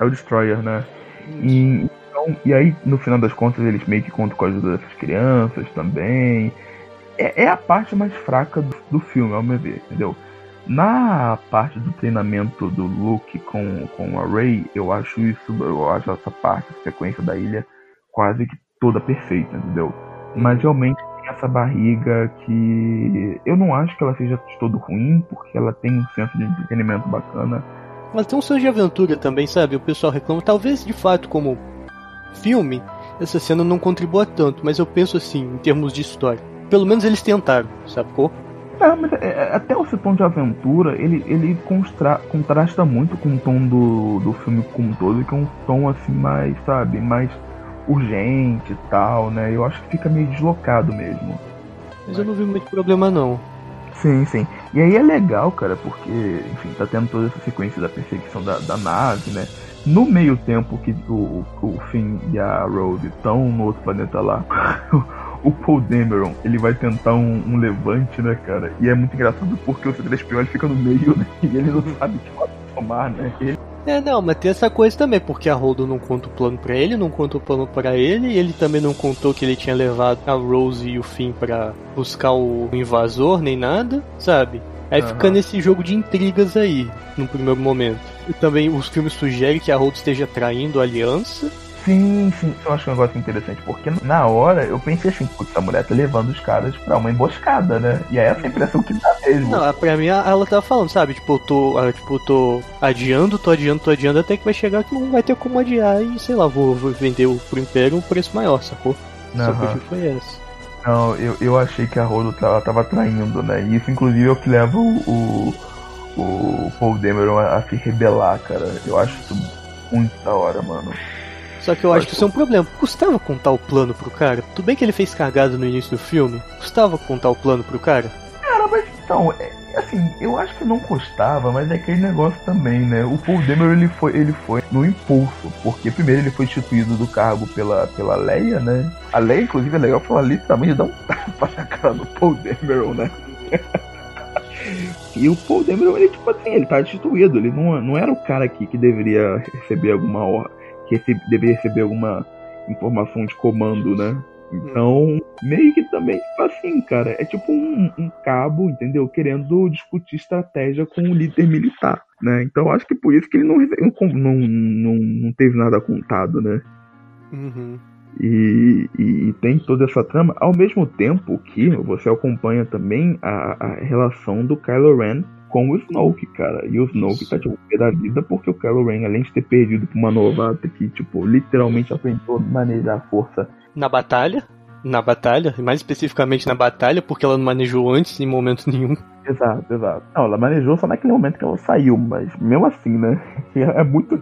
É o Destroyer, né? E, então, e aí, no final das contas, eles meio que contam com a ajuda dessas crianças também. É, é a parte mais fraca do, do filme, ao meu ver, entendeu? Na parte do treinamento do Luke com, com a Rey, eu acho isso, eu acho essa parte, a sequência da ilha, quase que toda perfeita, entendeu? Mas realmente tem essa barriga que eu não acho que ela seja de todo ruim, porque ela tem um senso de entretenimento bacana. Ela tem um senso de aventura também, sabe? O pessoal reclama, talvez de fato como filme, essa cena não contribua tanto, mas eu penso assim, em termos de história. Pelo menos eles tentaram, sacou? É, mas é, é, até esse tom de aventura, ele, ele constra, contrasta muito com o tom do, do filme como um todo, que é um tom assim mais, sabe, mais urgente e tal, né? Eu acho que fica meio deslocado mesmo. Mas eu não vi muito problema não. Sim, sim. E aí é legal, cara, porque, enfim, tá tendo toda essa sequência da perseguição da, da nave, né? No meio tempo que o, o Finn e a Rose estão no outro planeta lá, o Paul Dameron, ele vai tentar um, um, levante, né, cara? E é muito engraçado porque o C3PO ele fica no meio, né? E ele não sabe que tomar, né? Ele é, não, mas tem essa coisa também, porque a Holdo não conta o plano para ele, não conta o plano para ele, e ele também não contou que ele tinha levado a Rose e o Finn para buscar o invasor, nem nada, sabe? Aí uhum. fica nesse jogo de intrigas aí, no primeiro momento. E também os filmes sugerem que a Holdo esteja traindo a aliança, Sim, sim, eu acho um negócio interessante, porque na hora eu pensei assim, putz, a mulher tá levando os caras pra uma emboscada, né? E é essa a impressão que dá mesmo. Não, pra mim ela tava falando, sabe? Tipo, eu tô, tipo, eu tô adiando, tô adiando, tô adiando, até que vai chegar que não vai ter como adiar e, sei lá, vou, vou vender pro Império um preço maior, sacou? Uhum. Só que foi essa. Não, eu, eu achei que a Rodo tava, tava traindo, né? E isso, inclusive, é o que leva o, o, o Paul Dameron a, a se rebelar, cara. Eu acho isso muito da hora, mano. Só que eu acho que isso é um problema. Custava contar o plano pro cara? Tudo bem que ele fez cagada no início do filme. Custava contar o plano pro cara? Cara, mas então, é, assim, eu acho que não custava, mas é aquele negócio também, né? O Paul Demer ele foi, ele foi no impulso, porque primeiro ele foi instituído do cargo pela, pela Leia, né? A Leia, inclusive, é legal falar literalmente dar um tapa na cara do Paul Demer, né? E o Paul Demer, ele, tipo assim, ele tá destituído, ele não, não era o cara aqui que deveria receber alguma ordem que deveria receber alguma informação de comando, né? Então, meio que também, tipo assim, cara, é tipo um, um, cabo, entendeu? Querendo discutir estratégia com o líder militar, né? Então, acho que por isso que ele não, não, não, não teve nada contado, né? Uhum. E, e, tem toda essa trama, ao mesmo tempo que você acompanha também a, a relação do Kylo Ren com o Snoke, cara. E o Snoke tá, tipo, pé da vida porque o Kylo Ren, além de ter perdido pra uma novata que, tipo, literalmente aprendeu a manejar a força. Na batalha? Na batalha, mais especificamente na batalha, porque ela não manejou antes em momento nenhum. Exato, exato. Não, ela manejou só naquele momento que ela saiu, mas mesmo assim, né? É muito.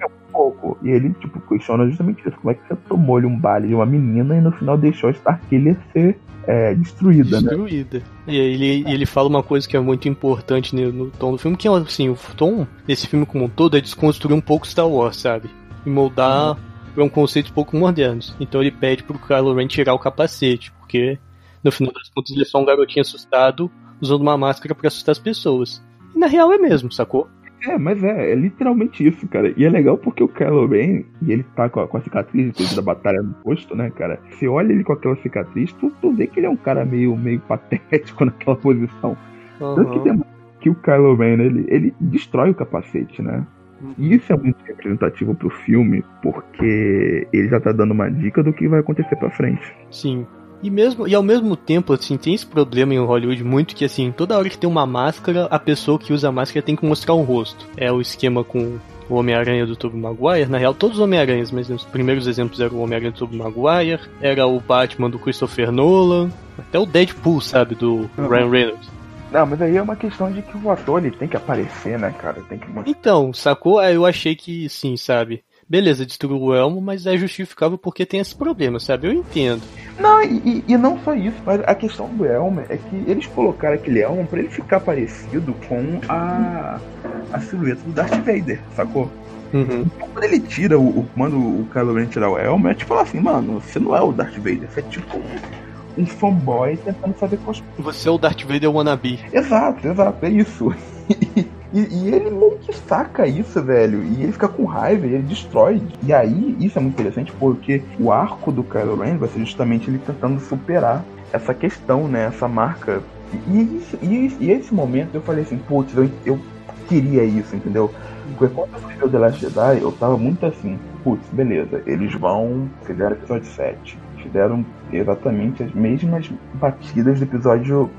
É um pouco. E ele, tipo, questiona justamente isso. Como é que você tomou-lhe um baile de uma menina e no final deixou a Starkiller ser é, destruída, né? destruída. Né? E ele, ele fala uma coisa que é muito importante no, no tom do filme, que é assim, o tom desse filme como um todo é desconstruir um pouco Star Wars, sabe? E moldar uhum. para um conceito um pouco moderno. Então ele pede pro Kylo Ren tirar o capacete, porque no final das contas ele é só um garotinho assustado usando uma máscara para assustar as pessoas. E na real é mesmo, sacou? É, mas é, é literalmente isso, cara. E é legal porque o Kylo Ren, e ele tá com a, com a cicatriz depois da batalha no posto, né, cara? Você olha ele com aquela cicatriz, tu, tu vê que ele é um cara meio, meio patético naquela posição. Uhum. Tanto que, tem, que o Kylo Ren, ele, ele destrói o capacete, né? Uhum. E isso é muito representativo pro filme, porque ele já tá dando uma dica do que vai acontecer pra frente. Sim. E mesmo e ao mesmo tempo, assim, tem esse problema em Hollywood muito que assim, toda hora que tem uma máscara, a pessoa que usa a máscara tem que mostrar o rosto. É o esquema com o Homem-Aranha do Tobey Maguire, na real todos os Homem-Aranhas, mas os primeiros exemplos eram o Homem-Aranha do Tobey Maguire, era o Batman do Christopher Nolan, até o Deadpool, sabe, do uhum. Ryan Reynolds. Não, mas aí é uma questão de que o ator ele tem que aparecer, né, cara? Tem que Então, sacou? Aí eu achei que sim, sabe? Beleza, destruiu o elmo, mas é justificável porque tem esse problema, sabe? Eu entendo. Não, e, e não só isso, mas a questão do elmo é que eles colocaram aquele elmo para ele ficar parecido com a, a silhueta do Darth Vader, sacou? Uhum. Quando ele tira o, o. Manda o Kylo Ren tirar o elmo, é tipo assim, mano, você não é o Darth Vader, você é tipo um, um fanboy tentando fazer cosplay. Você é o Darth Vader wannabe. Exato, exato, é isso. E, e, ele meio que saca isso, velho. E ele fica com raiva, e ele destrói. E aí, isso é muito interessante porque o arco do Kylo Ren vai ser justamente ele tentando superar essa questão, né? Essa marca. E, e, e esse momento eu falei assim, putz, eu, eu queria isso, entendeu? Porque quando eu fui o The Last Jedi, eu tava muito assim, putz, beleza, eles vão. Fizeram episódio 7. Fizeram exatamente as mesmas batidas do episódio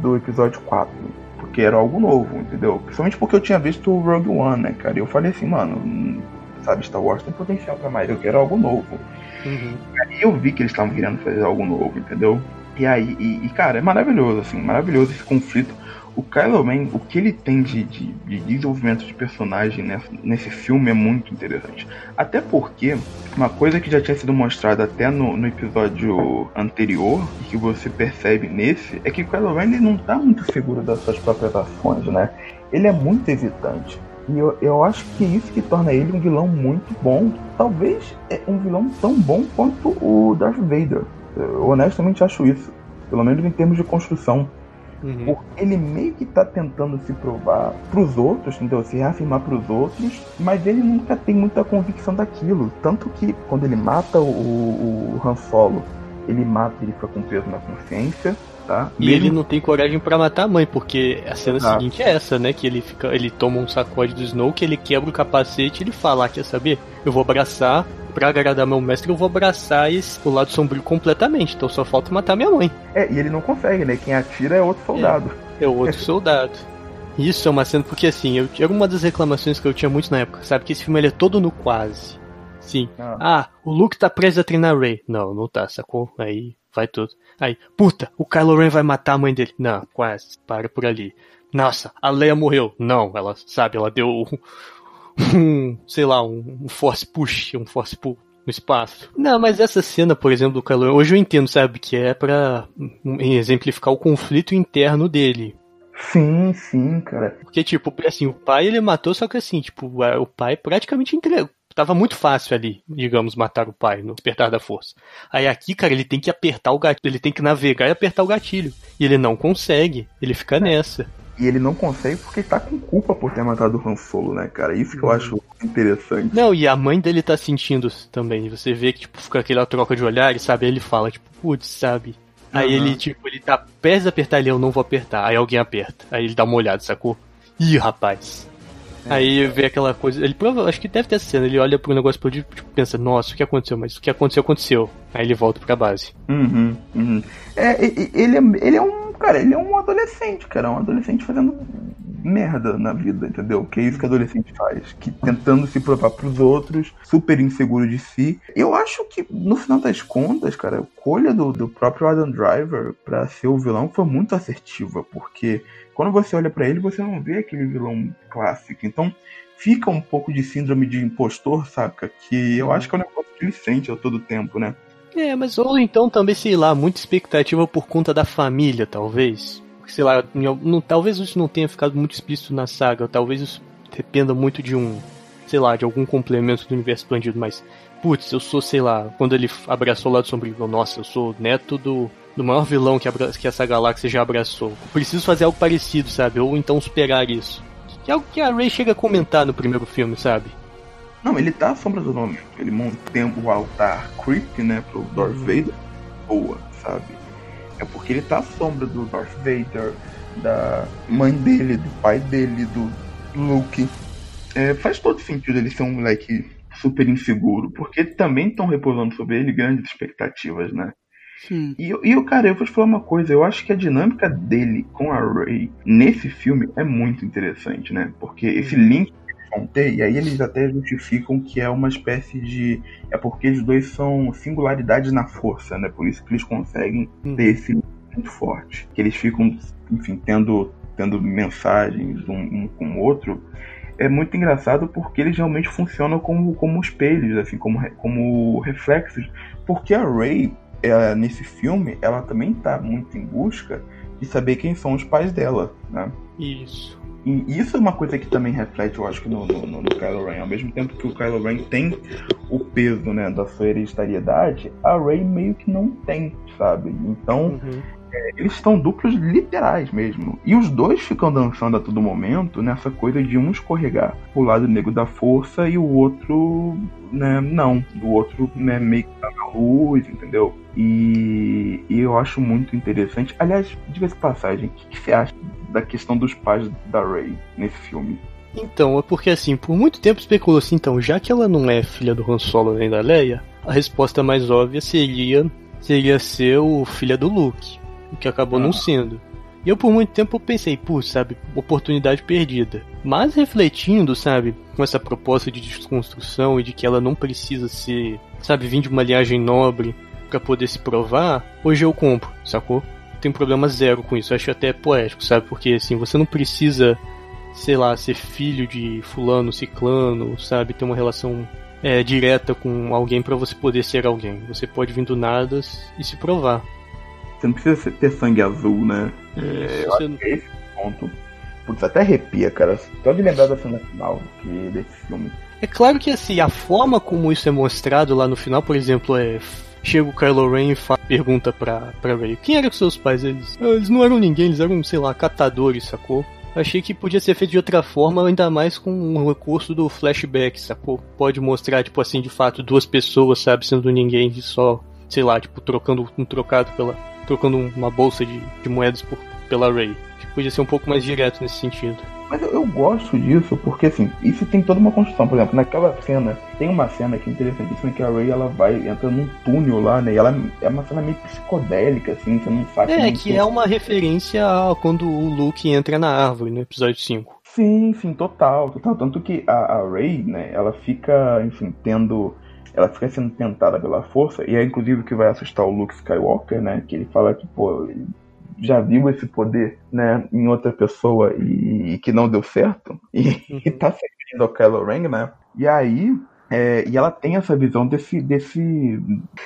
do episódio 4 porque era algo novo, entendeu? Principalmente porque eu tinha visto o Rogue One, né, cara? E eu falei assim, mano, sabe, Star Wars tem potencial para mais, eu quero algo novo. Uhum. E aí eu vi que eles estavam querendo fazer algo novo, entendeu? E aí, e, e, cara, é maravilhoso, assim, maravilhoso esse conflito o Kylo Ren, o que ele tem de, de, de desenvolvimento de personagem nesse, nesse, filme é muito interessante. Até porque, uma coisa que já tinha sido mostrada até no, no episódio anterior, e que você percebe nesse, é que o Kylo Ren ele não tá muito seguro das suas próprias ações, né? Ele é muito hesitante. E eu, eu acho que é isso que torna ele um vilão muito bom. Talvez é um vilão tão bom quanto o Darth Vader. Eu honestamente acho isso. Pelo menos em termos de construção. Uhum. Ele meio que tá tentando se provar pros outros, entendeu? Se reafirmar pros outros, mas ele nunca tem muita convicção daquilo. Tanto que quando ele mata o, o Han Solo, ele mata, ele fica com peso na consciência. Tá? E Mesmo... ele não tem coragem para matar a mãe, porque a cena Exato. seguinte é essa, né? Que ele fica, ele toma um sacode do Snow, que ele quebra o capacete e ele fala, ah, quer saber? Eu vou abraçar, pra agradar meu mestre, eu vou abraçar esse, o lado sombrio completamente, então só falta matar minha mãe. É, e ele não consegue, né? Quem atira é outro soldado. É, é outro soldado. Isso é uma cena, porque assim, eu, era uma das reclamações que eu tinha muito na época, sabe? Que esse filme ele é todo no quase. Sim. Ah. ah, o Luke tá preso a treinar Ray. Não, não tá, sacou? Aí vai tudo. Aí, puta, o Kylo Ren vai matar a mãe dele. Não, quase, para por ali. Nossa, a Leia morreu. Não, ela sabe, ela deu um, sei lá, um, um force push, um force pull no espaço. Não, mas essa cena, por exemplo, do Kylo Ren, hoje eu entendo, sabe, que é para exemplificar o conflito interno dele. Sim, sim, cara. Porque, tipo, assim, o pai ele matou, só que assim, tipo, o pai praticamente entregou tava muito fácil ali, digamos, matar o pai no despertar da força. Aí aqui, cara, ele tem que apertar o gatilho, ele tem que navegar e apertar o gatilho. E ele não consegue, ele fica nessa. E ele não consegue porque ele tá com culpa por ter matado o Han Solo, né, cara? Isso que eu acho interessante. Não, e a mãe dele tá sentindo também. Você vê que, tipo, fica aquela troca de olhares, sabe? Aí ele fala, tipo, putz, sabe? Aí uhum. ele, tipo, ele tá perto de apertar ele, eu não vou apertar. Aí alguém aperta. Aí ele dá uma olhada, sacou? Ih, rapaz. É. Aí vê aquela coisa. Ele prova, acho que deve ter essa cena. Ele olha pro negócio explodir tipo, pensa, nossa, o que aconteceu? Mas o que aconteceu, aconteceu. Aí ele volta pra base. Uhum, uhum. É, ele, é, ele é um. Cara, ele é um adolescente, cara. É um adolescente fazendo merda na vida, entendeu? Que é isso que adolescente faz. Que tentando se provar pros outros, super inseguro de si. Eu acho que, no final das contas, cara, a escolha do, do próprio Adam Driver pra ser o vilão foi muito assertiva, porque quando você olha para ele, você não vê aquele vilão clássico. Então, fica um pouco de síndrome de impostor, saca? Que eu acho que é um negócio que ele sente a todo tempo, né? É, mas ou então também, sei lá, muita expectativa por conta da família, talvez. Sei lá, não, talvez isso não tenha ficado muito explícito na saga, talvez isso dependa muito de um, sei lá, de algum complemento do universo expandido, mas, putz, eu sou, sei lá, quando ele abraçou o lado sombrio, nossa, eu sou neto do do maior vilão que, que essa galáxia já abraçou. Preciso fazer algo parecido, sabe? Ou então superar isso. Que é algo que a Rey chega a comentar no primeiro filme, sabe? Não, ele tá à sombra do nome. Ele mantém o altar creep, né, pro Darth uhum. Vader. Boa, sabe? É porque ele tá à sombra do Darth Vader, da mãe dele, do pai dele, do Luke. É, faz todo sentido ele ser um moleque super inseguro, porque também estão repousando sobre ele grandes expectativas, né? Sim. E, e cara, eu vou te falar uma coisa, eu acho que a dinâmica dele com a Ray nesse filme é muito interessante, né? Porque esse link que eles vão ter, e aí eles até justificam que é uma espécie de. É porque os dois são singularidades na força, né? Por isso que eles conseguem ter esse link muito forte. Que eles ficam, enfim, tendo, tendo mensagens um, um com o outro. É muito engraçado porque eles realmente funcionam como, como espelhos, assim, como, como reflexos. Porque a Ray, ela, nesse filme, ela também tá muito em busca de saber quem são os pais dela, né? Isso. E isso é uma coisa que também reflete, eu acho, no, no, no Kylo Ren. Ao mesmo tempo que o Kylo Ren tem o peso né, da sua hereditariedade, a Rey meio que não tem, sabe? Então, uhum. É, eles estão duplos literais mesmo. E os dois ficam dançando a todo momento nessa coisa de um escorregar o lado negro da força e o outro, né, não. O outro né, meio que tá na luz, entendeu? E, e, eu acho muito interessante. Aliás, vez passagem, o que, que você acha da questão dos pais da Rey nesse filme. Então, é porque assim, por muito tempo especulou assim, então, já que ela não é filha do Han Solo nem da Leia, a resposta mais óbvia seria seria ser o filha do Luke, o que acabou ah. não sendo. E eu por muito tempo eu pensei, putz, sabe, oportunidade perdida. Mas refletindo, sabe, com essa proposta de desconstrução e de que ela não precisa ser, sabe, vir de uma linhagem nobre para poder se provar, hoje eu compro, sacou? tenho problema zero com isso. Eu acho até poético, sabe? Porque assim, você não precisa, sei lá, ser filho de fulano, ciclano, sabe? Ter uma relação é, direta com alguém para você poder ser alguém. Você pode vir do nada e se provar. Você não precisa ter sangue azul, né? É, eu acho que é esse ponto. Putz, até arrepia, cara. Só de lembrar da cena final que, desse filme. É claro que assim, a forma como isso é mostrado lá no final, por exemplo, é chega o Kylo Ren e fala, pergunta pra, pra Rey, quem eram seus pais? Eles, ah, eles não eram ninguém, eles eram, sei lá, catadores, sacou? Achei que podia ser feito de outra forma, ainda mais com o recurso do flashback, sacou? Pode mostrar, tipo assim, de fato, duas pessoas, sabe, sendo ninguém e só, sei lá, tipo, trocando um trocado pela. Trocando uma bolsa de, de moedas por, pela Ray. Que podia ser um pouco mais direto nesse sentido. Mas eu, eu, gosto disso porque, assim, isso tem toda uma construção. Por exemplo, naquela cena, tem uma cena que é interessantíssima que a Ray ela vai, entra num túnel lá, né? E ela é uma cena meio psicodélica, assim, você não sabe. É, que é uma referência a quando o Luke entra na árvore no episódio 5. Sim, sim, total, total. Tanto que a, a Ray, né, ela fica, enfim, tendo ela fica sendo tentada pela força, e é inclusive o que vai assustar o Luke Skywalker, né? Que ele fala que, pô, já viu esse poder né, em outra pessoa e, e que não deu certo, e, uhum. e tá servindo ao Kylo Ren, né? E aí é, e ela tem essa visão desse. desse.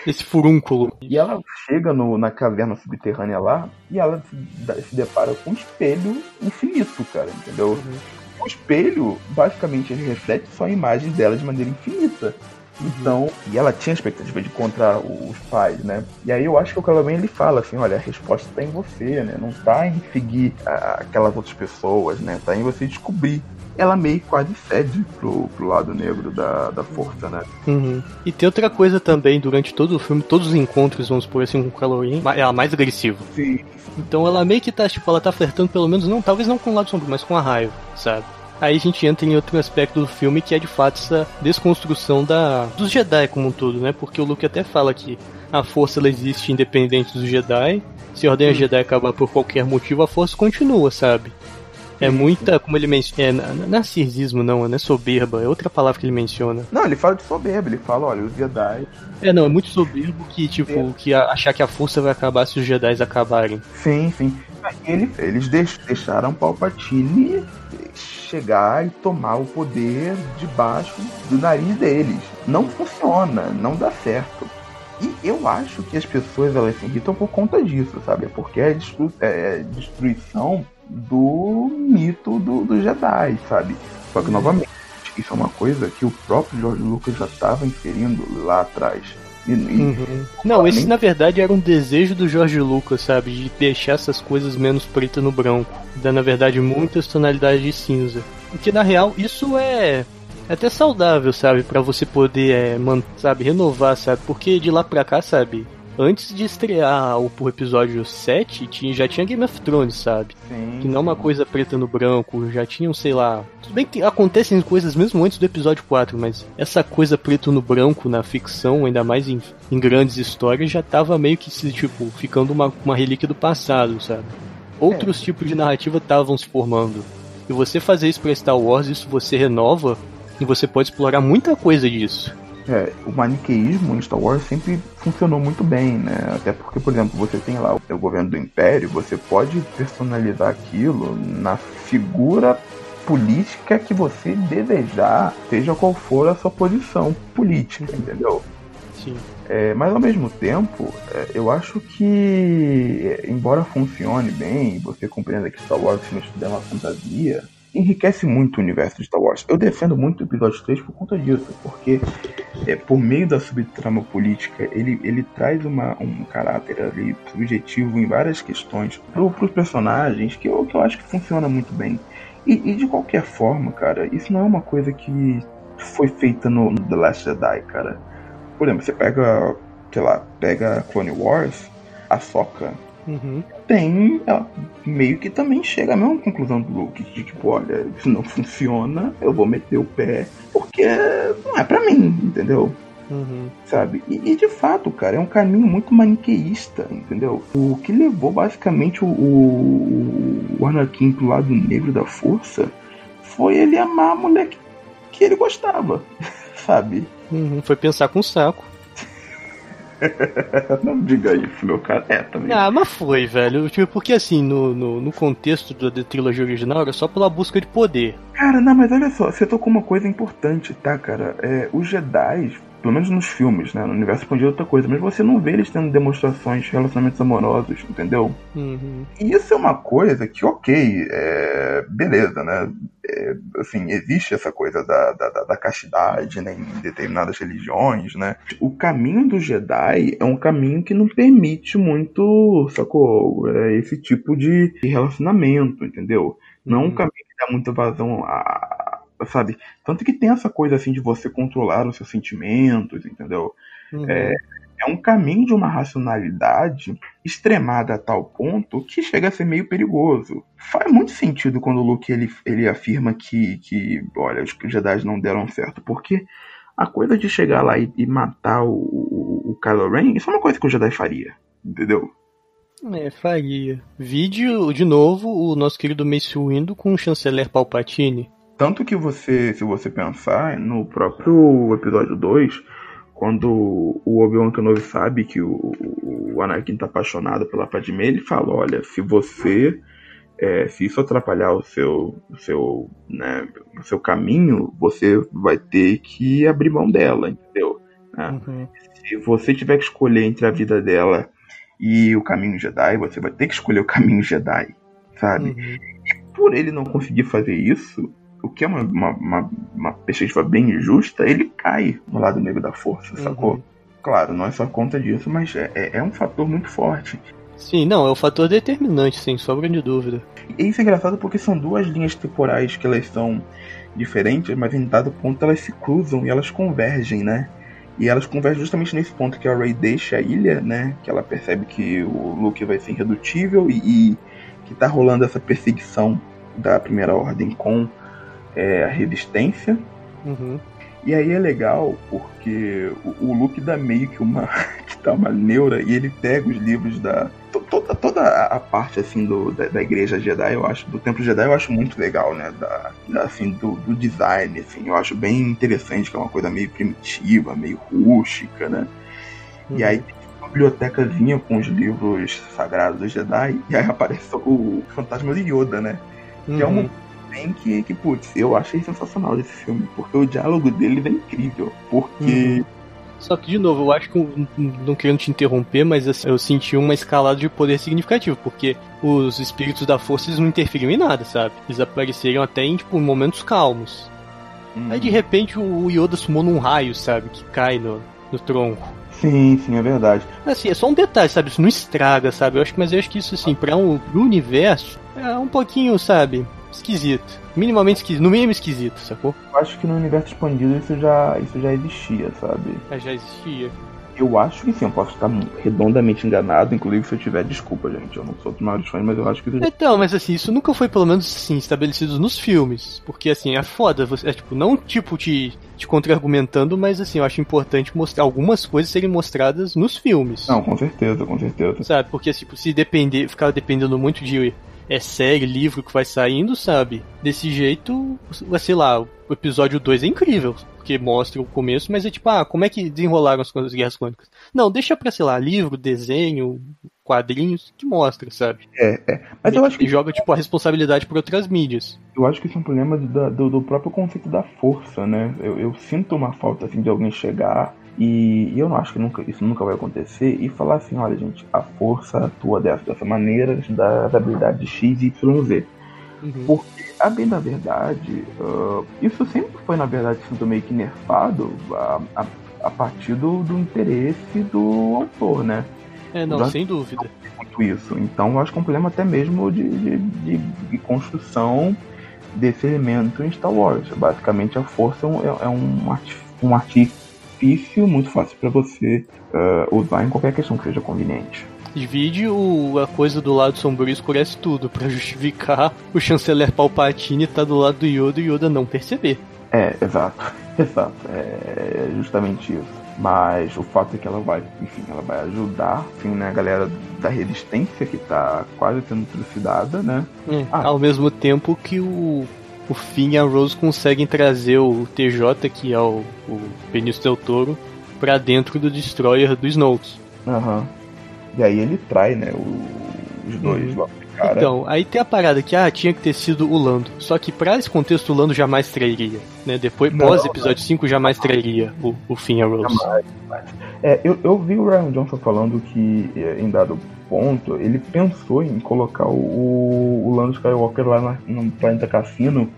Esse furúnculo. E ela chega no, na caverna subterrânea lá e ela se, se depara com um espelho infinito, cara, entendeu? Uhum. O espelho, basicamente, ele reflete só a imagem dela de maneira infinita. Então, e ela tinha a expectativa de encontrar os pais, né? E aí eu acho que o Kylo ele fala assim, olha, a resposta está em você, né? Não está em seguir a, aquelas outras pessoas, né? Tá em você descobrir ela meio quase cede pro, pro lado negro da, da força, né? Uhum. E tem outra coisa também, durante todo o filme, todos os encontros, vamos por assim, com o Calorin, ela mais agressiva. Sim. Então ela meio que tá, tipo, ela tá flertando pelo menos, não, talvez não com o lado sombrio, mas com a raiva, sabe? Aí a gente entra em outro aspecto do filme que é de fato essa desconstrução da dos Jedi como um todo, né? Porque o Luke até fala que a força ela existe independente dos Jedi. Se a Ordem hum. Jedi acabar por qualquer motivo, a força continua, sabe? É muita, como ele menciona, é, narcisismo não, não é soberba, é outra palavra que ele menciona. Não, ele fala de soberba, ele fala, olha, os Jedi... É, não, é muito soberbo que, tipo, é. que achar que a força vai acabar se os Jedi acabarem. Sim, sim. Ele, eles deixaram Palpatine chegar e tomar o poder debaixo do nariz deles. Não funciona, não dá certo. E eu acho que as pessoas elas se irritam por conta disso, sabe? Porque é, é, é destruição do mito do, do Jedi, sabe? Só que, novamente, isso é uma coisa que o próprio George Lucas já estava inferindo lá atrás. E, uhum. Não, esse na verdade era um desejo do George Lucas, sabe? De deixar essas coisas menos preto no branco. Dando, na verdade, muitas tonalidades de cinza. Porque na real, isso é até saudável, sabe? para você poder, é, sabe, renovar, sabe? Porque de lá pra cá, sabe? Antes de estrear o, episódio 7, tinha, já tinha Game of Thrones, sabe? Sim, que não é uma coisa preta no branco, já tinham, sei lá. Tudo bem que acontecem coisas mesmo antes do episódio 4, mas essa coisa preto no branco na ficção, ainda mais em, em grandes histórias, já tava meio que, tipo, ficando uma, uma relíquia do passado, sabe? Outros é. tipos de narrativa estavam se formando. E você fazer isso pra Star Wars, isso você renova e você pode explorar muita coisa disso. É, o maniqueísmo em Star Wars sempre funcionou muito bem, né? Até porque, por exemplo, você tem lá o governo do Império, você pode personalizar aquilo na figura política que você desejar, seja qual for a sua posição política, entendeu? Sim. É, mas ao mesmo tempo, é, eu acho que, embora funcione bem, você compreenda que Star Wars é uma fantasia, enriquece muito o universo de Star Wars. Eu defendo muito o episódio 3 por conta disso, porque é, por meio da subtrama política, ele, ele traz uma, um caráter ali subjetivo em várias questões para os personagens que eu, que eu acho que funciona muito bem. E, e, de qualquer forma, cara, isso não é uma coisa que foi feita no, The Last Jedi, cara. Por exemplo, você pega, sei lá, pega Clone Wars, a Soca uhum. Tem. Ela meio que também chega à mesma conclusão do Luke, de tipo, olha, isso não funciona, eu vou meter o pé, porque não é pra mim, entendeu? Uhum. Sabe? E, e, de fato, cara, é um caminho muito maniqueísta, entendeu? O que levou basicamente o, o, o Anakin pro lado negro da força foi ele amar a mulher que, que ele gostava, sabe? Uhum. Foi pensar com o saco. Não diga isso, meu cara. É, também. Ah, mas foi, velho. Tipo, porque assim, no, no, no contexto da, da trilogia original era só pela busca de poder. Cara, não, mas olha só, você tocou uma coisa importante, tá, cara? É, os Jedi pelo menos nos filmes, né? No universo expandido é outra coisa, mas você não vê eles tendo demonstrações de relacionamentos amorosos, entendeu? Uhum. E isso é uma coisa que, ok, é, beleza, né? É, assim, existe essa coisa da, da, da, castidade né, em determinadas religiões, né? O caminho do Jedi é um caminho que não permite muito, sacou? É, esse tipo de relacionamento, entendeu? Não é um uhum. caminho que dá muita vazão a, sabe? Tanto que tem essa coisa assim de você controlar os seus sentimentos, entendeu? Uhum. É, é um caminho de uma racionalidade extremada a tal ponto que chega a ser meio perigoso. Faz muito sentido quando o Luke ele, ele afirma que, que, olha, os Jedi não deram certo, porque a coisa de chegar lá e, e matar o, o, o Kylo Ren, isso é uma coisa que o Jedi faria, entendeu? É, faria. Vídeo, de novo, o nosso querido Mace Windu com o chanceler Palpatine. Tanto que você, se você pensar, no próprio episódio 2, quando o Obi-Wan Kenobi sabe que o, o Anakin tá apaixonado pela Padmé, ele fala, olha, se você é, se isso atrapalhar o seu, o seu, né, o seu caminho, você vai ter que abrir mão dela, entendeu? Né? Uhum. Se você tiver que escolher entre a vida dela e o caminho Jedi, você vai ter que escolher o caminho Jedi, sabe? Uhum. E por ele não conseguir fazer isso, o que é uma, uma, uma, uma perspectiva bem injusta, ele cai no lado negro da força, uhum. sacou? Claro, não é só conta disso, mas é, é, é um fator muito forte. Sim, não, é o um fator determinante, sem sombra de dúvida. E isso é engraçado porque são duas linhas temporais que elas são diferentes, mas em dado ponto elas se cruzam e elas convergem, né? E elas convergem justamente nesse ponto que a Rey deixa a ilha, né? Que ela percebe que o Luke vai ser irredutível e, e que tá rolando essa perseguição da Primeira Ordem com é, a resistência. Uhum. E aí é legal porque o, o Luke dá meio que uma que tá uma neura e ele pega os livros da toda, toda a parte assim do, da, da, igreja Jedi eu acho do templo Jedi eu acho muito legal né da, da assim do, do, design assim eu acho bem interessante que é uma coisa meio primitiva meio rústica né uhum. e aí tem uma bibliotecazinha com os livros sagrados do Jedi e aí aparece o fantasma de Yoda né uhum. que é uma que, que, putz, eu achei sensacional esse filme, porque o diálogo dele é incrível. Porque. Uhum. Só que, de novo, eu acho que, não querendo te interromper, mas assim, eu senti uma escalada de poder significativo, porque os espíritos da força eles não interferiam em nada, sabe? Eles apareceram até em, tipo, momentos calmos. Uhum. Aí, de repente, o Yoda sumou num raio, sabe? Que cai no, no tronco. Sim, sim, é verdade. Assim, é só um detalhe, sabe? Isso não estraga, sabe? Eu acho, mas eu acho que isso, assim, para um, pro universo, é um pouquinho, sabe? Esquisito. Minimamente esquisito. No mínimo esquisito, sacou? Eu acho que no universo expandido isso já, isso já existia, sabe? É, já existia. Eu acho que sim, eu posso estar redondamente enganado, inclusive se eu tiver desculpa, gente. Eu não sou dos maiores fãs, mas eu acho que já... Então, mas assim, isso nunca foi pelo menos assim, estabelecido nos filmes. Porque assim, é foda. Você, é tipo, não tipo te, te contra-argumentando, mas assim, eu acho importante mostrar algumas coisas serem mostradas nos filmes. Não, com certeza, com certeza. Sabe, porque tipo, se depender, ficar dependendo muito de é série, livro que vai saindo, sabe? Desse jeito, sei lá, o episódio 2 é incrível, porque mostra o começo, mas é tipo, ah, como é que desenrolaram as, as Guerras Clônicas? Não, deixa pra, sei lá, livro, desenho, quadrinhos que mostra, sabe? É, é. Mas eu acho que. Joga, tipo, a responsabilidade por outras mídias. Eu acho que isso é um problema do, do, do próprio conceito da força, né? Eu, eu, sinto uma falta assim, de alguém chegar e, e eu não acho que nunca, isso nunca vai acontecer e falar assim, olha gente, a força atua dessa, dessa maneira, da, da habilidade de X, Y, Z. Uhum. Porque, a bem da verdade, uh, isso sempre foi, na verdade, sendo meio que nerfado a, a, a partir do, do interesse do autor, né? É, não, sem dúvida. Muito isso. Então, eu acho que é um problema até mesmo de, de, de, de construção desse elemento em Star Wars. Basicamente, a força é um, é um, um artifício muito fácil para você uh, usar em qualquer questão que seja conveniente. Divide o, a coisa do lado sombrio escurece tudo, para justificar o chanceler Palpatine estar tá do lado do Yoda e Yoda não perceber. É, exato, exato. É justamente isso. Mas o fato é que ela vai, enfim, ela vai ajudar, enfim, né, a galera da resistência que tá quase sendo trucidada, né? É, ah. Ao mesmo tempo que o, o Finn e a Rose conseguem trazer o TJ, que é o, o Benício Del Toro, pra dentro do Destroyer do Snoke. Aham. Uhum. E aí ele trai, né, o, os dois uhum. lá Cara. Então, aí tem a parada que, ah, tinha que ter sido o Lando. Só que pra esse contexto, o Lando jamais trairia. Né? Depois, pós episódio 5, jamais trairia o, o Finn e a Rose. Jamais, jamais. É, eu, eu vi o Ryan Johnson falando que, é, em dado ponto, ele pensou em colocar o, o Lando Skywalker lá na, no planeta Cassino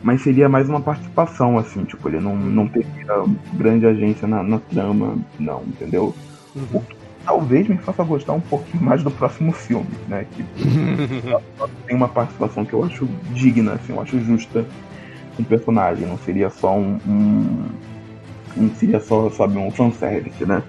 mas seria mais uma participação, assim, tipo, ele não, não teria grande agência na, na trama, não, entendeu? Uhum. O que talvez me faça gostar um pouquinho mais do próximo filme, né? Que tem uma participação que eu acho digna, assim, eu acho justa com um o personagem, não seria só um, um não seria só, sabe, um fanservice, né?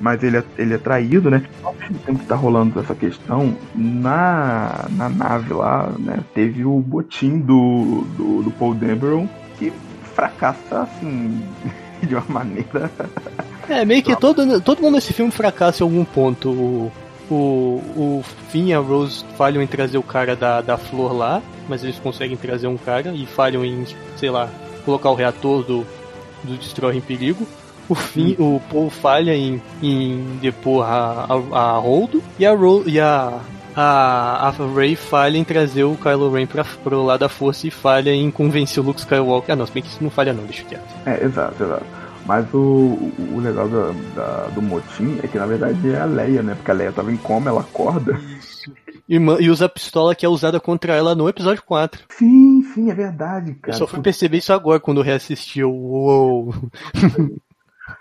Mas ele é, ele é traído, né? Ao mesmo tempo que tá rolando essa questão, na, na nave lá, né? Teve o botim do, do, do Paul Dameron que fracassa, assim, de uma maneira é, meio que todo, todo mundo nesse filme fracassa em algum ponto. O, o, o Finn e a Rose falham em trazer o cara da, da flor lá, mas eles conseguem trazer um cara e falham em, sei lá, colocar o reator do, do Destroyer em perigo. O Finn, hum. o Paul falha em, em depor a, a, a Holdo e a, Ro, e a, a, a Ray falha em trazer o Kylo Ren pra, pro lado da força e falha em convencer o Luke Skywalker. Ah, não, se bem que isso não falha não, deixa quieto. É, exato, exato. Mas o, o legal da, da, do motim é que na verdade é a Leia, né? Porque a Leia tava em coma, ela acorda. E, e usa a pistola que é usada contra ela no episódio 4. Sim, sim, é verdade, cara. Eu só fui perceber isso agora quando eu reassisti. Uou!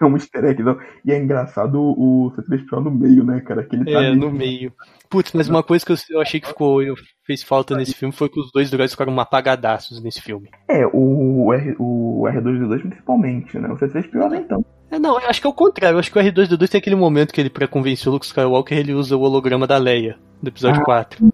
é um easter egg, não. E é engraçado o C3PO no meio, né, cara? Que ele tá é, ali... no meio. Putz, mas uma coisa que eu, achei que ficou, eu, fez falta nesse filme foi que os dois droids ficaram apagadaços nesse filme. É, o, R, o R2D2 principalmente, né? O C3PO nem então. É, não, eu acho que é o contrário. Eu acho que o R2D2 tem aquele momento que ele, pra convencer o Luke Skywalker, ele usa o holograma da Leia, do episódio ah. 4.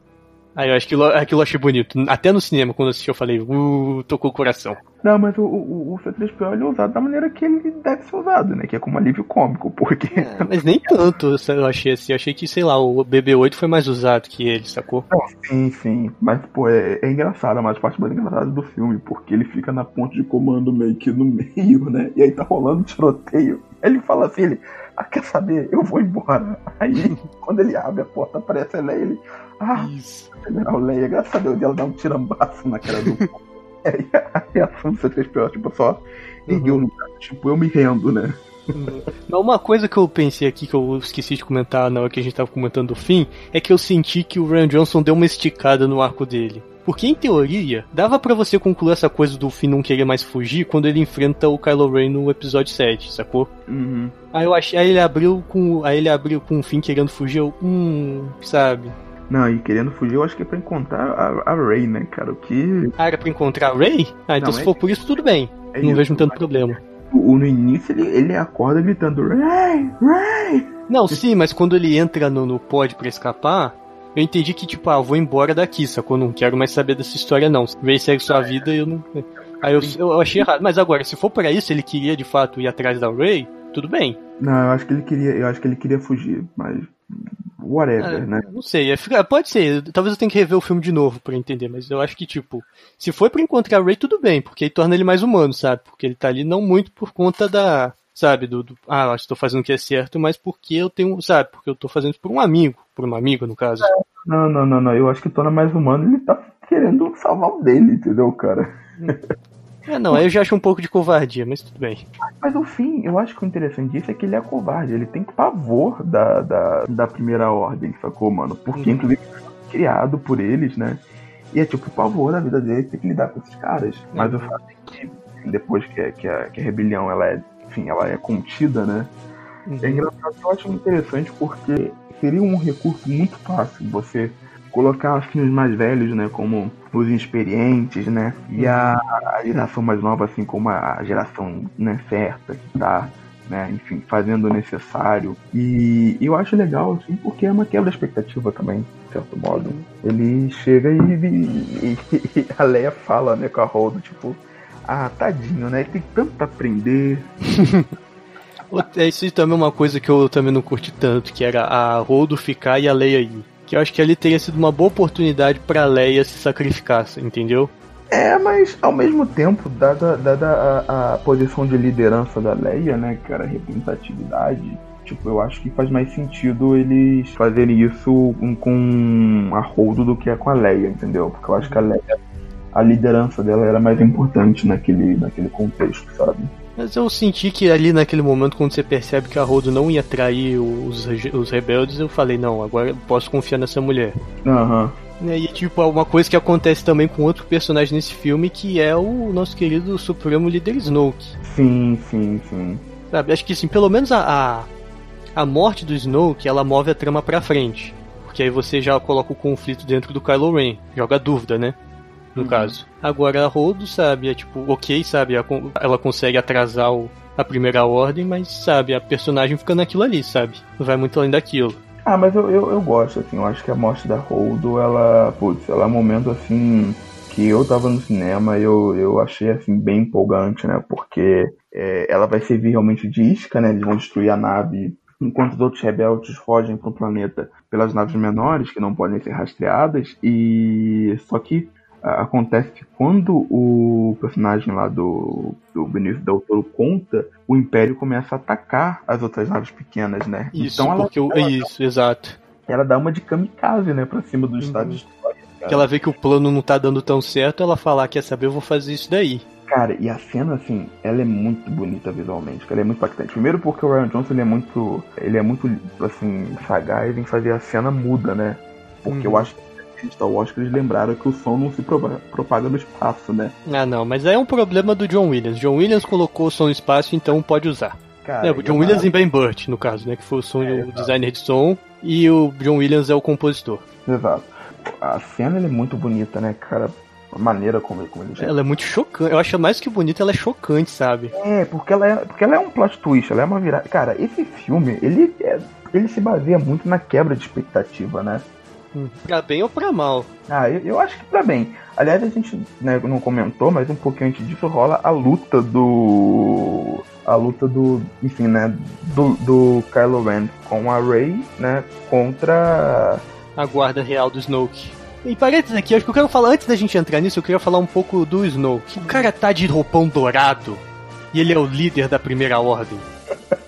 Aí eu acho que aquilo eu achei bonito. Até no cinema, quando eu assisti, eu falei, uh, tocou o coração. Não, mas o, o, o C3PO ele é usado da maneira que ele deve ser usado, né? Que é como alívio cômico, porque. É, mas nem tanto, eu achei assim. Eu achei que, sei lá, o BB-8 foi mais usado que ele, sacou? Não, sim, sim. Mas, pô, é, é engraçado, a mais parte mais engraçada do filme, porque ele fica na ponte de comando meio que no meio, né? E aí tá rolando tiroteio. Ele fala assim, ele. Ah, quer saber? Eu vou embora. Aí, quando ele abre a porta, aparece ela e ele. Ah, Isso. General Leia, graças a Deus, ela dá um tirambaço na cara do. aí a reação do C3PO, tipo, só ergueu no tipo, eu me rendo, né? Uhum. Uma coisa que eu pensei aqui, que eu esqueci de comentar na hora que a gente tava comentando o fim, é que eu senti que o Ryan Johnson deu uma esticada no arco dele. Porque em teoria, dava para você concluir essa coisa do Finn não querer mais fugir quando ele enfrenta o Kylo Ren no episódio 7, sacou? Uhum. Aí eu achei, aí ele abriu com, aí ele abriu com o Finn querendo fugir, eu, hum, sabe? Não, e querendo fugir, eu acho que é pra encontrar a, a Ray, né, cara? O que. Ah, era pra encontrar a Ray? Ah, então não, se é... for por isso, tudo bem. É não isso, vejo tanto problema. O, no início ele, ele acorda gritando Ray, Ray! Não, sim, mas quando ele entra no, no pod pra escapar, eu entendi que, tipo, ah, vou embora daqui, sacou? Não quero mais saber dessa história, não. Ray segue sua vida e eu não. Aí eu, eu achei errado. Mas agora, se for para isso, ele queria de fato ir atrás da Ray, tudo bem. Não, eu acho que ele queria, eu acho que ele queria fugir, mas whatever, é, né? Não sei, é, pode ser. Talvez eu tenha que rever o filme de novo para entender, mas eu acho que, tipo, se foi para encontrar o Ray, tudo bem, porque aí torna ele mais humano, sabe? Porque ele tá ali não muito por conta da, sabe, do, do ah, acho que estou fazendo o que é certo, mas porque eu tenho, sabe, porque eu tô fazendo isso por um amigo, por uma amiga, no caso. Não, não, não, não. Eu acho que o Tona é mais humano, ele tá querendo salvar o dele, entendeu, cara? É, não, aí eu já acho um pouco de covardia, mas tudo bem. Mas no fim, eu acho que o interessante disso é que ele é covarde, ele tem pavor da, da, da primeira ordem, sacou, mano? Porque, uhum. inclusive, criado por eles, né? E é tipo o pavor da vida dele ter que lidar com esses caras. Mas o fato é que depois que, que, a, que a rebelião ela é, enfim, ela é contida, né? Uhum. É engraçado, eu acho interessante porque seria um recurso muito fácil você colocar assim os mais velhos, né, como os inexperientes, né, e a, a geração mais nova assim como a geração né, certa que tá né, enfim, fazendo o necessário. E eu acho legal, assim, porque é uma quebra de expectativa também, de certo modo. Ele chega e, e, e a Leia fala, né, com a Holdo, tipo, ah, tadinho, né, ele tem tanto pra aprender. Isso também é uma coisa que eu também não curti tanto, que era a Holdo ficar e a Leia ir que eu acho que ali teria sido uma boa oportunidade para Leia se sacrificar, entendeu? É, mas ao mesmo tempo, dada, dada a, a, posição de liderança da Leia, né, cara, representatividade, tipo, eu acho que faz mais sentido eles fazerem isso com a Holdo do que com a Leia, entendeu? Porque eu acho que a Leia, a liderança dela era mais importante naquele, naquele contexto, sabe? Mas eu senti que ali naquele momento, quando você percebe que a Rodo não ia trair os, os rebeldes, eu falei, não, agora eu posso confiar nessa mulher. Aham. Uhum. E tipo, é uma coisa que acontece também com outro personagem nesse filme, que é o nosso querido Supremo Líder Snoke. Sim, sim, sim. Sabe, acho que assim, pelo menos a, a, a morte do Snoke, ela move a trama pra frente. Porque aí você já coloca o conflito dentro do Kylo Ren. Joga dúvida, né? No uhum. caso. Agora a Rodo, sabe, é tipo, ok, sabe, ela consegue atrasar o, a primeira ordem, mas, sabe, a personagem fica naquilo ali, sabe? Não vai muito além daquilo. Ah, mas eu, eu, eu gosto, assim, eu acho que a morte da Holdo, ela, putz, ela é um momento, assim, que eu tava no cinema eu, eu achei, assim, bem empolgante, né, porque é, ela vai servir realmente de isca, né, eles vão destruir a nave enquanto os outros rebeldes fogem para o planeta pelas naves menores que não podem ser rastreadas e só que acontece que quando o personagem lá do, do Benício Del Toro conta, o Império começa a atacar as outras naves pequenas, né? Isso, então ela, porque eu, ela, isso, exato. Ela dá uma de kamikaze, né, pra cima do uhum. estado de história. Que ela vê que o plano não tá dando tão certo, ela fala, ah, quer saber, eu vou fazer isso daí. Cara, e a cena, assim, ela é muito bonita visualmente, ela é muito impactante. Primeiro porque o Ryan Johnson, ele é muito, ele é muito, assim, sagaz em fazer a cena muda, né? Porque uhum. eu acho que Star Wars que eles lembraram que o som não se propaga no espaço, né? Ah, não, mas é um problema do John Williams. John Williams colocou o som no espaço, então pode usar. Cara, é, o John Williams e Ben Burt, no caso, né? Que foi o, som, é, o designer de som e o John Williams é o compositor. Exato. A cena é muito bonita, né, cara? A maneira como, como ele Ela é muito chocante. Eu acho mais que bonita, ela é chocante, sabe? É, porque ela é, porque ela é um plot twist, ela é uma virada. Cara, esse filme, ele, é, ele se baseia muito na quebra de expectativa, né? Pra bem ou pra mal? Ah, eu, eu acho que pra bem. Aliás, a gente né, não comentou, mas um pouquinho antes disso rola a luta do. A luta do. Enfim, né? Do, do Kylo Ren com a Rey, né? Contra. A guarda real do Snoke. E parênteses aqui, acho que eu quero falar, antes da gente entrar nisso, eu queria falar um pouco do Snoke. O cara tá de roupão dourado e ele é o líder da primeira ordem.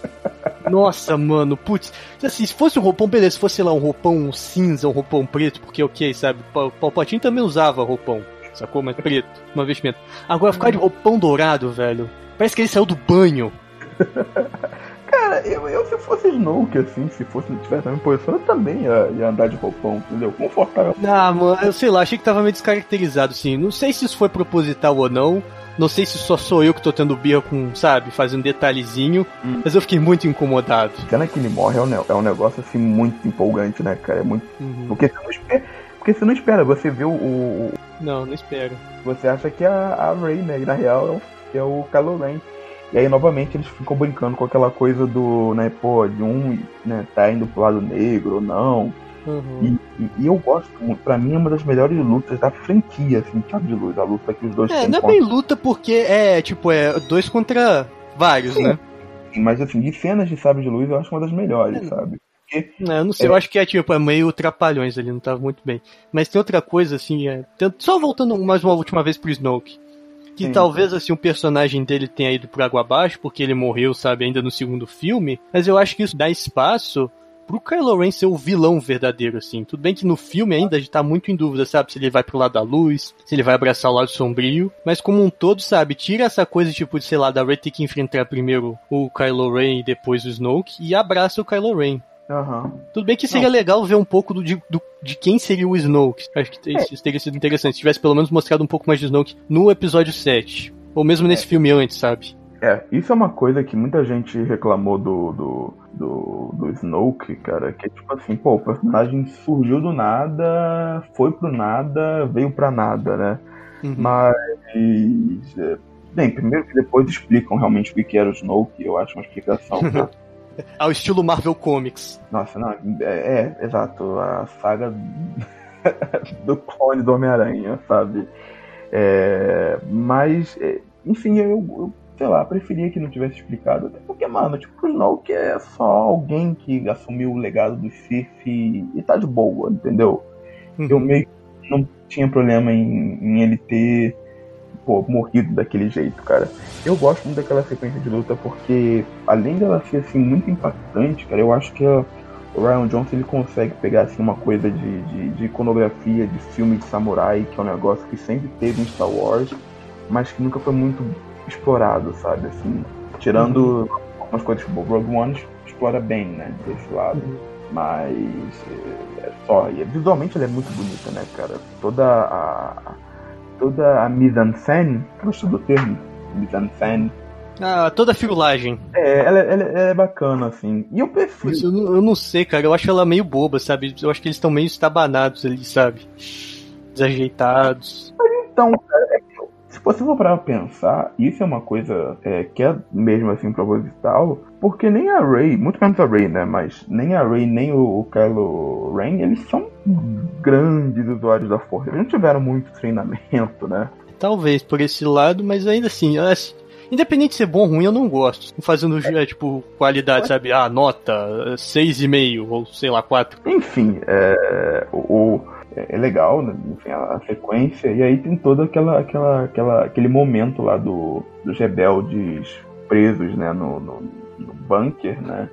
Nossa, mano, putz. Assim, se fosse um roupão, beleza, se fosse lá um roupão cinza, um roupão preto, porque ok, sabe? O Palpatine também usava roupão, sacou? Mas preto, uma vestimenta. Agora ficar de roupão dourado, velho. Parece que ele saiu do banho. Cara, eu, eu se fosse Snoke, assim, se fosse tivesse na minha posição, eu também ia, ia, andar de roupão, entendeu? Confortável. Ah, mano, eu sei lá, achei que tava meio descaracterizado, assim. Não sei se isso foi proposital ou não. Não sei se só sou eu que tô tendo birra com, sabe, fazendo detalhezinho, hum. mas eu fiquei muito incomodado. A cena que ele morre é um, é um negócio, assim, muito empolgante, né, cara? É muito. Uhum. Porque você não espera. Porque você não espera, você vê o. o... Não, não espero. Você acha que a, a Ray, né, na real, é o, é o Kylo Ren. E aí, novamente, eles ficam brincando com aquela coisa do, né, pô, de um, né, tá indo pro lado negro ou não. Uhum. E, e, e, eu gosto muito, pra mim é uma das melhores lutas da franquia, assim, Thiago de Luz, a luta que os dois É, não é bem luta porque é, tipo, é dois contra vários, Sim. né? Mas assim, de cenas de Sabre de Luz eu acho uma das melhores, é. sabe? Porque, é, eu não sei, é... eu acho que é tipo, é meio trapalhões ali, não tava muito bem. Mas tem outra coisa, assim, é, só voltando mais uma última vez pro Snoke. que Sim. talvez assim o personagem dele tenha ido por água abaixo, porque ele morreu, sabe, ainda no segundo filme, mas eu acho que isso dá espaço pro Kylo Ren ser o vilão verdadeiro, assim. Tudo bem que no filme ainda a gente tá muito em dúvida, sabe? Se ele vai pro lado da luz, se ele vai abraçar o lado sombrio. Mas como um todo, sabe? Tira essa coisa, tipo, de, sei lá, da Rey ter que enfrentar primeiro o Kylo Ren e depois o Snoke e abraça o Kylo Ren. Uhum. Tudo bem que seria Não. legal ver um pouco do, de, do, de quem seria o Snoke. Acho que é. isso teria sido interessante. Se tivesse pelo menos mostrado um pouco mais de Snoke no episódio 7. Ou mesmo nesse é. filme antes, sabe? É, isso é uma coisa que muita gente reclamou do, do, do, do Snoke, cara, que é tipo assim, pô, o personagem surgiu do nada, foi pro nada, veio pra nada, né? Uhum. Mas. É, bem, primeiro que depois explicam realmente o que era o Snoke, eu acho uma explicação. Ao estilo Marvel Comics. Nossa, não, é, é exato, a saga do clone do Homem-Aranha, sabe? É, mas, é, enfim, eu, eu sei lá, preferia que não tivesse explicado. Até porque, mano, tipo, o Snoke é só alguém que assumiu o legado do Sith e, e tá de boa, entendeu? Uhum. Eu meio que não tinha problema em, em, ele ter pô, morrido daquele jeito, cara. Eu gosto muito daquela sequência de luta porque, além dela ser assim muito impactante, cara, eu acho que a, o Ryan Johnson ele consegue pegar assim uma coisa de, de, de iconografia de filme de samurai, que é um negócio que sempre teve em Star Wars, mas que nunca foi muito explorado, sabe? Assim, tirando uhum. algumas coisas tipo Rogue One explora bem, né? Desse lado. Uhum. Mas é, é só. E visualmente ela é muito bonita, né, cara? Toda a. Toda a mise-en-scène, gosto do termo, mise-en-scène, ah, toda a filulagem. É, ela, ela, ela, é bacana, assim. E eu prefiro. Eu, eu, não sei, cara. Eu acho ela meio boba, sabe? Eu acho que eles estão meio estabanados ali, sabe? Desajeitados. Mas então, cara, é se você for para pensar, isso é uma coisa é, que é mesmo assim proposital, porque nem a Ray, muito menos a Ray, né? Mas nem a Ray nem o, o Kylo Ren, eles são grandes usuários da força. Eles não tiveram muito treinamento, né? Talvez por esse lado, mas ainda assim, Independente de ser bom ou ruim, eu não gosto. Fazendo, é. tipo, qualidade, sabe? Ah, nota 6,5 ou sei lá, 4. Enfim, é, o, é, é legal, né? Enfim, a, a, sequência, e aí tem todo aquela, aquela, aquela, aquele momento lá do, dos rebeldes presos, né, no, no, no bunker, né?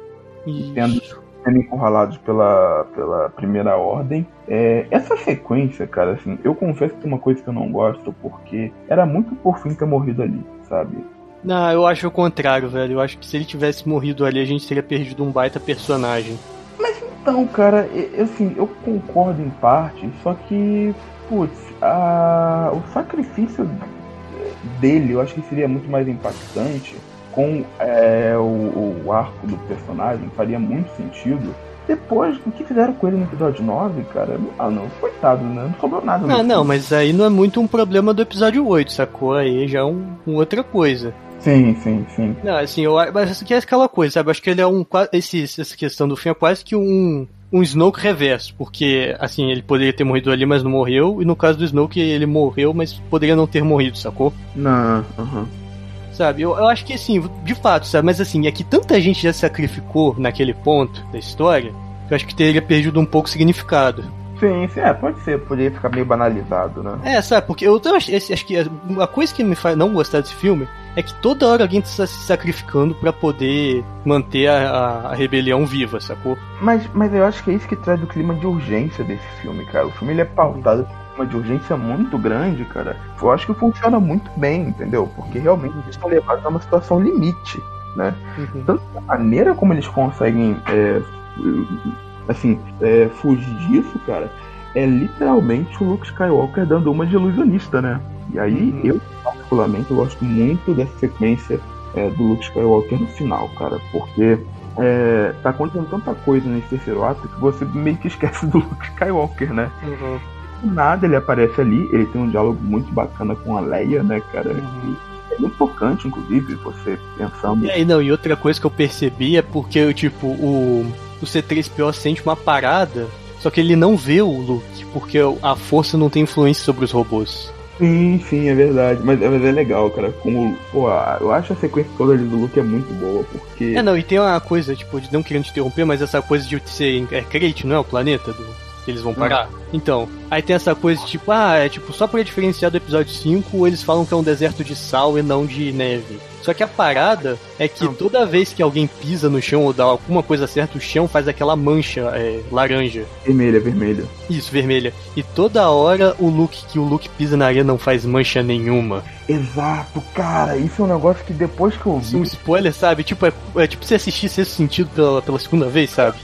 Tendo, sendo encurralados pela, pela primeira ordem. É, essa sequência, cara, assim, eu confesso que é uma coisa que eu não gosto, porque era muito por fim ter morrido ali, sabe? Não, eu acho o contrário, velho. Eu acho que se ele tivesse morrido ali, a gente teria perdido um baita personagem. Então, cara, eu, assim, eu concordo em parte, só que, putz, a, o sacrifício dele eu acho que seria muito mais impactante com é, o, o, arco do personagem, faria muito sentido. Depois do que fizeram com ele no episódio 9, cara, ah não, coitado, né? Não sobrou nada. Ah, não, mas aí não é muito um problema do episódio 8, sacou? Aí já é um, um outra coisa. Sim, sim, sim. Não, assim, eu, mas isso aqui é aquela coisa, sabe? Eu acho que ele é um. Esse, essa questão do fim é quase que um. Um Snoke reverso, porque, assim, ele poderia ter morrido ali, mas não morreu, e no caso do Snoke, ele morreu, mas poderia não ter morrido, sacou? Não, aham. Uh -huh. Sabe, eu, eu acho que, assim, de fato, sabe, mas assim, é que tanta gente já sacrificou naquele ponto da história, que eu acho que teria perdido um pouco o significado. Sim, sim, é, pode ser, poderia ficar meio banalizado, né? É, sabe, porque eu, eu acho, que a coisa que me faz não gostar desse filme é que toda hora alguém está se sacrificando para poder manter a, a, a, rebelião viva, sacou? Mas, mas eu acho que é isso que traz o clima de urgência desse filme, cara. O filme ele é pautado por um clima de urgência muito grande, cara. Eu acho que funciona muito bem, entendeu? Porque realmente eles estão levados a uma situação limite, né? Uhum. Tanto a maneira como eles conseguem, é, assim, é, fugir disso, cara, é literalmente o Luke Skywalker dando uma de ilusionista, né? E aí uhum. eu particularmente, gosto muito dessa sequência é, do Luke Skywalker no final, cara, porque é, tá acontecendo tanta coisa nesse terceiro ato que você meio que esquece do Luke Skywalker, né? Uhum. Nada ele aparece ali, ele tem um diálogo muito bacana com a Leia, né, cara? Uhum. É muito tocante, inclusive, você pensando. E aí, não, e outra coisa que eu percebi é porque, tipo, o, o C3PO sente uma parada, só que ele não vê o Luke, porque a força não tem influência sobre os robôs. Sim, sim, é verdade. Mas, mas, é legal, cara. Como, pô, eu acho a sequência toda ali do Luke é muito boa, porque. É, não, e tem uma coisa, tipo, de não querendo te interromper, mas essa coisa de ser. É Crate, não é o planeta do. Que eles vão parar. Hum. Então, aí tem essa coisa tipo, ah, é tipo, só pra diferenciar do episódio 5, eles falam que é um deserto de sal e não de neve. Só que a parada é que não. toda vez que alguém pisa no chão ou dá alguma coisa certa, o chão faz aquela mancha é, laranja. Vermelha, vermelha. Isso, vermelha. E toda hora o Luke que o Luke pisa na areia não faz mancha nenhuma. Exato, cara. Isso é um negócio que depois que eu vi. Um spoiler, sabe? Tipo, é, é tipo se assistisse esse sentido pela, pela segunda vez, sabe?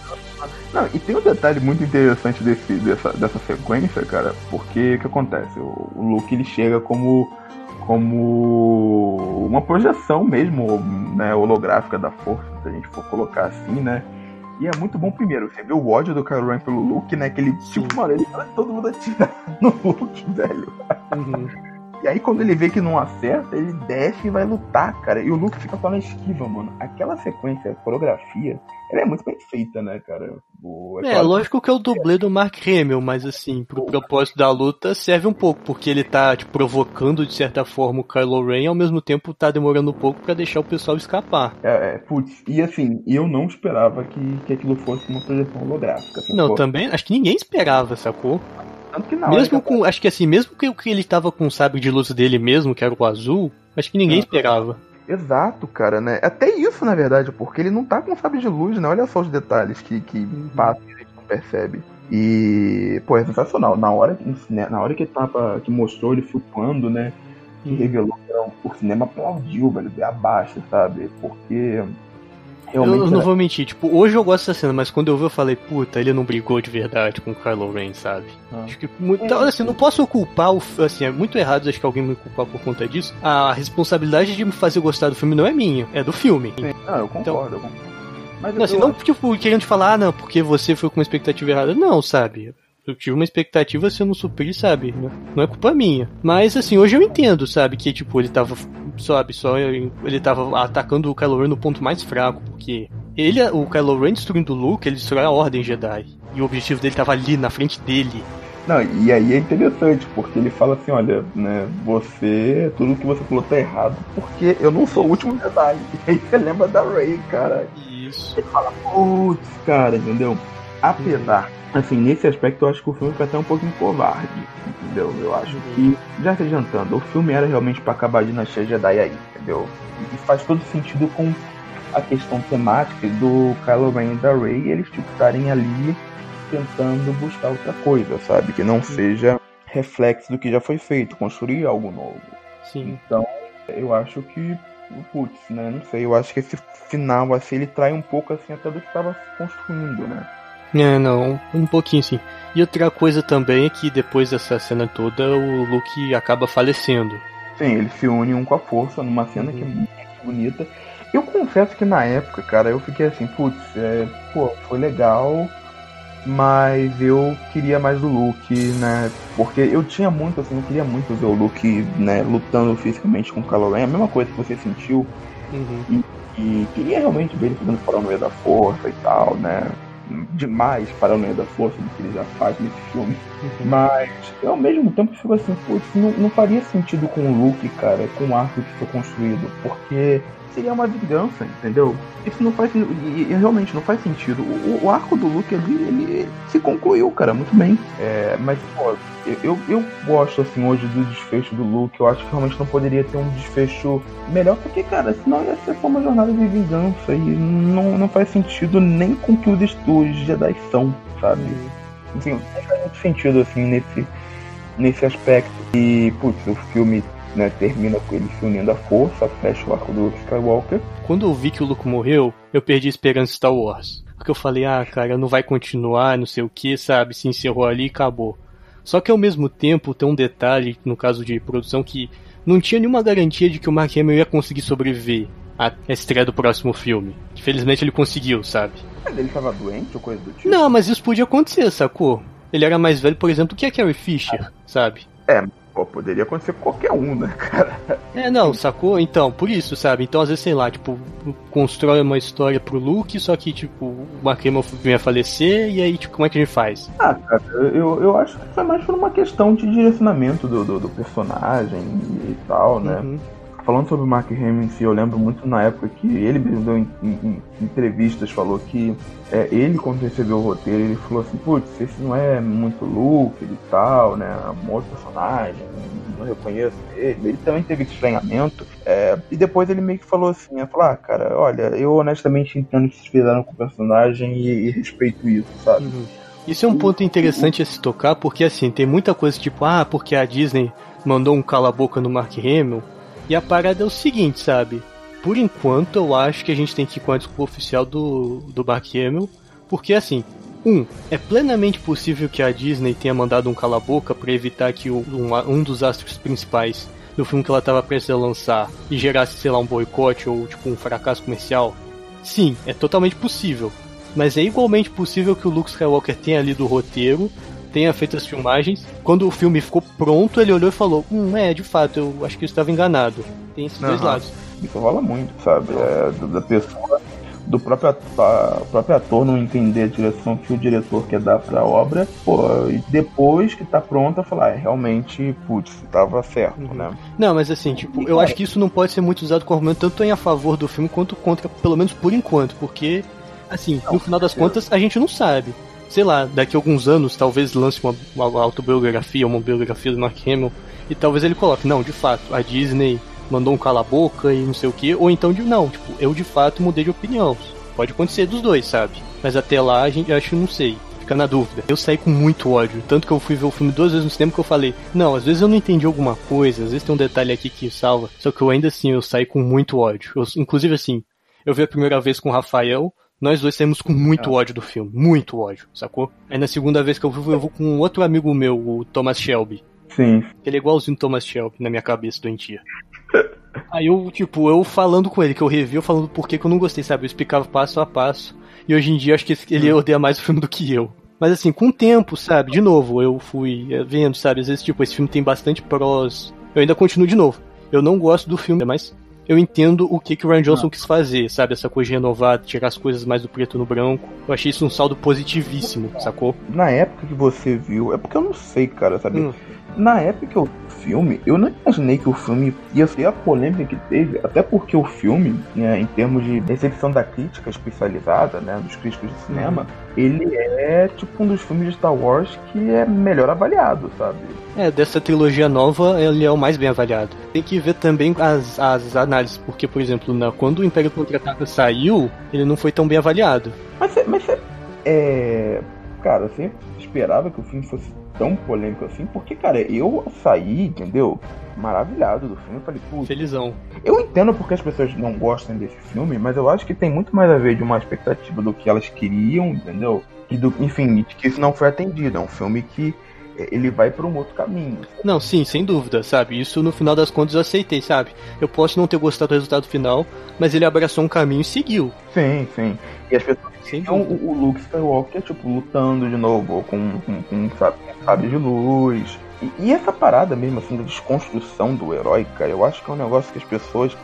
Não, e tem um detalhe muito interessante desse, dessa, dessa sequência, cara, porque o que acontece? O, o Luke ele chega como como uma projeção mesmo, né, holográfica da força, se a gente for colocar assim, né? E é muito bom primeiro, você vê o ódio do Kylo Ren pelo Luke, né? Que ele, tipo, mano, ele fala todo mundo atira no Luke, velho. Uhum. E aí quando ele vê que não acerta, ele desce e vai lutar, cara. E o Luke fica só na esquiva, mano. Aquela sequência, a coreografia, ela é muito bem feita, né, cara? O, é, é lógico que é o dublê do Mark Hamill, mas assim, pro propósito da luta serve um pouco, porque ele tá, tipo, provocando de certa forma o Kylo Ren e ao mesmo tempo tá demorando um pouco para deixar o pessoal escapar. É, é, putz, e assim, eu não esperava que, que aquilo fosse uma projeção holográfica. Não, também, acho que ninguém esperava, sacou? Tanto que não. Mesmo com. Acho que assim, mesmo que, que ele tava com o sabre de luz dele mesmo, que era o azul, acho que ninguém esperava. Exato, cara, né? Até isso, na verdade, porque ele não tá com sabre de luz, né? Olha só os detalhes que, que uhum. passam e a gente não percebe. E, pô, é sensacional. Na hora, que, né, na hora que tava, que mostrou ele flutuando, né? Que uhum. revelou que era um, o cinema aplaudiu, velho, abaixo, sabe? Porque Realmente eu não vou mentir, tipo, hoje eu gosto dessa cena, mas quando eu vi eu falei, puta, ele não brigou de verdade com o Kylo Ren, sabe? Ah. Acho que muito, então, assim, não posso culpar o, assim, é muito errado acho que alguém me culpar por conta disso. A responsabilidade de me fazer gostar do filme não é minha, é do filme. Sim. Ah, eu concordo, então, eu concordo. Mas não, assim, não tipo, querendo falar, ah, não, porque você foi com uma expectativa errada. Não, sabe? Eu tive uma expectativa, se eu não suprir, sabe? Não é culpa minha. Mas, assim, hoje eu entendo, sabe? Que, tipo, ele tava, sabe, só ele tava atacando o Kylo Ren no ponto mais fraco, porque ele, o Kylo Ren destruindo o Luke, ele destrói a Ordem Jedi. E o objetivo dele tava ali, na frente dele. Não, e aí é interessante, porque ele fala assim, olha, né, você, tudo que você falou tá errado, porque eu não sou o último Jedi. E aí você lembra da Rey, cara. Isso. Ele fala, putz, cara, entendeu? Apesar assim, nesse aspecto eu acho que o filme foi até um pouquinho covarde, entendeu? Eu acho que, já se adiantando, o filme era realmente para acabar de nascer Jedi aí, entendeu? E faz todo sentido com a questão temática do Kylo Ren e da Rey, eles tipo estarem ali tentando buscar outra coisa, sabe? Que não Sim. seja reflexo do que já foi feito, construir algo novo. Sim. Então, eu acho que, putz, né? Não sei, eu acho que esse final, assim, ele trai um pouco, assim, até do que estava se construindo, né? É, não, um pouquinho sim. E outra coisa também é que depois dessa cena toda, o Luke acaba falecendo. Sim, eles se unem um com a força numa cena uhum. que é muito bonita. Eu confesso que na época, cara, eu fiquei assim, putz, é, pô, foi legal, mas eu queria mais do Luke, né? Porque eu tinha muito, assim, eu queria muito ver o Luke, né, lutando fisicamente com o Kylo Ren, a mesma coisa que você sentiu. Uhum. E, e, queria realmente ver ele fazendo fora no meio da força e tal, né? Demais para o meio da força do que ele já faz nesse filme. Mas eu ao mesmo tempo fico assim, putz, não, não faria sentido com o Luke, cara, com o arco que foi construído, porque seria uma vingança, entendeu? Isso não faz e, e realmente não faz sentido. O, o, arco do Luke ali, ele se concluiu, cara, muito bem. É, mas, pô, eu, eu gosto, assim, hoje do desfecho do Luke. Eu acho que realmente não poderia ter um desfecho melhor, porque, cara, senão ia ser só uma jornada de vingança. E não, não faz sentido nem com que os, os Jedi são, sabe? Enfim, não faz muito sentido, assim, nesse, nesse aspecto. E, putz, o filme né, termina com ele se unindo à força, fecha o arco do Luke Skywalker. Quando eu vi que o Luke morreu, eu perdi esperança em Star Wars. Porque eu falei, ah, cara, não vai continuar, não sei o que, sabe? Se encerrou ali e acabou. Só que ao mesmo tempo tem um detalhe, no caso de produção, que não tinha nenhuma garantia de que o Mark Hamill ia conseguir sobreviver à estreia do próximo filme. Felizmente ele conseguiu, sabe? Mas ele estava doente ou coisa do tipo? Não, mas isso podia acontecer, sacou? Ele era mais velho, por exemplo, que a Carrie Fisher, sabe? É, Pô, poderia acontecer com qualquer um, né, cara? É, não, sacou? Então, por isso, sabe? Então, às vezes, sei lá, tipo, constrói uma história pro Luke, só que, tipo, o vem a falecer, e aí, tipo, como é que a gente faz? Ah, cara, eu, eu acho que foi mais por uma questão de direcionamento do, do, do personagem e tal, né? Uhum. Falando sobre o Mark Hamill em si, eu lembro muito na época que ele mesmo deu em, em, em entrevistas, falou que é, ele, quando recebeu o roteiro, ele falou assim, putz, esse não é muito Luke e tal, né? Um outro personagem, não reconheço ele. Ele também teve estranhamento. É, e depois ele meio que falou assim, ele falou, ah, cara, olha, eu honestamente entendo que vocês fizeram com o personagem e, e respeito isso, sabe? Uhum. Isso é um ponto interessante a se tocar, porque assim, tem muita coisa tipo, ah, porque a Disney mandou um cala-boca no Mark Hamill. E a parada é o seguinte, sabe? Por enquanto, eu acho que a gente tem que ir com a desculpa oficial do, do Mark Hamill, porque assim, um, é plenamente possível que a Disney tenha mandado um cala-boca para evitar que um, um dos astros principais do filme que ela estava prestes a lançar e gerasse, sei lá, um boicote ou tipo um fracasso comercial. Sim, é totalmente possível. Mas é igualmente possível que o Luke Skywalker tenha lido o roteiro, tenha feito as filmagens. Quando o filme ficou pronto, ele olhou e falou: Hum, é, de fato, eu acho que eu estava enganado. Tem esses uhum. dois lados. Isso rola muito, sabe? É, da pessoa, do próprio ator, próprio ator não entender a direção que o diretor quer dar pra obra, pô, e depois que tá pronta, falar, é, realmente, putz, tava certo, uhum. né? Não, mas assim, tipo, eu acho que isso não pode ser muito usado como argumento tanto em a favor do filme quanto contra, pelo menos por enquanto, porque, assim, não, no final das contas, a gente não sabe sei lá, daqui a alguns anos talvez lance uma, uma autobiografia, uma biografia do Mark Hamill, e talvez ele coloque, não, de fato, a Disney mandou um cala-boca e não sei o que, ou então de não, tipo, eu de fato mudei de opinião. Pode acontecer dos dois, sabe? Mas até lá a gente acho que não sei. Fica na dúvida. Eu saí com muito ódio. Tanto que eu fui ver o filme duas vezes no cinema que eu falei, não, às vezes eu não entendi alguma coisa, às vezes tem um detalhe aqui que salva. Só que eu ainda assim, eu saí com muito ódio. Eu, inclusive assim, eu vi a primeira vez com o Rafael, nós dois saímos com muito é. ódio do filme. Muito ódio, sacou? Aí na segunda vez que eu vou, eu vou com outro amigo meu, o Thomas Shelby. Sim. Ele é igualzinho o Thomas Shelby na minha cabeça doentia. Aí eu, tipo, eu falando com ele, que eu revi, eu falando por que eu não gostei, sabe? Eu explicava passo a passo. E hoje em dia acho que ele hum. odeia mais o filme do que eu. Mas assim, com o tempo, sabe? De novo, eu fui eh, vendo, sabe? Às vezes, tipo, esse filme tem bastante prós. Eu ainda continuo de novo. Eu não gosto do filme, mas eu entendo o que, que o Ryan Johnson ah. quis fazer, sabe? Essa coisa renovada, tirar as coisas mais do preto no branco. Eu achei isso um saldo positivíssimo, sacou? Na época que você viu, é porque eu não sei, cara, sabe? Hum. Na época que eu filme, eu não imaginei que o filme ia ser a polêmica que teve, até porque o filme, né, em termos de recepção da crítica especializada, né, dos críticos de cinema, uhum. ele é tipo um dos filmes de Star Wars que é melhor avaliado, sabe? É, dessa trilogia nova, ele é o mais bem avaliado. Tem que ver também as, as análises, porque, por exemplo, na, quando o Império Contra-Ataca saiu, ele não foi tão bem avaliado. Mas, mas é... Cara, sempre esperava que o filme fosse tão polêmico assim, porque, cara, eu saí, entendeu? Maravilhado do filme. Eu falei, putz. Felizão. Eu entendo porque as pessoas não gostam desse filme, mas eu acho que tem muito mais a ver de uma expectativa do que elas queriam, entendeu? E do, enfim, que isso não foi atendido. É um filme que ele vai para um outro caminho. Não, sim, sem dúvida, sabe? Isso no final das contas eu aceitei, sabe? Eu posso não ter gostado do resultado final, mas ele abraçou um caminho e seguiu. Sim, sim. E as pessoas então o, o Luke Skywalker, tipo, lutando de novo com, com, com sabe, sabe de luz. E, e, essa parada mesmo, assim, da desconstrução do herói, cara, eu acho que é um negócio que as pessoas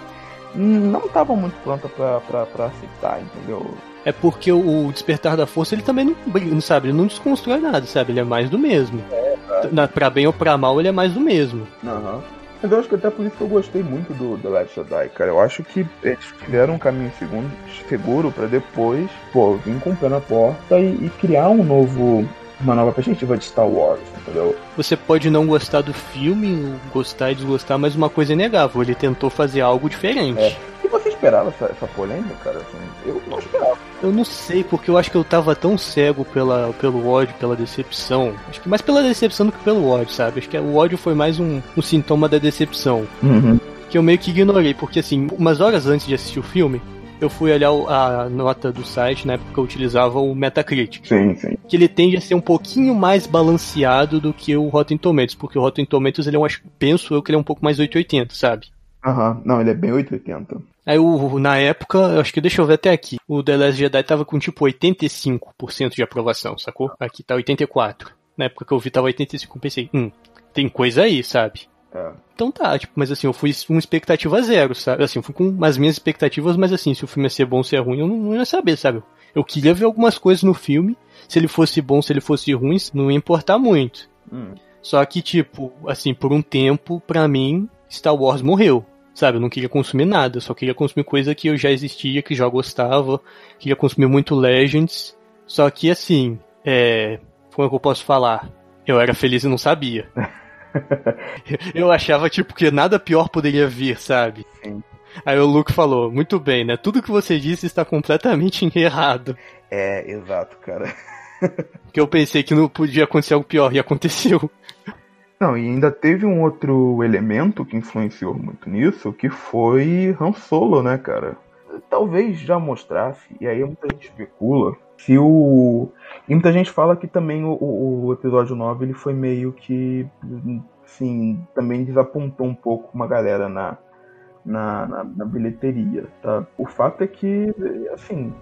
não estavam muito prontas para aceitar, entendeu? É porque o Despertar da Força, ele também não, sabe, ele não desconstrói nada, sabe? Ele é mais do mesmo. É, tá. Pra bem ou pra mal, ele é mais do mesmo. Aham. Uhum. Mas eu acho que até por isso que eu gostei muito do The Last Jedi, cara. Eu acho que eles tiveram um caminho segundo, seguro para depois, pô, vir com o pé na porta e, e criar um novo uma nova perspectiva de Star Wars, entendeu? Você pode não gostar do filme, gostar e desgostar, mas uma coisa é inegável, ele tentou fazer algo diferente. É. E você esperava essa, essa polêmica, cara? Assim, eu não esperava. Eu não sei, porque eu acho que eu tava tão cego pela, pelo ódio, pela decepção. Acho que mais pela decepção do que pelo ódio, sabe? Acho que o ódio foi mais um, um sintoma da decepção. Uhum. Que eu meio que ignorei, porque assim, umas horas antes de assistir o filme, eu fui olhar a nota do site, na época que eu utilizava o Metacritic. Sim, sim. Que ele tende a ser um pouquinho mais balanceado do que o Rotten Tomatoes, porque o Rotten Tomatoes, ele é um, penso eu que ele é um pouco mais 880, sabe? Aham, uhum. não, ele é bem 880. Aí o, na época, acho que deixa eu ver até aqui, o The Last Jedi tava com tipo 85% de aprovação, sacou? Aqui tá 84. Na época que eu vi tava 85, pensei, hum, tem coisa aí, sabe? É. Então tá, tipo, mas assim, eu fui com expectativa zero, sabe? Assim, eu fui com as minhas expectativas, mas assim, se o filme ia ser bom ou ser ruim, eu não, não, ia saber, sabe? Eu queria ver algumas coisas no filme, se ele fosse bom, se ele fosse ruim, não ia importar muito. Hum. Só que, tipo, assim, por um tempo, pra mim, Star Wars morreu. Sabe, eu não queria consumir nada, só queria consumir coisa que eu já existia, que já gostava, queria consumir muito Legends. Só que assim, é. Como é que eu posso falar? Eu era feliz e não sabia. eu achava, tipo, que nada pior poderia vir, sabe? Sim. Aí o Luke falou, muito bem, né? Tudo que você disse está completamente errado. É, exato, cara. que eu pensei que não podia acontecer algo pior, e aconteceu. Não, e ainda teve um outro elemento que influenciou muito nisso, que foi Han Solo, né, cara? Talvez já mostrasse, e aí muita gente especula, se o. E muita gente fala que também o, o episódio 9 ele foi meio que. Assim, também desapontou um pouco uma galera na, na, na, na bilheteria, tá? O fato é que, assim,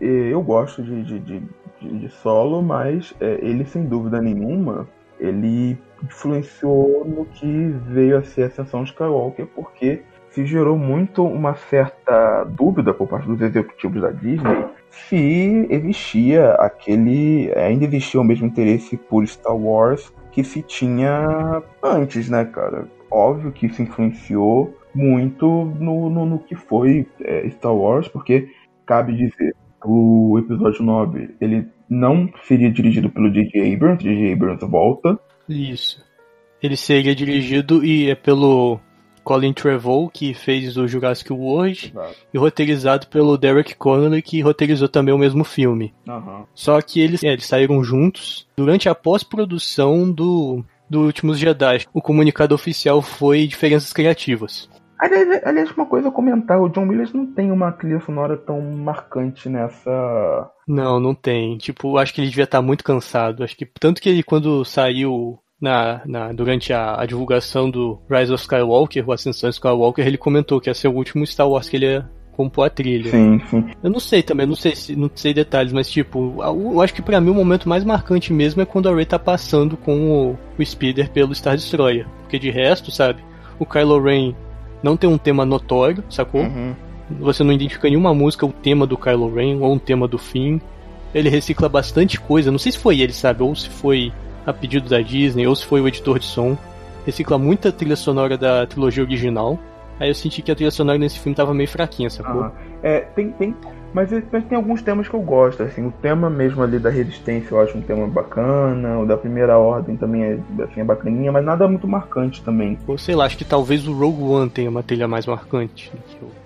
eu gosto de, de, de, de solo, mas é, ele sem dúvida nenhuma ele influenciou no que veio a ser a Ascensão Skywalker, porque se gerou muito uma certa dúvida por parte dos executivos da Disney se existia aquele. ainda existia o mesmo interesse por Star Wars que se tinha antes, né, cara? Óbvio que isso influenciou muito no, no, no que foi é, Star Wars, porque cabe dizer, o episódio 9 ele não seria dirigido pelo J.J. Abrams, J.J. Abrams volta. Isso. Ele seria dirigido e é pelo Colin Trevorrow, que fez o Jurassic World, Exato. e roteirizado pelo Derek Connolly, que roteirizou também o mesmo filme. Uhum. Só que eles, é, eles saíram juntos durante a pós-produção do, do Últimos Jedi. O comunicado oficial foi diferenças criativas. Aliás, aliás, uma coisa a comentar, o John Williams não tem uma trilha sonora tão marcante nessa. Não, não tem. Tipo, acho que ele devia estar muito cansado. Acho que tanto que ele quando saiu na, na, durante a, a, divulgação do Rise of Skywalker, o Ascensão Skywalker, ele comentou que ia ser o último Star Wars que ele ia compor a trilha. Sim, sim. Eu não sei também, não sei, não sei detalhes, mas tipo, eu acho que para mim o momento mais marcante mesmo é quando a Rey tá passando com o, o Speeder pelo Star Destroyer. Porque de resto, sabe, o Kylo Ren não tem um tema notório, sacou? Uhum. Você não identifica nenhuma música o tema do Kylo Ren ou um tema do Finn. Ele recicla bastante coisa, não sei se foi ele, sabe, ou se foi a pedido da Disney, ou se foi o editor de som. Recicla muita trilha sonora da trilogia original. Aí eu senti que a trilha sonora nesse filme tava meio fraquinha, sacou? Uhum. É, tem, tem, mas, mas, tem alguns temas que eu gosto, assim, o tema mesmo ali da resistência eu acho um tema bacana, o da primeira ordem também é, assim, é bacaninha, mas nada muito marcante também. Ou sei lá, acho que talvez o Rogue One tenha uma trilha mais marcante.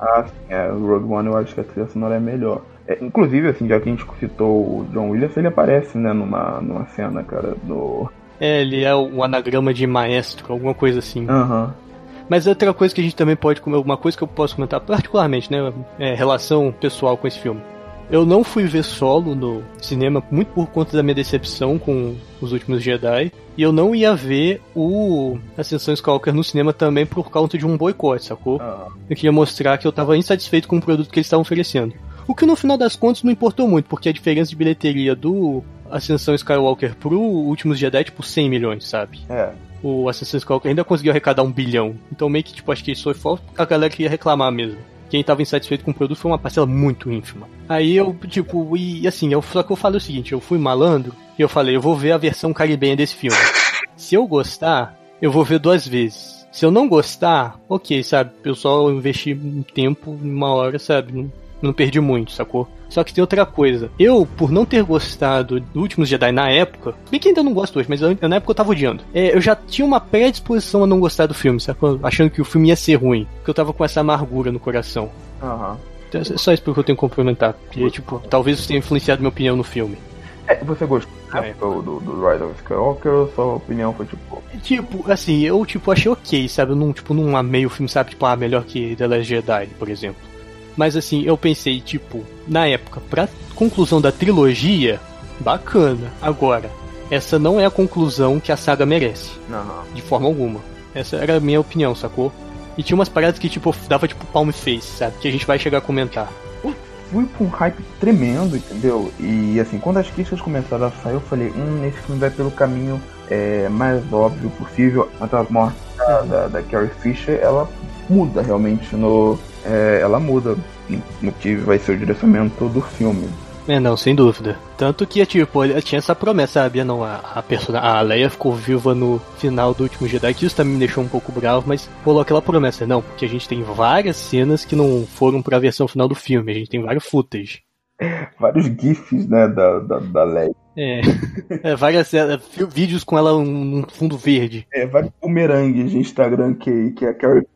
Ah, sim, é, o Rogue One eu acho que a trilha sonora é melhor. É, inclusive, assim, já que a gente citou o John Williams, ele aparece, né, numa, numa cena, cara, do... É, ele é o anagrama de maestro, alguma coisa assim. Aham. Uhum. Mas outra coisa que a gente também pode uma coisa que eu posso comentar particularmente, né, é relação pessoal com esse filme. Eu não fui ver solo no cinema muito por conta da minha decepção com os últimos Jedi. E eu não ia ver o Ascensão Skywalker no cinema também por causa de um boicote, sacou? Ah. Eu queria mostrar que eu tava insatisfeito com o produto que eles estavam oferecendo. O que no final das contas não importou muito, porque a diferença de bilheteria do Ascensão Skywalker pro Últimos Jedi é tipo 100 milhões, sabe? É. O Assassin's Creed ainda conseguiu arrecadar um bilhão. Então meio que, tipo, acho que isso foi falta a galera que ia reclamar mesmo. Quem tava insatisfeito com o produto foi uma parcela muito ínfima. Aí eu, tipo, e assim, eu, só que eu falei o seguinte, eu fui malandro e eu falei, eu vou ver a versão caribenha desse filme. Se eu gostar, eu vou ver duas vezes. Se eu não gostar, ok, sabe? Eu só investi um tempo, uma hora, sabe? Não, não perdi muito, sacou? Só que tem outra coisa. Eu, por não ter gostado do Últimos Jedi na época, bem que ainda não gosto hoje, mas eu, na época eu tava odiando. É, eu já tinha uma predisposição a não gostar do filme, sacou? Achando que o filme ia ser ruim. Porque eu tava com essa amargura no coração. Aham. Então, é só isso que eu tenho que complementar. Porque, tipo, talvez isso tenha influenciado minha opinião no filme. É, você gostou é. do, do, do Rise of Skywalker ou sua opinião foi tipo. Tipo, assim, eu tipo achei ok, sabe? Eu não, tipo, não amei o filme, sabe? Tipo, ah, melhor que The Last Jedi, por exemplo. Mas assim, eu pensei, tipo, na época, pra conclusão da trilogia, bacana. Agora, essa não é a conclusão que a saga merece. Não. De forma alguma. Essa era a minha opinião, sacou? E tinha umas paradas que, tipo, dava tipo palm face, sabe? Que a gente vai chegar a comentar. Eu fui com um hype tremendo, entendeu? E assim, quando as críticas começaram a sair, eu falei, hum, esse filme vai pelo caminho é, mais óbvio possível. A morte da, da, da Carrie Fisher, ela muda realmente no, é, ela muda no que vai ser o direcionamento do filme. É, não, sem dúvida. Tanto que, tipo, ele tinha essa promessa, sabia? Não, a, a, persona, a Leia ficou viva no final do último Jedi, que isso também me deixou um pouco bravo, mas rolou aquela promessa. Não, porque a gente tem várias cenas que não foram pra versão final do filme, a gente tem vários footage. Vários GIFs, né, da, da, da Leia. É, é várias é, vídeos com ela num fundo verde. É, vários bumerangues de Instagram que, que a Carrie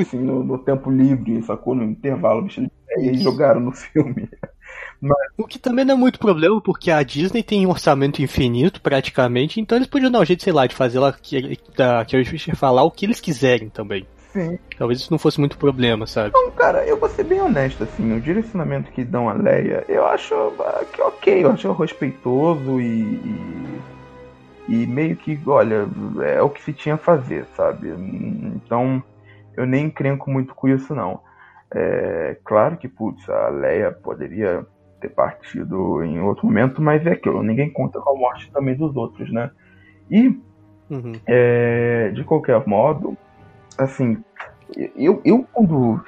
assim, no, no, tempo livre, sacou? No intervalo, vestindo e aí jogaram no filme. Mas... O que também não é muito problema, porque a Disney tem um orçamento infinito, praticamente, então eles podiam dar um jeito, sei lá, de fazer ela que, da Carrie Fisher falar o que eles quiserem também. Sim. Talvez isso não fosse muito problema, sabe? Não, cara, eu vou ser bem honesto, assim, o direcionamento que dão a Leia, eu acho ah, que ok, eu acho respeitoso e, e, e meio que, olha, é o que se tinha a fazer, sabe? Então, eu nem encrenco muito com isso, não. É, claro que, putz, a Leia poderia ter partido em outro momento, mas é aquilo, ninguém conta com a morte também dos outros, né? E, uhum. é, de qualquer modo, assim, eu, eu quando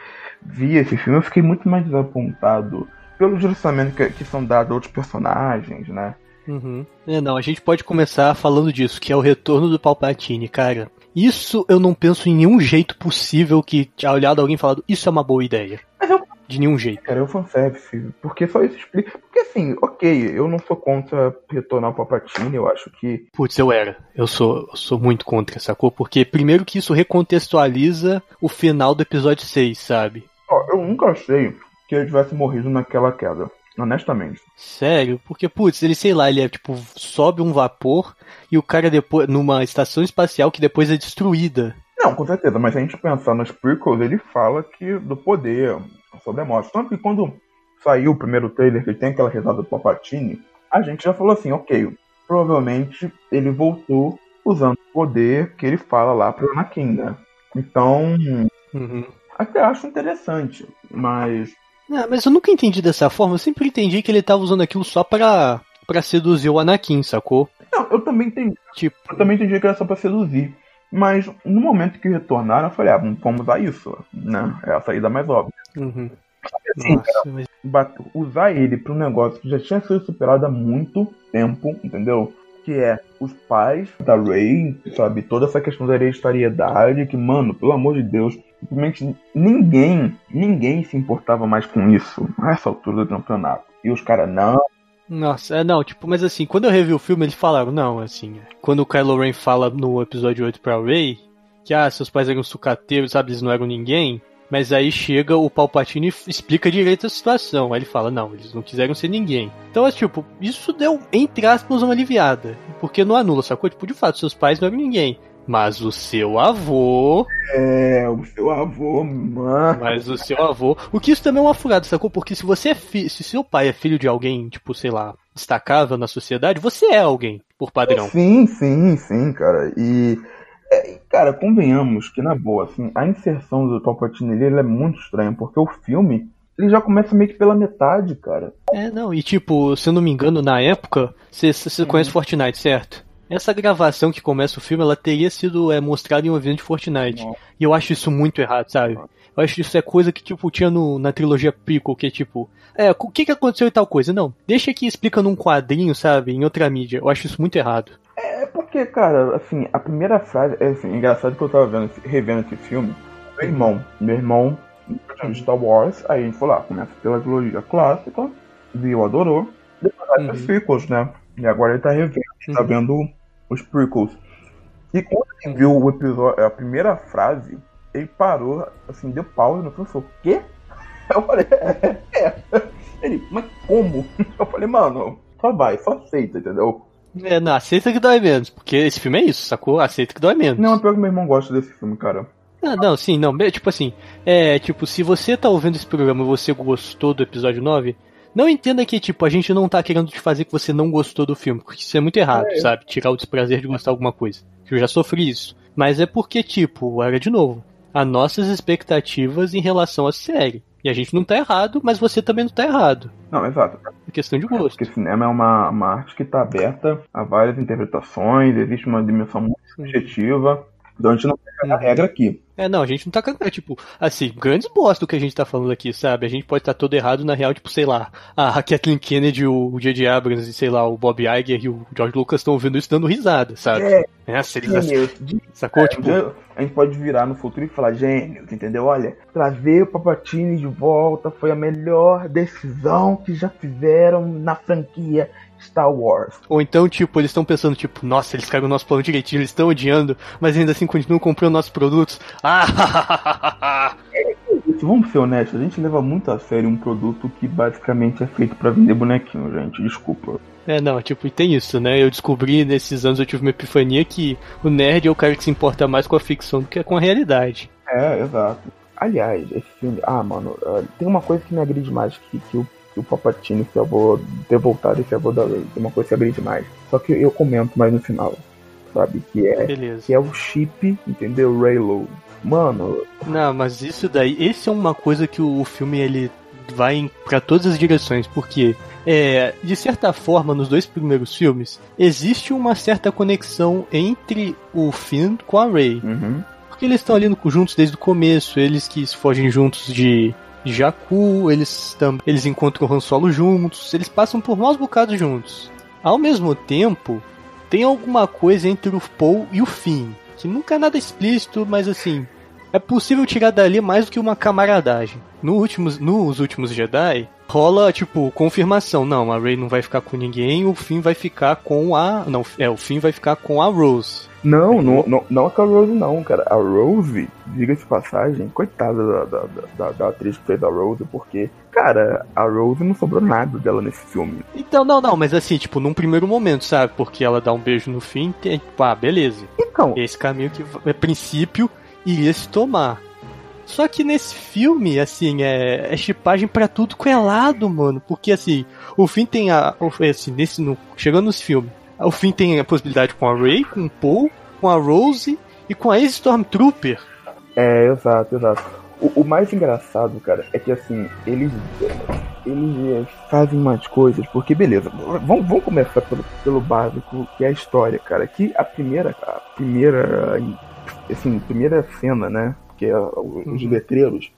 vi esse filme, eu fiquei muito mais desapontado pelo direcionamento que, que são dados a outros personagens, né? Uhum. É, não, a gente pode começar falando disso, que é o retorno do Palpatine, cara. Isso eu não penso em nenhum jeito possível que, a olhado alguém falado, isso é uma boa ideia. Mas eu de nenhum jeito. Cara, é o fanservice. Porque só isso explica. Porque assim, ok, eu não sou contra retornar o Palpatine, eu acho que. Putz, eu era. Eu sou, eu sou muito contra, sacou? Porque primeiro que isso recontextualiza o final do episódio 6, sabe? Ó, eu nunca achei que ele tivesse morrido naquela queda. Honestamente. Sério? Porque, putz, ele, sei lá, ele é tipo, sobe um vapor e o cara depois. numa estação espacial que depois é destruída. Não, com certeza, mas se a gente pensar nos prequels, ele fala que do poder, sobre a morte. Tanto que quando saiu o primeiro trailer, que tem aquela risada do Papatini, a gente já falou assim, ok, provavelmente ele voltou usando o poder que ele fala lá pro Anakin, né? Então, uhum. até acho interessante, mas... Não, mas eu nunca entendi dessa forma, eu sempre entendi que ele tava usando aquilo só pra, pra seduzir o Anakin, sacou? Não, eu também entendi. Tipo... Eu também entendi que era só pra seduzir. Mas no momento que retornaram, eu falei, ah, vamos usar isso, né? É a saída mais óbvia. Uhum. Assim, Nossa, mas... Usar ele para um negócio que já tinha sido superado há muito tempo, entendeu? Que é os pais da Ray, sabe? Toda essa questão da hereditariedade, que, mano, pelo amor de Deus, simplesmente ninguém, ninguém se importava mais com isso a essa altura do campeonato. E os caras, não, nossa, é, não, tipo, mas assim, quando eu revi o filme, eles falaram, não, assim, quando o Kylo Ren fala no episódio 8 pra Rey, que, ah, seus pais eram sucateiros, sabe, eles não eram ninguém, mas aí chega o Palpatine e explica direito a situação. Aí ele fala, não, eles não quiseram ser ninguém. Então, é tipo, isso deu, entre aspas, uma aliviada. Porque não anula, sacou? Tipo, de fato, seus pais não eram ninguém. Mas o seu avô. É, o seu avô, mano. Mas o seu avô. O que isso também é uma furada, sacou? Porque se você é. Se seu pai é filho de alguém, tipo, sei lá, destacável na sociedade, você é alguém, por padrão. Sim, sim, sim, cara. E. É, cara, convenhamos que, na boa, assim, a inserção do Palpatine ali é muito estranha, porque o filme ele já começa meio que pela metade, cara. É, não, e tipo, se eu não me engano, na época, você conhece Fortnite, certo? Essa gravação que começa o filme, ela teria sido é, mostrada em um evento de Fortnite. Não. E eu acho isso muito errado, sabe? Eu acho que isso é coisa que, tipo, tinha no, na trilogia Pico, que é tipo, é, o que que aconteceu e tal coisa? Não, deixa que explica num quadrinho, sabe? Em outra mídia. Eu acho isso muito errado. É, porque, cara, assim, a primeira frase, é assim, engraçado que eu tava vendo, revendo esse filme, meu irmão, meu irmão, Star Wars, aí a gente falou, ah, começa pela trilogia clássica, viu, adorou, depois vai uhum. os sequels, né? E agora ele tá revendo, tá uhum. tá vendo os prequels. E quando ele viu o episódio, a primeira frase, ele parou, assim, deu pausa no filme e falou, quê? Eu falei, é, é. Ele, mas como? Eu falei, mano, só vai, só aceita, entendeu? É, não, aceita que dói menos, porque esse filme é isso, sacou? Aceita que dói menos. Não, é pior que meu irmão gosta desse filme, cara. Não, não, sim, não, tipo assim, é, tipo, se você tá ouvindo esse programa e você gostou do episódio 9, não entenda que, tipo, a gente não tá querendo te fazer que você não gostou do filme, porque isso é muito errado, é. sabe? Tirar o desprazer de gostar de alguma coisa. Eu já sofri isso. Mas é porque, tipo, era de novo, as nossas expectativas em relação à série. E a gente não tá errado, mas você também não tá errado. Não, exato. É questão de gosto. Porque cinema é uma, uma arte que tá aberta a várias interpretações, existe uma dimensão muito subjetiva. Então a gente não tem a regra aqui. É, não, a gente não tá cagando. Tipo, assim, grandes bosta do que a gente tá falando aqui, sabe? A gente pode estar tá todo errado, na real, tipo, sei lá, a Kathleen Kennedy, o J.J. Abrams e, sei lá, o Bob Iger e o George Lucas estão ouvindo isso dando risada, sabe? É, é assim, Sacou? É, tipo. A gente pode virar no futuro e falar, gênios, entendeu? Olha, trazer o Papatini de volta foi a melhor decisão que já fizeram na franquia Star Wars. Ou então, tipo, eles estão pensando, tipo, nossa, eles cagam o nosso plano direitinho, eles estão odiando, mas ainda assim continuam comprando nossos produtos. Ah! é, vamos ser honestos, a gente leva muito a sério um produto que basicamente é feito para vender bonequinho, gente. Desculpa. É, não, tipo, e tem isso, né? Eu descobri nesses anos, eu tive uma epifania que o nerd é o cara que se importa mais com a ficção do que com a realidade. É, exato. Aliás, esse filme. Ah, mano, uh, tem uma coisa que me agride mais que, que o que o Papatini avô ter voltado esse avô da Rey. Tem uma coisa que agride mais. Só que eu comento mais no final, sabe? Que é, Beleza. que é o chip, entendeu? Raylo. Mano. Não, mas isso daí, esse é uma coisa que o filme ele vai para todas as direções, porque é, de certa forma, nos dois primeiros filmes, existe uma certa conexão entre o Finn com a Rey. Uhum. Porque eles estão ali juntos desde o começo, eles que fogem juntos de Jakku, eles, eles encontram o Han Solo juntos, eles passam por maus bocados juntos. Ao mesmo tempo, tem alguma coisa entre o Paul e o Finn, que nunca é nada explícito, mas assim, é possível tirar dali mais do que uma camaradagem. No últimos, nos últimos Jedi, rola, tipo, confirmação. Não, a Rey não vai ficar com ninguém, o Finn vai ficar com a. Não, é, o Finn vai ficar com a Rose. Não, não, não, não é com a Rose, não, cara. A Rose, diga-se passagem, coitada da, da, da, da, atriz que fez a Rose, porque, cara, a Rose não sobrou nada dela nesse filme. Então, não, não, mas assim, tipo, num primeiro momento, sabe? Porque ela dá um beijo no fim, tem, tipo, ah, beleza. Então. Esse caminho que, a princípio, iria se tomar. Só que nesse filme, assim, é, é chipagem para tudo com é lado, mano. Porque, assim, o fim tem a. Assim, nesse, no, chegando nos filmes, o fim tem a possibilidade com a Ray, com o Paul, com a Rose e com a ex-Stormtrooper. É, exato, exato. O, o, mais engraçado, cara, é que assim, eles, eles fazem umas coisas, porque beleza, vamos, vamos começar pelo, pelo básico, que é a história, cara. Que a primeira, a primeira, assim, primeira cena, né? que é os uhum. letreiros,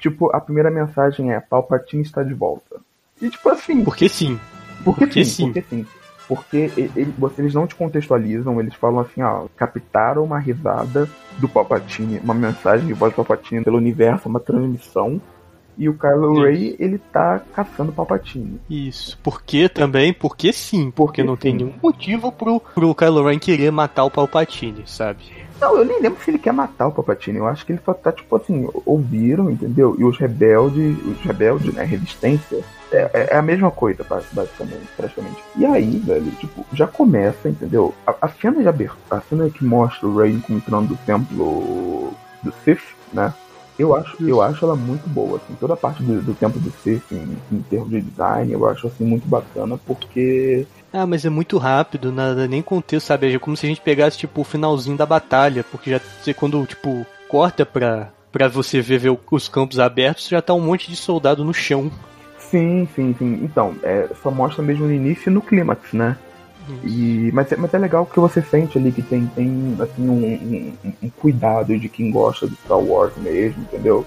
tipo, a primeira mensagem é Palpatine está de volta. E tipo assim. Porque sim. Porque, porque sim, sim, porque sim. Porque ele, eles não te contextualizam, eles falam assim, ó, captaram uma risada do Palpatine, uma mensagem de voz do Palpatine pelo universo, uma transmissão, e o Kylo Isso. Ray, ele tá caçando Palpatine. Isso. Porque também, porque sim. Porque, porque não sim. tem nenhum motivo pro, pro Kylo Ren querer matar o Palpatine, sabe? Não, eu nem lembro se ele quer matar o Palpatine. Eu acho que ele só tá, tipo assim, ouviram, entendeu? E os rebeldes, os rebeldes, né, resistência, é, é, é a mesma coisa, basicamente, praticamente. E aí, velho, tipo, já começa, entendeu? A, a cena de abertura, a cena que mostra o Rey encontrando o templo do Sith, né? Eu acho, eu acho ela muito boa, assim, toda a parte do, do tempo do Sith em, em termos de design, eu acho assim muito bacana, porque ah, mas é muito rápido, nada nem contexto, sabe? É como se a gente pegasse, tipo, o finalzinho da batalha, porque já você quando, tipo, corta pra, pra você ver, ver os campos abertos, já tá um monte de soldado no chão. Sim, sim, sim. Então, é, só mostra mesmo no início e no clímax, né? E, mas, é, mas é legal que você sente ali que tem, tem assim, um, um, um cuidado de quem gosta de Star Wars mesmo, entendeu?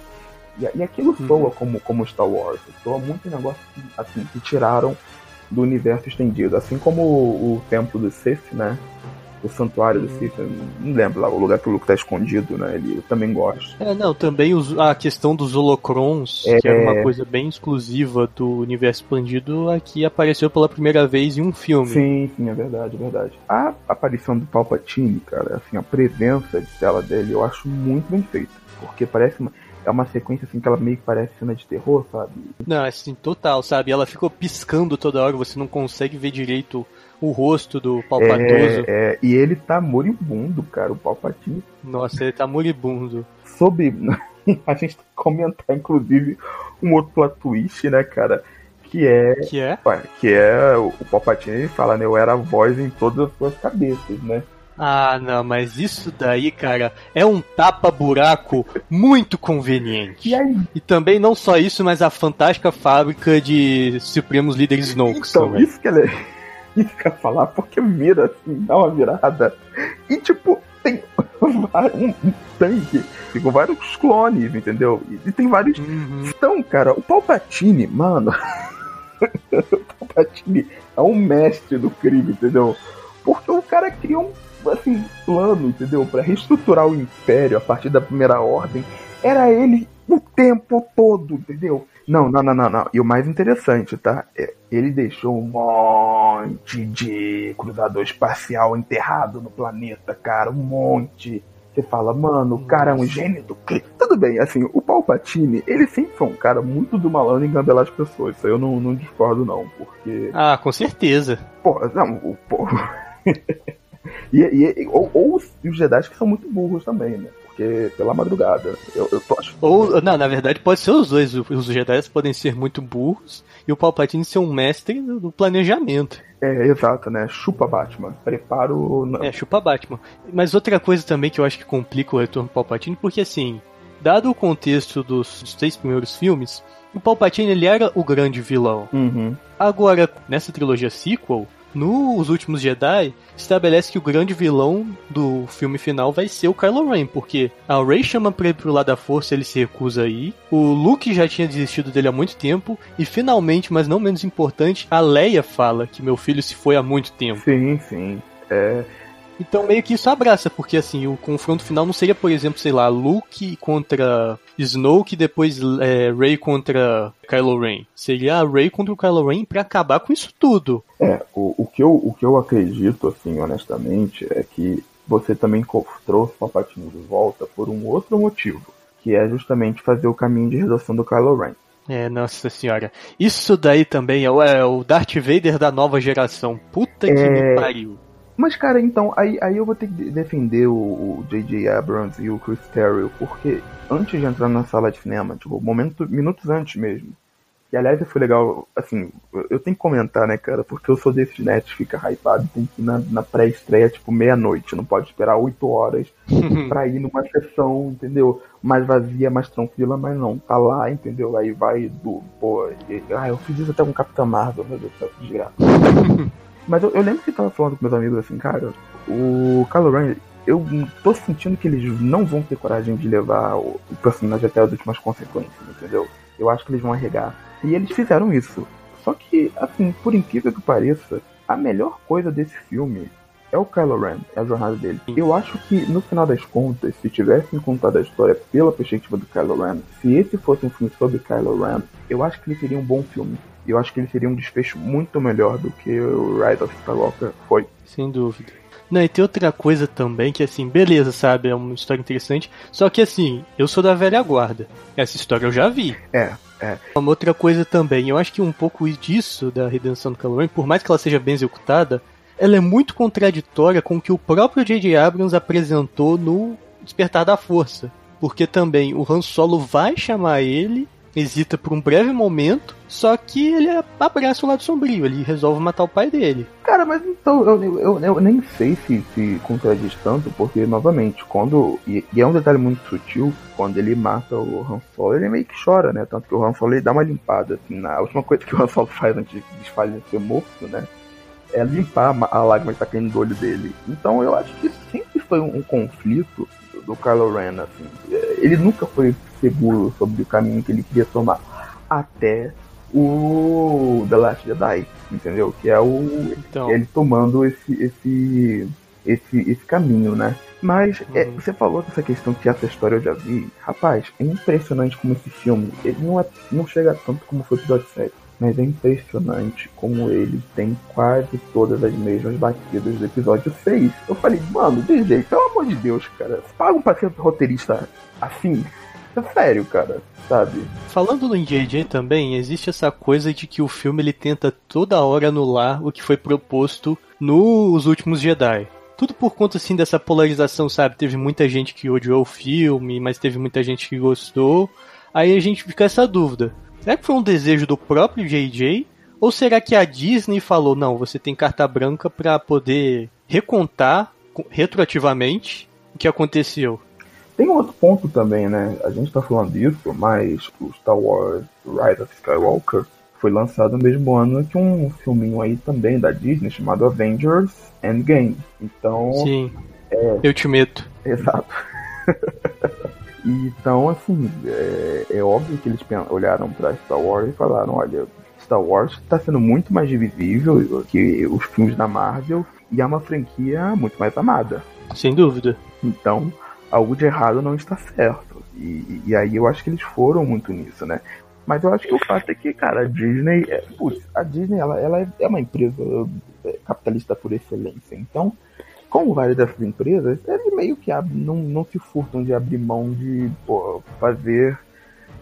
E, e aquilo uhum. soa como, como Star Wars. Soa muito negócio que, assim, que tiraram do universo estendido. Assim como o, o templo do Sith, né? O santuário do Sith, não lembro lá, o lugar que o Luke tá escondido, né? Ele, eu também gosto. É, não, também os, a questão dos holocrons, é... que era uma coisa bem exclusiva do universo expandido, aqui apareceu pela primeira vez em um filme. Sim, sim, é verdade, é verdade. A aparição do Palpatine, cara, assim, a presença de tela dele, eu acho muito bem feita. Porque parece uma é uma sequência assim que ela meio que parece cena de terror, sabe? Não, é assim, total, sabe? Ela ficou piscando toda hora, você não consegue ver direito o rosto do Palpatoso. É, é, e ele tá moribundo, cara, o Palpatine. Nossa, ele tá moribundo. Sobre. a gente tem que comentar, inclusive, um outro plot twist, né, cara? Que é. Que é? Que é o Palpatine ele fala, né? Eu era a voz em todas as suas cabeças, né? Ah, não, mas isso daí, cara, é um tapa-buraco muito conveniente. E, e, também não só isso, mas a fantástica fábrica de Supremos Líderes Snokes então, também. Isso que isso que eu falar, porque vira assim, dá uma virada. E tipo, tem. um, tanque com vários clones, entendeu? E, tem vários. Uhum. Então, cara, o Palpatine, mano. o Palpatine é um mestre do crime, entendeu? Porque o cara criou um assim, plano, entendeu? para reestruturar o Império a partir da Primeira Ordem. Era ele o tempo todo, entendeu? Não, não, não, não, não. E o mais interessante, tá? É, ele deixou um monte de cruzador espacial enterrado no planeta, cara. Um monte. Você fala, mano, o cara é um gênio do quê? Tudo bem, assim, o Palpatine, ele sempre foi um cara muito do malandro em engambelar as pessoas. Isso aí eu não, não discordo, não, porque. Ah, com certeza. Porra, não, o porra. e, e, ou, ou os, os Jedi que são muito burros também, né? porque pela madrugada. Eu, eu tô achando. Ou, não, na verdade pode ser os dois. Os Jedi podem ser muito burros e o Palpatine ser um mestre do planejamento. É, exato, né? Chupa Batman. Preparo. É, chupa Batman. Mas outra coisa também que eu acho que complica o retorno do Palpatine, porque assim, dado o contexto dos, dos três primeiros filmes, o Palpatine ele era o grande vilão. Uhum. Agora, nessa trilogia sequel, nos últimos Jedi, estabelece que o grande vilão do filme final vai ser o Kylo Ren, porque a Rey chama pra ele pro lado da força, ele se recusa aí. O Luke já tinha desistido dele há muito tempo. E finalmente, mas não menos importante, a Leia fala que meu filho se foi há muito tempo. Sim, sim. É, então meio que isso abraça, porque assim, o confronto final não seria, por exemplo, sei lá, Luke contra Snoke e depois é, Rey contra Kylo Ren. Seria a Rey contra o Kylo Ren para acabar com isso tudo. É, o, o, que eu, o que eu acredito, assim, honestamente, é que você também trouxe o Palpatine de volta por um outro motivo, que é justamente fazer o caminho de redação do Kylo Ren. É, nossa senhora. Isso daí também é o, é o Darth Vader da nova geração. Puta que é... me pariu. Mas, cara, então, aí, aí eu vou ter que defender o J.J. Abrams e o Chris Terrio, porque antes de entrar na sala de cinema, tipo, momento, minutos antes mesmo, e aliás foi legal, assim, eu tenho que comentar, né, cara, porque eu sou desses netos fica hypado, tem que ir na, na pré-estreia, tipo, meia-noite, não pode esperar oito horas pra ir numa sessão, entendeu? Mais vazia, mais tranquila, mas não, tá lá, entendeu? Aí vai do, pô, e, ah, eu fiz isso até com Capitão Marvel, meu Deus do céu, que desgraça. Mas eu, eu, lembro que tava falando com meus amigos assim, cara, o Kylo Ren, eu tô sentindo que eles não vão ter coragem de levar o, o personagem até as últimas consequências, entendeu? Eu acho que eles vão arregar. E eles fizeram isso. Só que, assim, por incrível que pareça, a melhor coisa desse filme é o Kylo Ren, é a jornada dele. Eu acho que, no final das contas, se tivessem contado a história pela perspectiva do Kylo Ren, se esse fosse um filme sobre Kylo Ren, eu acho que ele seria um bom filme. Eu acho que ele seria um desfecho muito melhor do que o Rise of Skywalker foi. Sem dúvida. Não, e tem outra coisa também que, assim, beleza, sabe? É uma história interessante. Só que, assim, eu sou da velha guarda. Essa história eu já vi. É, é. Uma outra coisa também, eu acho que um pouco disso da redenção do Kylo Ren, por mais que ela seja bem executada, ela é muito contraditória com o que o próprio J.J. Abrams apresentou no Despertar da Força. Porque também o Han Solo vai chamar ele hesita por um breve momento, só que ele abraça o lado sombrio, ele resolve matar o pai dele. Cara, mas então eu, eu, eu nem sei se, se contradiz tanto, porque novamente, quando. E, e, é um detalhe muito sutil, quando ele mata o Han Solo, ele meio que chora, né? Tanto que o Han Solo ele dá uma limpada, assim, na última coisa que o Han Solo faz antes de desfalecer morto, né? É limpar a lágrima que tá caindo do olho dele. Então eu acho que sempre foi um, um conflito do Kylo Ren, assim. Ele nunca foi seguro sobre o caminho que ele queria tomar. Até o The Last Jedi, entendeu? Que é o então. ele tomando esse esse esse, esse caminho, né? Mas uhum. é, você falou dessa questão que essa história eu já vi. Rapaz, é impressionante como esse filme, ele não, é, não chega tanto como foi o episódio 7. Mas é impressionante como ele tem quase todas as mesmas batidas do episódio 6. Eu falei, mano, DJ, pelo amor de Deus, cara, paga um paciente roteirista assim. É sério, cara, sabe? Falando no JJ também, existe essa coisa de que o filme ele tenta toda hora anular o que foi proposto nos últimos Jedi tudo por conta assim dessa polarização, sabe? Teve muita gente que odiou o filme, mas teve muita gente que gostou. Aí a gente fica essa dúvida. Será que foi um desejo do próprio JJ? Ou será que a Disney falou, não, você tem carta branca para poder recontar retroativamente o que aconteceu? Tem um outro ponto também, né? A gente tá falando disso, mas o Star Wars Rise of Skywalker foi lançado no mesmo ano que um filminho aí também da Disney chamado Avengers Endgame. Então, Sim. É, eu te meto. Exato. então, assim, é, é, óbvio que eles olharam para Star Wars e falaram: olha, Star Wars está sendo muito mais divisível que os filmes da Marvel e é uma franquia muito mais amada. Sem dúvida. Então, algo de errado não está certo. E, e aí eu acho que eles foram muito nisso, né? Mas eu acho que o fato é que, cara, a Disney. É, putz, a Disney ela, ela é uma empresa é, capitalista por excelência. Então, como várias dessas empresas, eles meio que não, não se furtam de abrir mão de pô, fazer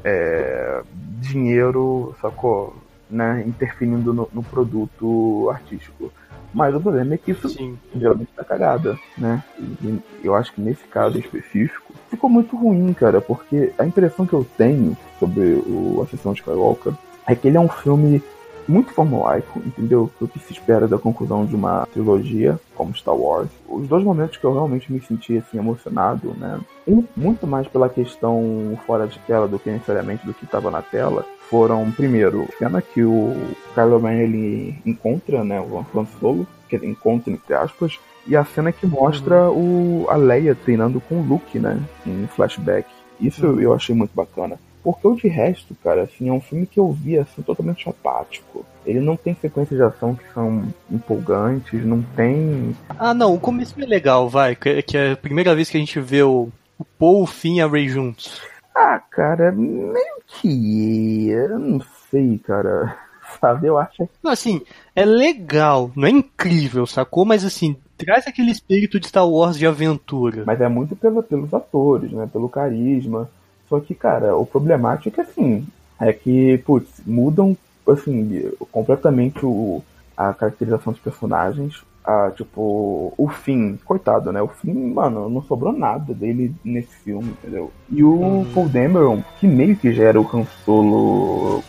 é, dinheiro, sacou? Né, interferindo no, no, produto artístico. Mas o problema é que isso Sim. geralmente tá cagada, né? E eu acho que nesse caso específico ficou muito ruim, cara, porque a impressão que eu tenho sobre o Ascensão de Skywalker é que ele é um filme muito formulaico, entendeu? O que se espera da conclusão de uma trilogia como Star Wars. Os dois momentos que eu realmente me senti assim emocionado, né? Um muito mais pela questão fora de tela do que necessariamente do que estava na tela, foram primeiro a cena que o Kylo Ren ele encontra, né, o Han Solo, que ele encontra entre aspas, e a cena que mostra o a Leia treinando com o Luke, né, em flashback. Isso eu achei muito bacana. Porque o de resto, cara, assim, é um filme que eu vi assim totalmente apático. Ele não tem sequências de ação que são empolgantes, não tem. Ah, não, o começo é legal, vai. Que é a primeira vez que a gente vê o, o Paul, o Finn e a Ray juntos. Ah, cara, meio que. Eu não sei, cara. Sabe, eu acho. Não, assim, é legal, não é incrível, sacou? Mas assim, traz aquele espírito de Star Wars de aventura. Mas é muito pelo, pelos atores, né? Pelo carisma. Só que, cara, o problemático é que, assim, é que, putz, mudam, assim, completamente o, a caracterização dos personagens. A, tipo, o fim, coitado, né? O fim, mano, não sobrou nada dele nesse filme, entendeu? E o hum. Paul Dameron, que meio que gera o Han Solo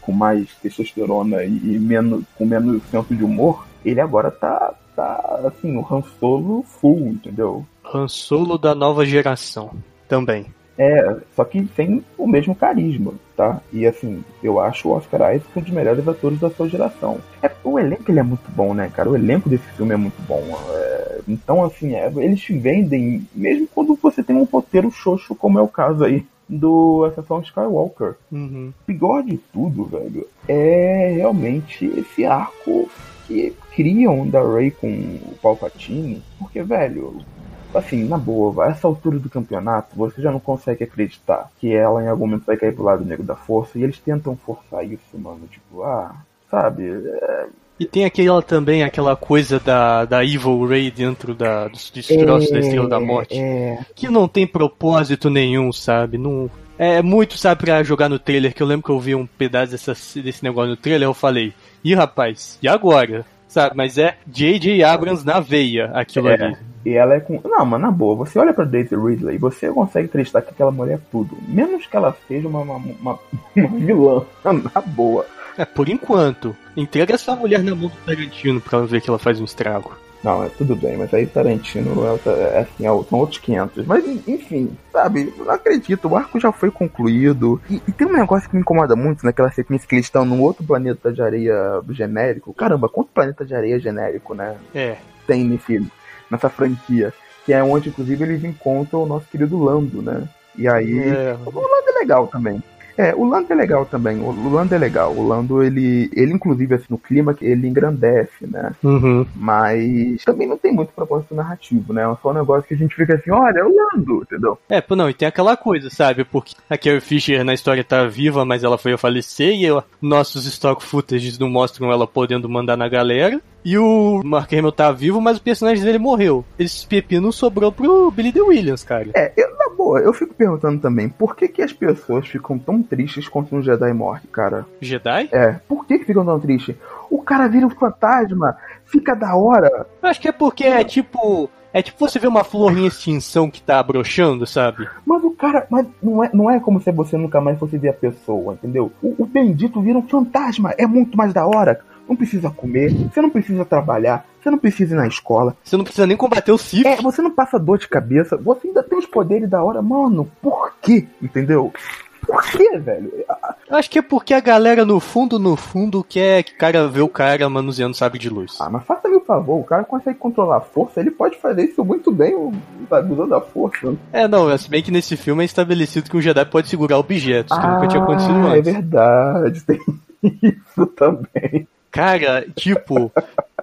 com mais testosterona e menos, com menos senso de humor, ele agora tá, tá assim, o Han Solo full, entendeu? Han Solo da nova geração, também. É, só que tem o mesmo carisma, tá? E assim, eu acho o Oscar Isaac um dos melhores atores da sua geração. É, o elenco ele é muito bom, né, cara? O elenco desse filme é muito bom. É, então, assim, é, eles te vendem, mesmo quando você tem um roteiro xoxo, como é o caso aí do Ascensão Skywalker. Uhum. O pior de tudo, velho, é realmente esse arco que criam da Rey com o Palpatine. Porque, velho, assim, na boa, a essa altura do campeonato, você já não consegue acreditar que ela em algum momento vai cair pro lado negro da força, e eles tentam forçar isso, mano. Tipo, ah, sabe? É... E tem aquela também, aquela coisa da, da Evil Ray dentro da, dos destroços é, da Estrela da Morte. É... Que não tem propósito nenhum, sabe? Não, é muito, sabe, pra jogar no trailer, que eu lembro que eu vi um pedaço dessa, desse negócio no trailer, eu falei, ih rapaz, e agora? Sabe, mas é J.J. Abrams na veia, aquilo é. ali. E ela é com. Não, mas na boa, você olha pra Daisy Ridley, você consegue acreditar que aquela mulher é tudo. Menos que ela seja uma, uma, uma, uma vilã. Na boa. É, por enquanto. Entrega essa mulher na mão do Tarantino pra ela ver que ela faz um estrago. Não, é tudo bem, mas aí Tarantino é, é, assim, é, são outros 500. Mas enfim, sabe, não acredito, o arco já foi concluído. E, e, tem um negócio que me incomoda muito naquela sequência que eles estão num outro planeta de areia genérico. Caramba, quanto planeta de areia genérico, né? É. Tem nesse, nessa franquia. Que é onde, inclusive, eles encontram o nosso querido Lando, né? E aí. É. O Lando é legal também. É, o Lando é legal também. O Lando é legal. O Lando, ele, ele inclusive, assim, no clima, ele engrandece, né? Uhum. Mas também não tem muito propósito narrativo, né? É só um negócio que a gente fica assim, olha, é o Lando, entendeu? É, pô, não, e tem aquela coisa, sabe? Porque a Carrie Fisher na história tá viva, mas ela foi a falecer e nossos stock footages não mostram ela podendo mandar na galera. E o Mark Hamill tá vivo, mas o personagem dele morreu. Esse pepino sobrou pro Billy The Williams, cara. É, eu, na boa, eu fico perguntando também, por que que as pessoas ficam tão tristes quando um Jedi morre, cara? Jedi? É, por que que ficam tão tristes? O cara vira um fantasma, fica da hora. Eu acho que é porque é tipo... É tipo você ver uma flor em extinção que tá broxando, sabe? Mas o cara. Mas não é, não é como se você nunca mais fosse ver a pessoa, entendeu? O, o bendito vira um fantasma. É muito mais da hora não precisa comer, você não precisa trabalhar, você não precisa ir na escola. Você não precisa nem combater o Sith. É, você não passa dor de cabeça, você ainda tem os poderes da hora. Mano, por quê? Entendeu? Por quê, velho? Eu acho que é porque a galera, no fundo, no fundo, quer que o cara vê o cara manuseando sabe de luz. Ah, mas faça-me o favor, o cara consegue controlar a força, ele pode fazer isso muito bem usando a força. É, não, se bem que nesse filme é estabelecido que um Jedi pode segurar objetos, que ah, nunca tinha acontecido é antes. É verdade, tem isso também. Cara, tipo,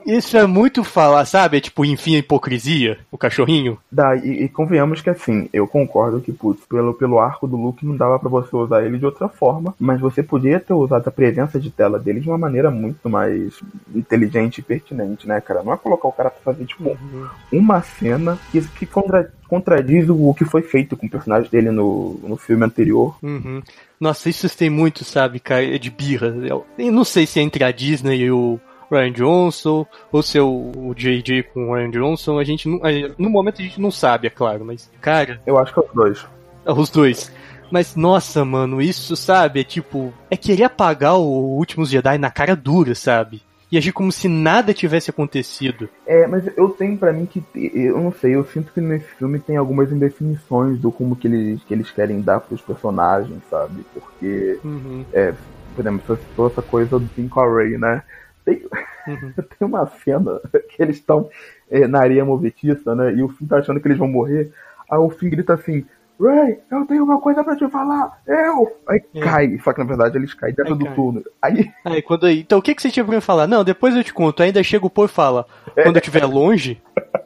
isso é muito falar, sabe? É tipo, enfim, a hipocrisia, o cachorrinho. Dá, e, e, convenhamos que assim, eu concordo que, putz, pelo, pelo arco do Luke não dava para você usar ele de outra forma, mas você podia ter usado a presença de tela dele de uma maneira muito mais inteligente e pertinente, né, cara? Não é colocar o cara pra fazer, tipo, uhum. uma cena que, que contra, contradiz o que foi feito com o personagem dele no, no filme anterior. Uhum. Nossa, isso tem muito, sabe, cara, é de birra. Eu não sei se é entre a Disney e o Ryan Johnson, ou se é o JJ com o Ryan Johnson, a gente não, no momento a gente não sabe, é claro, mas, cara... Eu acho que é os dois. É os dois. Mas, nossa, mano, isso, sabe, é tipo... É querer apagar o Últimos Jedi na cara dura, sabe? E agir como se nada tivesse acontecido. É, mas eu tenho para mim que eu não sei, eu sinto que nesse filme tem algumas indefinições do como que eles, que eles querem dar pros personagens, sabe? Porque uhum. é, por exemplo, essa, essa coisa do Pink Ray, né? Tem, uhum. tem uma cena que eles estão é, na areia movetiça, né? E o Finn tá achando que eles vão morrer. Aí o Finn grita assim: Ray, eu tenho uma coisa pra te falar, eu! Aí é. cai, só que na verdade eles caem dentro aí do cai. túnel. Aí... aí quando aí, então o que, que você tinha pra me falar? Não, depois eu te conto. Ainda chega o Paul e fala, quando eu estiver longe.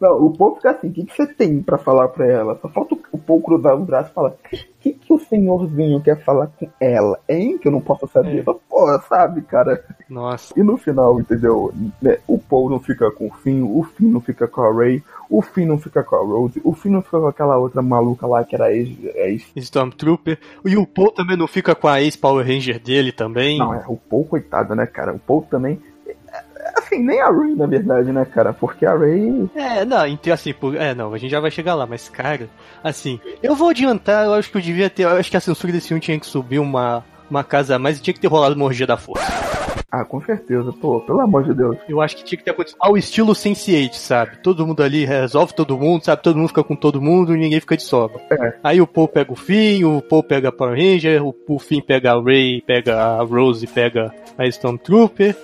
Não, o Paul fica assim, o que, que você tem pra falar pra ela? Só falta o Paul cruzar os braços e falar, o que, que o senhorzinho quer falar com ela, hein? Que eu não posso saber. É. Pô, sabe, cara? Nossa. E no final, entendeu? Né, o Paul não fica com o Finn, o Finn não fica com a Ray, o Finn não fica com a Rose, o Finn não fica com aquela outra maluca lá que era ex... ex... Stormtrooper, e o Paul também não fica com a ex-Power Ranger dele também. Não, é, o Paul, coitado, né, cara? O Paul também assim, nem a Ray, na verdade, né, cara? Porque a Ray. É, não, então, assim, por... é, não, a gente já vai chegar lá, mas, cara, assim, eu vou adiantar, eu acho que eu devia ter. Eu acho que a censura desse filme tinha que subir uma, uma casa a mais e tinha que ter rolado uma orgia da força. Ah, com certeza, pô, pelo amor de Deus. Eu acho que tinha que ter acontecido ao estilo Sense8, sabe? Todo mundo ali resolve todo mundo, sabe? Todo mundo fica com todo mundo e ninguém fica de sobra. É. Aí o Paul pega o Finn, o Paul pega a Power Ranger, o, o Finn pega a Ray, pega a Rose, pega a Stormtrooper.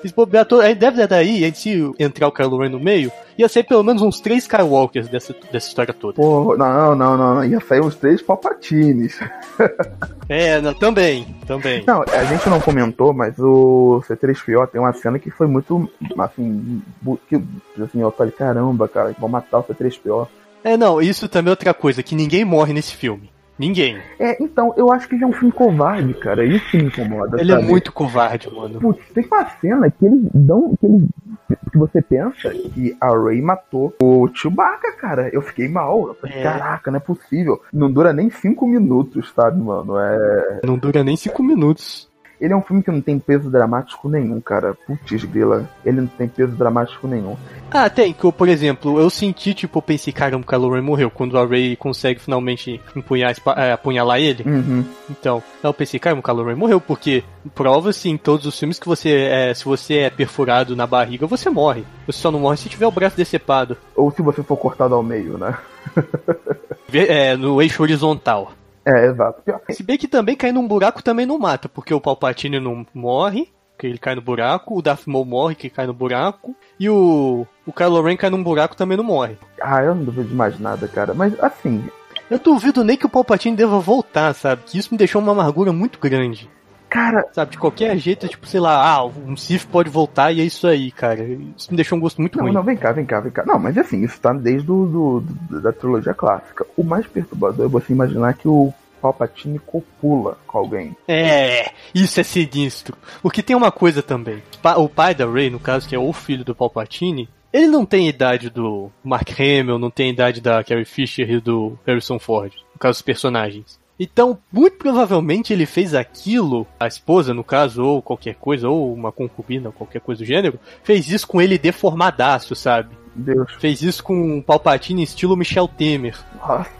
Aí deve daí, aí se entrar o Kylo Ren no meio, ia ser pelo menos uns três Skywalkers dessa, dessa história toda. Pô, não, não, não, ia sair uns três Palpatines. é, não, também, também. Não, a gente não comentou, mas o C3PO tem uma cena que foi muito, assim, que, assim, eu falei, caramba, cara, vão matar o C3PO. É, não, isso também é outra coisa, que ninguém morre nesse filme. Ninguém. É, então, eu acho que ele é um filme covarde, cara. Isso que me incomoda. Ele é sabe? é muito covarde, mano. Putz, tem uma cena que eles dão. Que, eles, que você pensa que a Ray matou o Chewbacca, cara. Eu fiquei mal. Eu falei, é. caraca, não é possível. Não dura nem cinco minutos, sabe, mano? É. Não dura nem cinco minutos. Ele é um filme que não tem peso dramático nenhum, cara. Putz, grila. Ele não tem peso dramático nenhum. Ah, tem. Que, por exemplo, eu senti, tipo, eu pensei, caramba, o Kylo Ren morreu. Quando a Rey consegue finalmente empunhar, é, apunhalar ele. Uhum. Então, eu pensei, caramba, Kylo Ren morreu. Porque prova-se em todos os filmes que você é, se você é perfurado na barriga, você morre. Você só não morre se tiver o braço decepado. Ou se você for cortado ao meio, né? é, no eixo horizontal. É, exato. Se bem que também cair num buraco também não mata, porque o Palpatine não morre, que ele cai no buraco, o Darth Maul morre, que cai no buraco, e o, o Kylo Ren cai num buraco também não morre. Ah, eu não duvido de mais nada, cara. Mas assim. Eu duvido nem que o Palpatine deva voltar, sabe? Que isso me deixou uma amargura muito grande. Cara. Sabe, de qualquer jeito, tipo, sei lá, ah, um Sith pode voltar e é isso aí, cara. Isso me deixou um gosto muito não, ruim. Não, vem cá, vem cá, vem cá. Não, mas assim, isso tá desde do, do, do da trilogia clássica. O mais perturbador é você imaginar que o Palpatine copula com alguém. É, isso é sinistro. Porque tem uma coisa também. O pai da Rey, no caso, que é o filho do Palpatine, ele não tem idade do Mark Hamill, não tem idade da Carrie Fisher e do Harrison Ford, no caso dos personagens. Então, muito provavelmente ele fez aquilo, a esposa, no caso, ou qualquer coisa, ou uma concubina, qualquer coisa do gênero, fez isso com ele deformadaço, sabe? Deus. Fez isso com o Palpatine estilo Michel Temer. Nossa,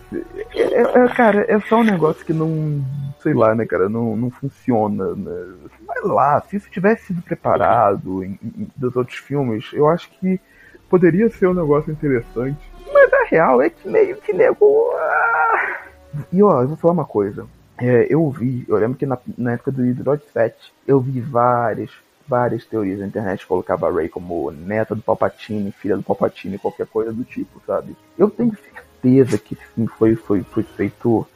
é, é, cara, é só um negócio que não. Sei lá, né, cara? Não, não funciona. Né? Vai lá, se isso tivesse sido preparado em, em, dos outros filmes, eu acho que poderia ser um negócio interessante. Mas a real é que meio que nego. Ah... E ó, eu vou falar uma coisa. É, eu vi, eu lembro que na, na época do episódio 7, eu vi várias, várias teorias na internet colocava a Rey como neta do Palpatine, filha do Palpatine, qualquer coisa do tipo, sabe? Eu tenho certeza que sim, foi, foi, foi feito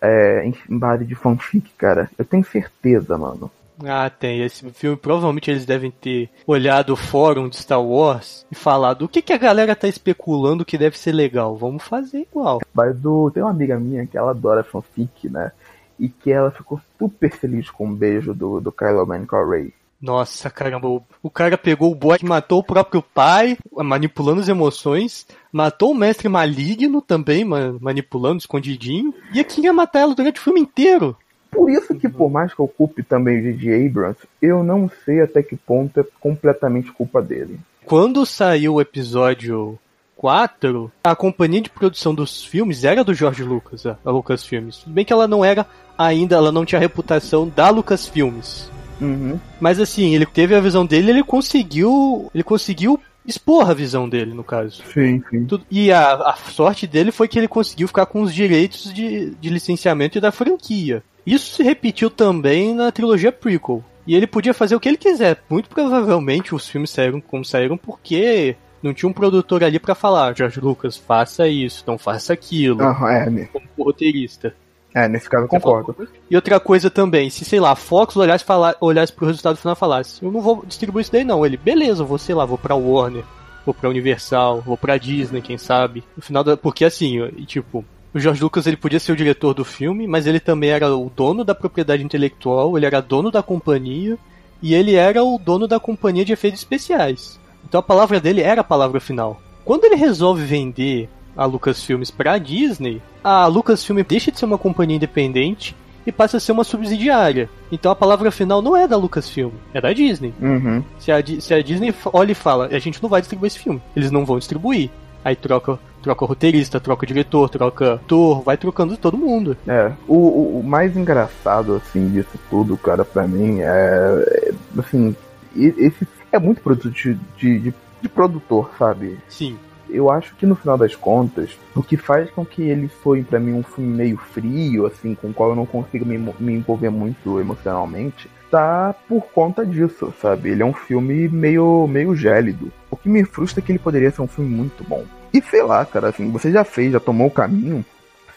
é, em base de fanfic, cara. Eu tenho certeza, mano. Ah, tem. Esse filme, provavelmente eles devem ter olhado o fórum de Star Wars e falado o que, que a galera tá especulando que deve ser legal. Vamos fazer igual. Mas o, tem uma amiga minha que ela adora fanfic, né? E que ela ficou super feliz com o beijo do, do Kylo Ren com a Rey. Nossa, caramba, o, o cara pegou o boy que matou o próprio pai, manipulando as emoções, matou o mestre maligno também, manipulando, escondidinho, e queria matar ela durante o filme inteiro. Por isso que, por mais que eu culpe também o J.J. Abrams, eu não sei até que ponto é completamente culpa dele. Quando saiu o episódio 4, a companhia de produção dos filmes era do George Lucas, a Lucas Filmes. Tudo bem que ela não era ainda, ela não tinha a reputação da Lucas Filmes. Uhum. Mas assim, ele teve a visão dele, ele conseguiu, ele conseguiu expor a visão dele, no caso. Sim, sim. E a, a sorte dele foi que ele conseguiu ficar com os direitos de, de licenciamento e da franquia. Isso se repetiu também na trilogia prequel. E ele podia fazer o que ele quiser. Muito provavelmente os filmes saíram como saíram porque não tinha um produtor ali para falar, George Lucas, faça isso, não faça aquilo. É, né? Como roteirista. É, nesse caso eu concordo. E outra coisa também, se sei lá, a Fox olhasse, falar, olhasse pro resultado final e falasse, eu não vou distribuir isso daí não. Ele, beleza, vou, sei lá, vou pra Warner, vou pra Universal, vou pra Disney, quem sabe. No final da. Porque assim, tipo, o George Lucas ele podia ser o diretor do filme, mas ele também era o dono da propriedade intelectual, ele era dono da companhia e ele era o dono da companhia de efeitos especiais. Então a palavra dele era a palavra final. Quando ele resolve vender a Lucasfilmes para a Disney, a Lucasfilm deixa de ser uma companhia independente e passa a ser uma subsidiária. Então a palavra final não é da Lucasfilm, é da Disney. Uhum. Se, a, se a Disney olha e fala, a gente não vai distribuir esse filme, eles não vão distribuir. Aí troca, troca roteirista, troca diretor, troca ator, vai trocando todo mundo. É, o, o, o, mais engraçado, assim, disso tudo, cara, pra mim, é, é assim, esse é muito produto de, de, de, de produtor, sabe? Sim eu acho que no final das contas, o que faz com que ele foi para mim um filme meio frio, assim, com o qual eu não consigo me, me envolver muito emocionalmente, tá por conta disso, sabe? Ele é um filme meio, meio gélido. O que me frustra é que ele poderia ser um filme muito bom. E sei lá, cara, assim, você já fez, já tomou o caminho,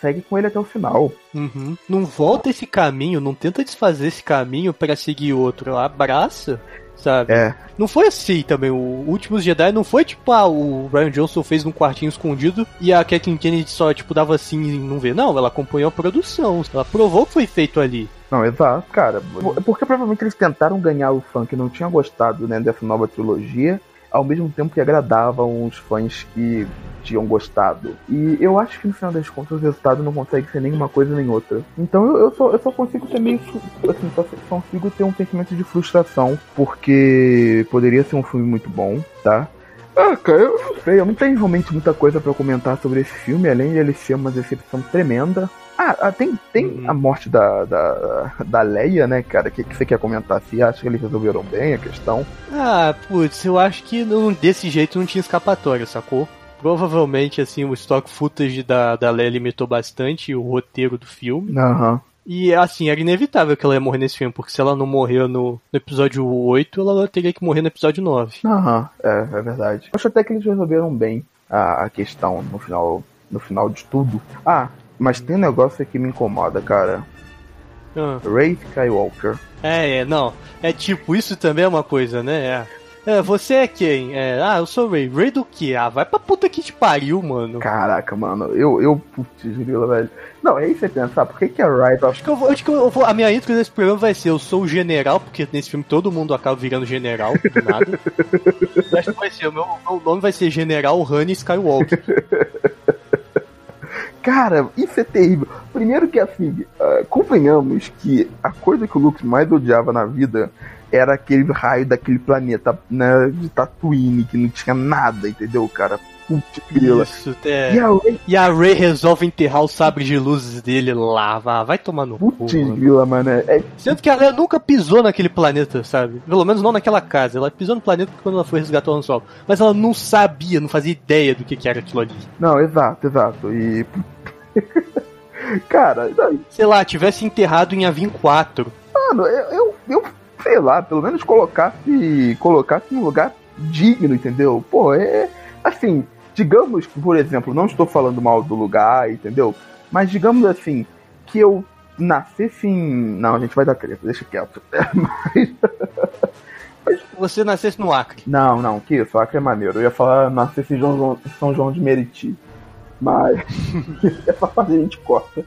segue com ele até o final. Uhum. Não volta esse caminho, não tenta desfazer esse caminho para seguir outro. Abraça sabe? É. Não foi assim também. O Últimos Jedi não foi tipo, ah, o Ryan Johnson fez num quartinho escondido e a Kathleen Kennedy só, tipo, dava assim e não vê. Não, ela acompanhou a produção. Ela provou que foi feito ali. Não, exato, cara. Porque provavelmente eles tentaram ganhar o fã que não tinha gostado né, dessa nova trilogia ao mesmo tempo que agradavam os fãs que tinham gostado. E eu acho que no final das contas o resultado não consegue ser nenhuma coisa nem outra. Então eu, eu, só, eu só consigo ter meio. Assim, só, consigo ter um sentimento de frustração, porque poderia ser um filme muito bom, tá? Ah, cara, eu não sei, eu não tenho realmente muita coisa para comentar sobre esse filme, além de ele ser uma decepção tremenda. Ah, ah, tem, tem uhum. a morte da, da, da Leia, né, cara? O que, que você quer comentar? Se acha que eles resolveram bem a questão? Ah, putz, eu acho que não, desse jeito não tinha escapatória, sacou? Provavelmente, assim, o stock footage da, da Leia limitou bastante o roteiro do filme. Aham. Uhum. E assim, era inevitável que ela ia morrer nesse filme, porque se ela não morreu no, no episódio 8, ela teria que morrer no episódio 9. Aham, é, é verdade. Eu acho até que eles resolveram bem a, a questão no final, no final de tudo. Ah, mas tem um negócio que me incomoda, cara. Ah. Ray Skywalker. É, é, não. É tipo, isso também é uma coisa, né? É. é você é quem? É, ah, eu sou Ray. Ray do que? Ah, vai pra puta que te pariu, mano. Caraca, mano. Eu, eu, putz, grila, velho. Não, é aí você pensar, por que que a Ray... Acho que eu vou, acho que eu vou, a minha intro desse programa vai ser, eu sou o general, porque nesse filme todo mundo acaba virando general, do nada. acho que vai ser, o meu, meu nome vai ser General Honey Skywalker. Cara, isso é terrível. Primeiro que assim, uh, convenhamos que a coisa que o Luke mais odiava na vida era aquele raio daquele planeta né, de Tatooine, que não tinha nada, entendeu, cara? Isso, é. E a, Rey... e a resolve enterrar o sabre de luzes dele lá, vai, vai tomar no Putz, cu. grila, mano. É... Sendo que a Rey nunca pisou naquele planeta, sabe? Pelo menos não naquela casa. Ela pisou no planeta quando ela foi resgatar o Han Solo. Mas ela não sabia, não fazia ideia do que, que era aquilo ali. Não, exato, exato. E Cara, sei lá, tivesse enterrado em Avin 4. Mano, eu, eu, eu sei lá, pelo menos colocasse, colocasse em um lugar digno, entendeu? Pô, é assim, digamos por exemplo, não estou falando mal do lugar, entendeu? Mas digamos assim, que eu nascesse em. Não, a gente vai dar treta, deixa quieto. Mas... Você nascesse no Acre. Não, não, que isso, Acre é maneiro. Eu ia falar nascesse em João, São João de Meriti. Mas essa parte a gente corta.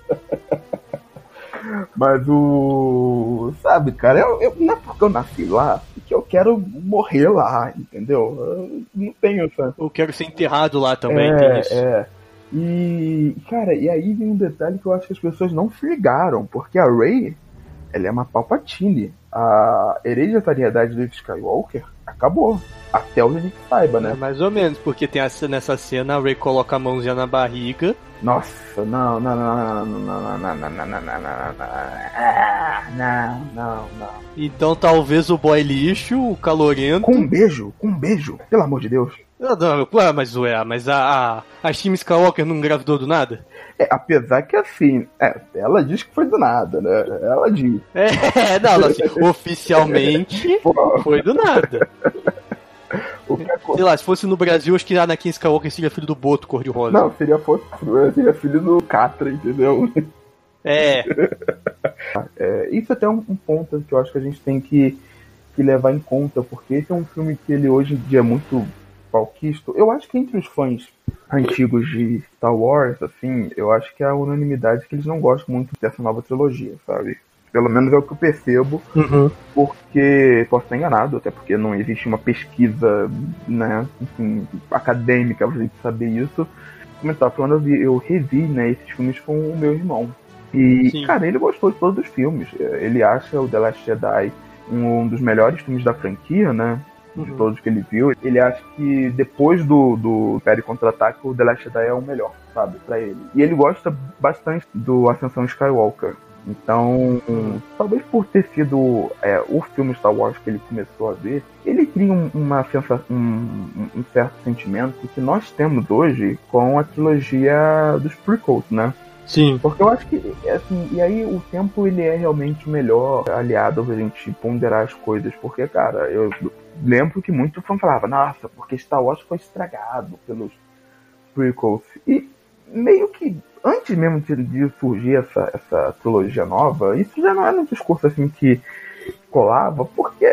Mas o. Sabe, cara, eu, eu, não é porque eu nasci lá que eu quero morrer lá, entendeu? Eu não tenho essa. Eu quero ser enterrado lá também, é, É. E, cara, e aí vem um detalhe que eu acho que as pessoas não se ligaram, porque a Rey, ela é uma Palpatine. A hereditariedade do Skywalker acabou. Até o gente saiba, né? É mais ou menos, porque tem essa, nessa cena a Rey coloca a mãozinha na barriga. Nossa, não, não, não, não, não, não, não, não, não, não, não, não, não, não. Então talvez o boy lixo, o calorento. Com um beijo, com um beijo, pelo amor de Deus. Não, não, mas ué, mas a, a, a Steam Skywalker não engravidou do nada? É, apesar que assim, é, ela diz que foi do nada, né? Ela diz. É, não, assim, oficialmente foi do nada. Sei lá, se fosse no Brasil, acho que a Anakin Skywalker seria filho do Boto cor-de-rosa. Não, seria, seria filho do Catra, entendeu? É. é isso até é um, um, ponto que eu acho que a gente tem que, que levar em conta, porque esse é um filme que ele hoje em dia é muito palquisto. Eu acho que entre os fãs antigos de Star Wars, assim, eu acho que a unanimidade é que eles não gostam muito dessa nova trilogia, sabe? Pelo menos é o que eu percebo, uhum. porque posso estar enganado, até porque não existe uma pesquisa, né, enfim, acadêmica pra gente saber isso. Como eu estava falando, eu revi, né, esses filmes com o meu irmão. E, Sim. cara, ele gostou de todos os filmes. Ele acha o The Last Jedi um dos melhores filmes da franquia, né? De uhum. todos que ele viu. Ele acha que depois do, do Império Contra-Ataque, o The Last Jedi é o melhor, sabe, pra ele. E ele gosta bastante do Ascensão Skywalker. Então, talvez por ter sido é, o filme Star Wars que ele começou a ver, ele cria um, uma sensação, um, um, certo sentimento que nós temos hoje com a trilogia dos prequels, né? Sim. Porque eu acho que, assim, e aí o tempo ele é realmente o melhor aliado pra gente ponderar as coisas, porque, cara, eu lembro que muito fã falava, nossa, porque Star Wars foi estragado pelos prequels. E meio que antes mesmo de, surgir essa, essa trilogia nova, isso já não era um discurso assim que colava, porque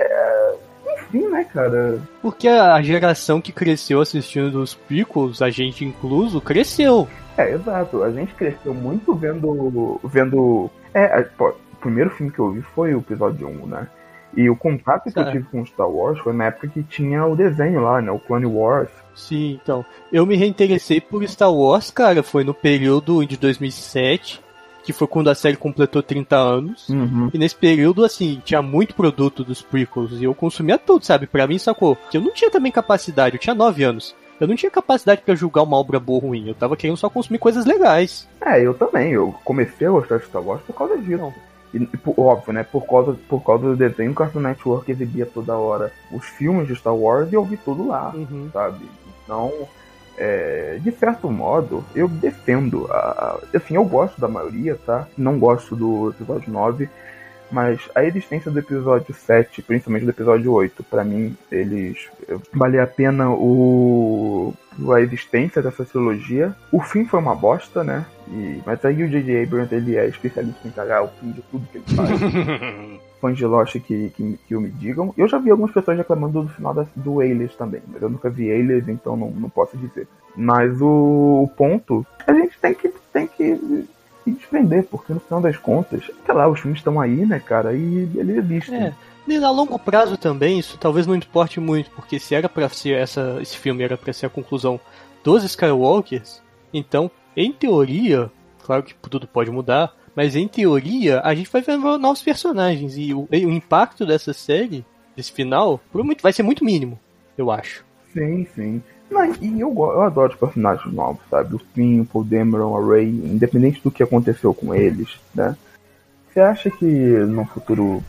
enfim, né, cara? Porque a geração que cresceu assistindo os prequels, a gente incluso, cresceu. É, exato. A gente cresceu muito vendo. vendo. É, pô, o primeiro filme que eu vi foi o episódio 1, né? E o contato que é. eu tive com Star Wars foi na época que tinha o desenho lá, né? O Clone Wars. Sim, então. Eu me reinteressei por Star Wars, cara, foi no período de 2007, que foi quando a série completou 30 anos. Uhum. E nesse período, assim, tinha muito produto dos prequels e eu consumia tudo, sabe? Pra mim, sacou? Que eu não tinha também capacidade, eu tinha 9 anos. Eu não tinha capacidade para julgar uma obra boa ou ruim. Eu tava querendo só consumir coisas legais. É, eu também. Eu comecei a gostar de Star Wars por causa disso. Não. E, por, óbvio, né? Por causa, por causa do desenho, o Cartoon Network exibia toda hora os filmes de Star Wars e eu vi tudo lá, uhum. sabe? Então, é, de certo modo, eu defendo. A, a, assim, eu gosto da maioria, tá? Não gosto do episódio 9. Mas a existência do episódio 7, principalmente do episódio 8, para mim, eles. Vale a pena o a existência dessa trilogia. O fim foi uma bosta, né? E, mas aí o J.J. Abrams ele é especialista em cagar o fim de tudo que ele faz. Fãs de Lost que, que, que me digam. Eu já vi algumas pessoas reclamando do final da, do Alias também, mas eu nunca vi Alias, então não, não posso dizer. Mas o, o ponto, a gente tem que, tem que se desprender, porque no final das contas, sei lá, os filmes estão aí, né, cara, e ele existe. É. E a longo prazo também, isso talvez não importe muito, porque se era para ser essa, esse filme era para ser a conclusão dos Skywalkers, então, em teoria, claro que tudo pode mudar, mas em teoria a gente vai ver novos personagens e o, o impacto dessa série, desse final, provavelmente vai ser muito mínimo, eu acho. Sim, sim. E eu, eu adoro os personagens novos, sabe? O Finn, o Dameron, a Rey, independente do que aconteceu com eles, né? Você acha que no futuro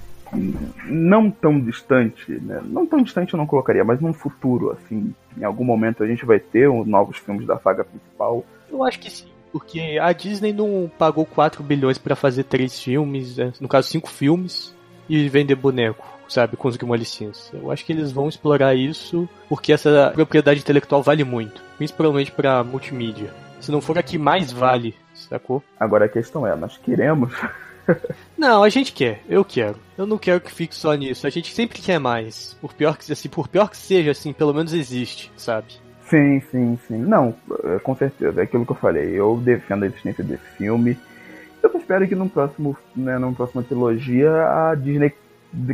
não tão distante, né? Não tão distante eu não colocaria, mas num futuro, assim, em algum momento a gente vai ter um, novos filmes da saga principal. Eu acho que sim, porque a Disney não pagou 4 bilhões para fazer três filmes, né? no caso cinco filmes. e vender boneco, sabe? Conseguir uma licença. Eu acho que eles vão explorar isso porque essa propriedade intelectual vale muito, principalmente para multimídia. Se não for a que mais vale, sacou? Agora a questão é, nós queremos. não, a gente quer, eu quero. Eu não quero que fique só nisso. A gente sempre quer mais. Por pior que assim, por pior que seja, assim, pelo menos existe, sabe? Sim, sim, sim. Não, é, com certeza. É aquilo que eu falei. Eu defendo a existência desse filme. Eu espero que no próximo, né, numa próxima trilogia a Disney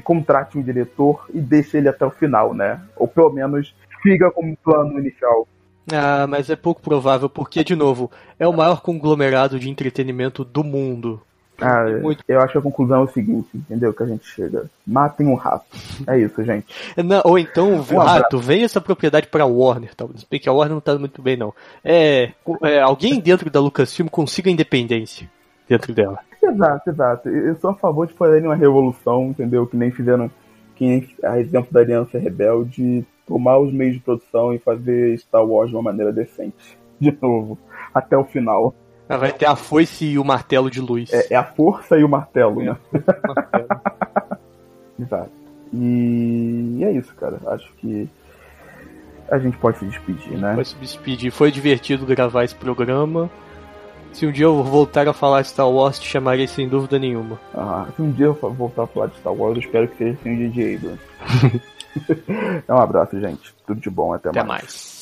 contrate um diretor e deixe ele até o final, né? Ou pelo menos fica como plano inicial. Ah, mas é pouco provável, porque, de novo, é o maior conglomerado de entretenimento do mundo. Ah, muito... eu acho que a conclusão é o seguinte, entendeu? Que a gente chega. Matem um rato. É isso, gente. Não, ou então, um rato, vem essa propriedade pra Warner, talvez. Bem que a Warner não tá muito bem, não. É, é, alguém dentro da Lucasfilm consiga independência dentro dela. Exato, exato. Eu sou a favor de fazerem uma revolução, entendeu? Que nem fizeram. Que nem a exemplo da Aliança Rebelde, tomar os meios de produção e fazer Star Wars de uma maneira decente. De novo. Até o final. Ah, vai ter a foice e o martelo de luz. É, é a força e o martelo, né? martelo. Exato. E é isso, cara. Acho que a gente pode se despedir, né? Pode se despedir. Foi divertido gravar esse programa. Se um dia eu voltar a falar Star Wars, te chamarei sem dúvida nenhuma. Ah, se um dia eu voltar a falar de Star Wars, eu espero que seja sem o DJ Abrams. um abraço, gente. Tudo de bom. Até, até mais. mais.